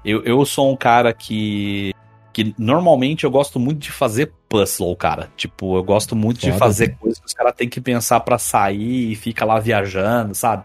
eu, eu sou um cara que que normalmente eu gosto muito de fazer puzzle, cara. Tipo, eu gosto muito Foda. de fazer coisas que os caras têm que pensar para sair e fica lá viajando, sabe?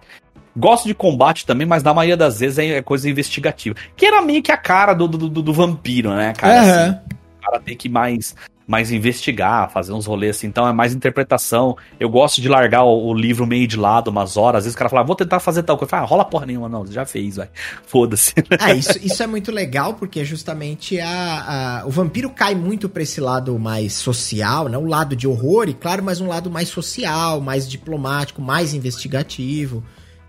Gosto de combate também, mas na maioria das vezes é coisa investigativa. Que era meio que a cara do, do, do, do vampiro, né, cara? Uhum. Assim, o cara tem que mais mais investigar, fazer uns rolês assim. Então é mais interpretação. Eu gosto de largar o, o livro meio de lado umas horas. Às vezes o cara fala, vou tentar fazer tal coisa. Fala, ah, rola porra nenhuma, não. Já fez, vai. Foda-se. Ah, isso, isso é muito legal porque justamente a, a, o vampiro cai muito pra esse lado mais social, né? O lado de horror, e claro, mas um lado mais social, mais diplomático, mais investigativo.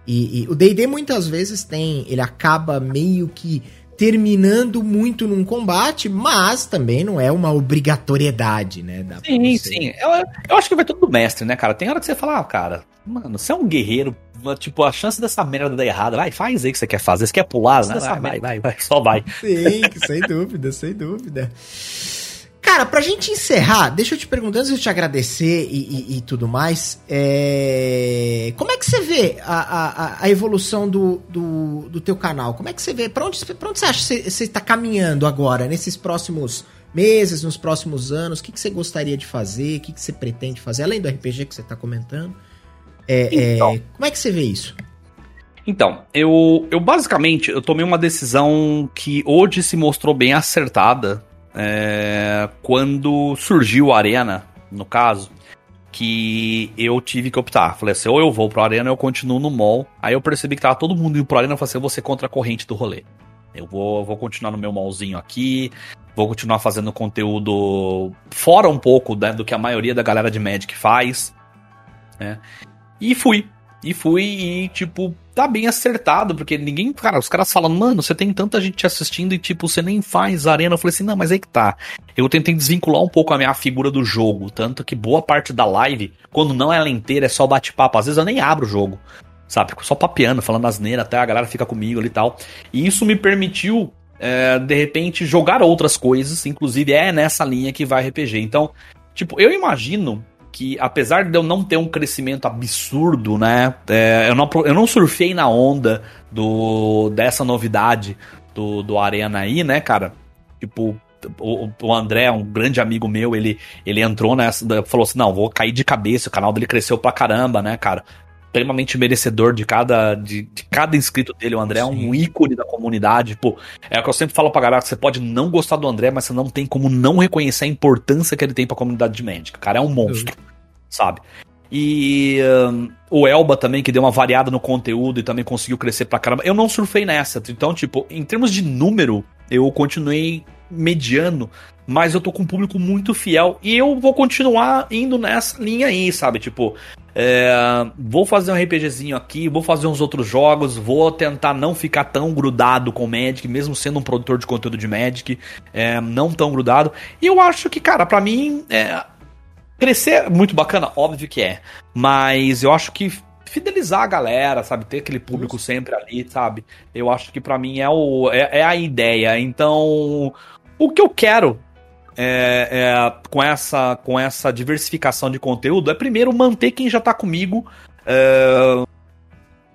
E, e o D&D muitas vezes tem, ele acaba meio que terminando muito num combate, mas também não é uma obrigatoriedade, né? sim, sim. Eu, eu acho que vai tudo do mestre, né, cara? Tem hora que você fala, ah, cara, mano, você é um guerreiro, tipo, a chance dessa merda dar errado, vai, faz aí o que você quer fazer. Você quer pular, né? Vai, vai, vai, vai, só vai. Sim, sem dúvida, sem dúvida. Cara, pra gente encerrar, deixa eu te perguntar, antes de eu te agradecer e, e, e tudo mais, é... como é que você vê a, a, a evolução do, do, do, teu canal? Como é que você vê? Pra onde, pra onde você acha que você, você tá caminhando agora, nesses próximos meses, nos próximos anos? O que, que você gostaria de fazer? O que, que você pretende fazer? Além do RPG que você tá comentando. É, é então, é... como é que você vê isso? Então, eu, eu basicamente eu tomei uma decisão que hoje se mostrou bem acertada é, quando surgiu a Arena, no caso, que eu tive que optar. Falei assim, ou eu vou pro Arena ou eu continuo no mall. Aí eu percebi que tava todo mundo indo pro Arena, eu falei assim, eu vou ser contra a corrente do rolê. Eu vou, vou continuar no meu mallzinho aqui, vou continuar fazendo conteúdo fora um pouco né, do que a maioria da galera de Magic faz. Né? E fui. E fui e, tipo, tá bem acertado, porque ninguém. Cara, os caras falam, mano, você tem tanta gente assistindo e, tipo, você nem faz arena. Eu falei assim, não, mas aí que tá. Eu tentei desvincular um pouco a minha figura do jogo. Tanto que boa parte da live, quando não é ela inteira, é só bate-papo. Às vezes eu nem abro o jogo. Sabe? Só papeando, falando asneira, até a galera fica comigo ali e tal. E isso me permitiu é, de repente, jogar outras coisas, inclusive é nessa linha que vai RPG. Então, tipo, eu imagino que apesar de eu não ter um crescimento absurdo, né? É, eu, não, eu não surfei na onda do dessa novidade do, do Arena aí, né, cara? Tipo, o, o André, um grande amigo meu, ele, ele entrou nessa, falou assim: não, vou cair de cabeça, o canal dele cresceu pra caramba, né, cara? Extremamente merecedor de cada, de, de, cada inscrito dele. O André Sim. é um ícone da comunidade. Pô, é o que eu sempre falo pra galera: você pode não gostar do André, mas você não tem como não reconhecer a importância que ele tem pra comunidade de Magic. O cara é um monstro, uhum. sabe? E um, o Elba também, que deu uma variada no conteúdo e também conseguiu crescer pra caramba. Eu não surfei nessa. Então, tipo, em termos de número, eu continuei mediano, mas eu tô com um público muito fiel e eu vou continuar indo nessa linha aí, sabe? Tipo, é, vou fazer um RPGzinho aqui, vou fazer uns outros jogos, vou tentar não ficar tão grudado com Magic, mesmo sendo um produtor de conteúdo de Magic, é, não tão grudado. E eu acho que, cara, para mim, é, crescer é muito bacana, óbvio que é, mas eu acho que fidelizar a galera, sabe? Ter aquele público Isso. sempre ali, sabe? Eu acho que para mim é, o, é, é a ideia. Então, o que eu quero é, é, com, essa, com essa diversificação de conteúdo é primeiro manter quem já tá comigo. É,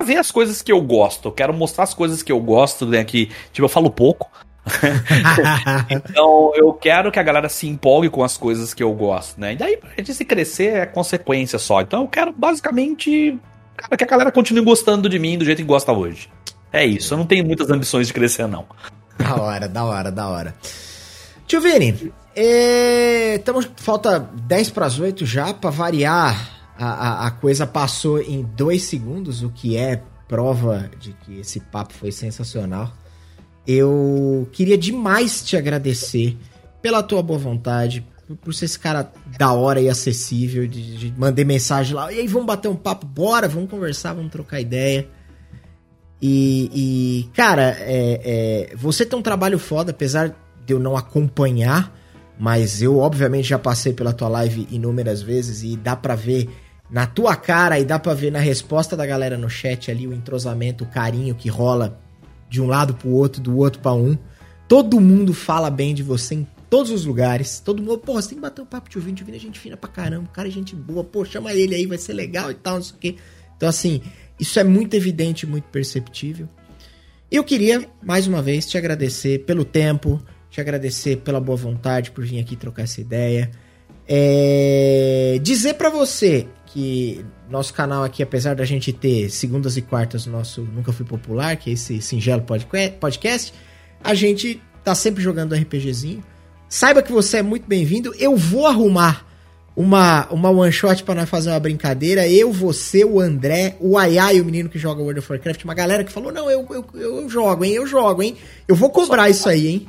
ver as coisas que eu gosto. Eu quero mostrar as coisas que eu gosto, né? Que, tipo, eu falo pouco. então eu quero que a galera se empolgue com as coisas que eu gosto, né? E daí, pra gente se crescer é consequência só. Então eu quero basicamente cara, que a galera continue gostando de mim do jeito que gosta hoje. É isso, eu não tenho muitas ambições de crescer, não. Da hora, da hora, da hora. Tio Vini, estamos, falta 10 para as 8 já, para variar. A, a, a, coisa passou em 2 segundos, o que é prova de que esse papo foi sensacional. Eu queria demais te agradecer pela tua boa vontade, por ser esse cara da hora e acessível, de, de mandei mensagem lá, e aí vamos bater um papo, bora, vamos conversar, vamos trocar ideia. E, e cara, é, é, você tem um trabalho foda, apesar de eu não acompanhar, mas eu obviamente já passei pela tua live inúmeras vezes e dá pra ver na tua cara e dá pra ver na resposta da galera no chat ali o entrosamento, o carinho que rola de um lado pro outro, do outro para um. Todo mundo fala bem de você em todos os lugares. Todo mundo, pô, você tem que bater um papo de ouvinte, ouvinte é gente fina pra caramba, o cara é gente boa, pô, chama ele aí, vai ser legal e tal, não sei o quê. Então, assim, isso é muito evidente, muito perceptível. Eu queria, mais uma vez, te agradecer pelo tempo, te agradecer pela boa vontade por vir aqui trocar essa ideia. É... Dizer para você que nosso canal aqui, apesar da gente ter segundas e quartas nosso Nunca Fui Popular, que é esse singelo podcast, a gente tá sempre jogando RPGzinho. Saiba que você é muito bem-vindo. Eu vou arrumar uma, uma one shot para nós fazer uma brincadeira. Eu, você, o André, o Ayai, o menino que joga World of Warcraft, uma galera que falou: Não, eu, eu, eu jogo, hein? Eu jogo, hein? Eu vou cobrar isso aí, hein?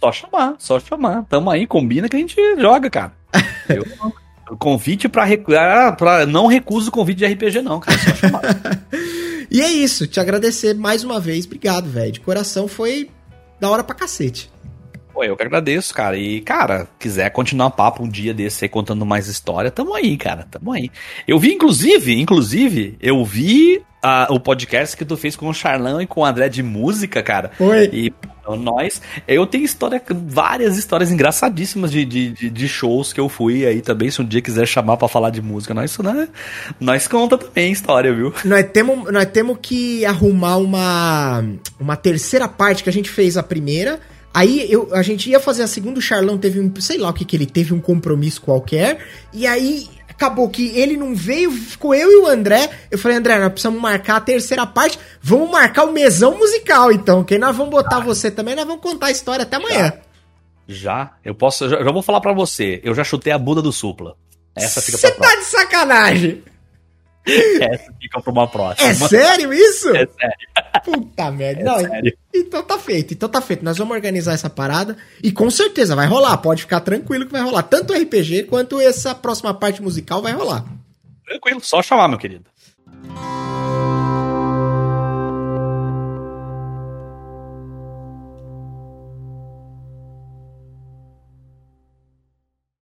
Só chamar, só chamar. Tamo aí, combina que a gente joga, cara. Eu, convite pra, ah, pra. Não recuso o convite de RPG, não, cara. Só chamar. e é isso, te agradecer mais uma vez. Obrigado, velho. De coração foi da hora pra cacete. Pô, eu que agradeço, cara. E, cara, quiser continuar papo um dia desse aí contando mais história, tamo aí, cara. Tamo aí. Eu vi, inclusive, inclusive, eu vi uh, o podcast que tu fez com o Charlão e com o André de música, cara. Oi. E nós. Eu tenho história, várias histórias engraçadíssimas de, de, de, shows que eu fui aí também. Se um dia quiser chamar para falar de música, nós, né, nós conta também história, viu? Nós temos, nós temos que arrumar uma, uma terceira parte que a gente fez a primeira Aí eu, a gente ia fazer a segunda, o Charlão teve um, sei lá o que que ele teve, um compromisso qualquer, e aí acabou que ele não veio, ficou eu e o André. Eu falei, André, nós precisamos marcar a terceira parte, vamos marcar o mesão musical então, que nós vamos botar você também, nós vamos contar a história até amanhã. Já, eu posso, já, vou falar para você, eu já chutei a Buda do Supla. Essa fica Você tá de sacanagem! Essa fica pra uma próxima. É sério isso? É sério. Puta merda. É Não, sério. Então tá feito, então tá feito. Nós vamos organizar essa parada e com certeza vai rolar. Pode ficar tranquilo que vai rolar. Tanto o RPG quanto essa próxima parte musical vai rolar. Tranquilo, só chamar, meu querido.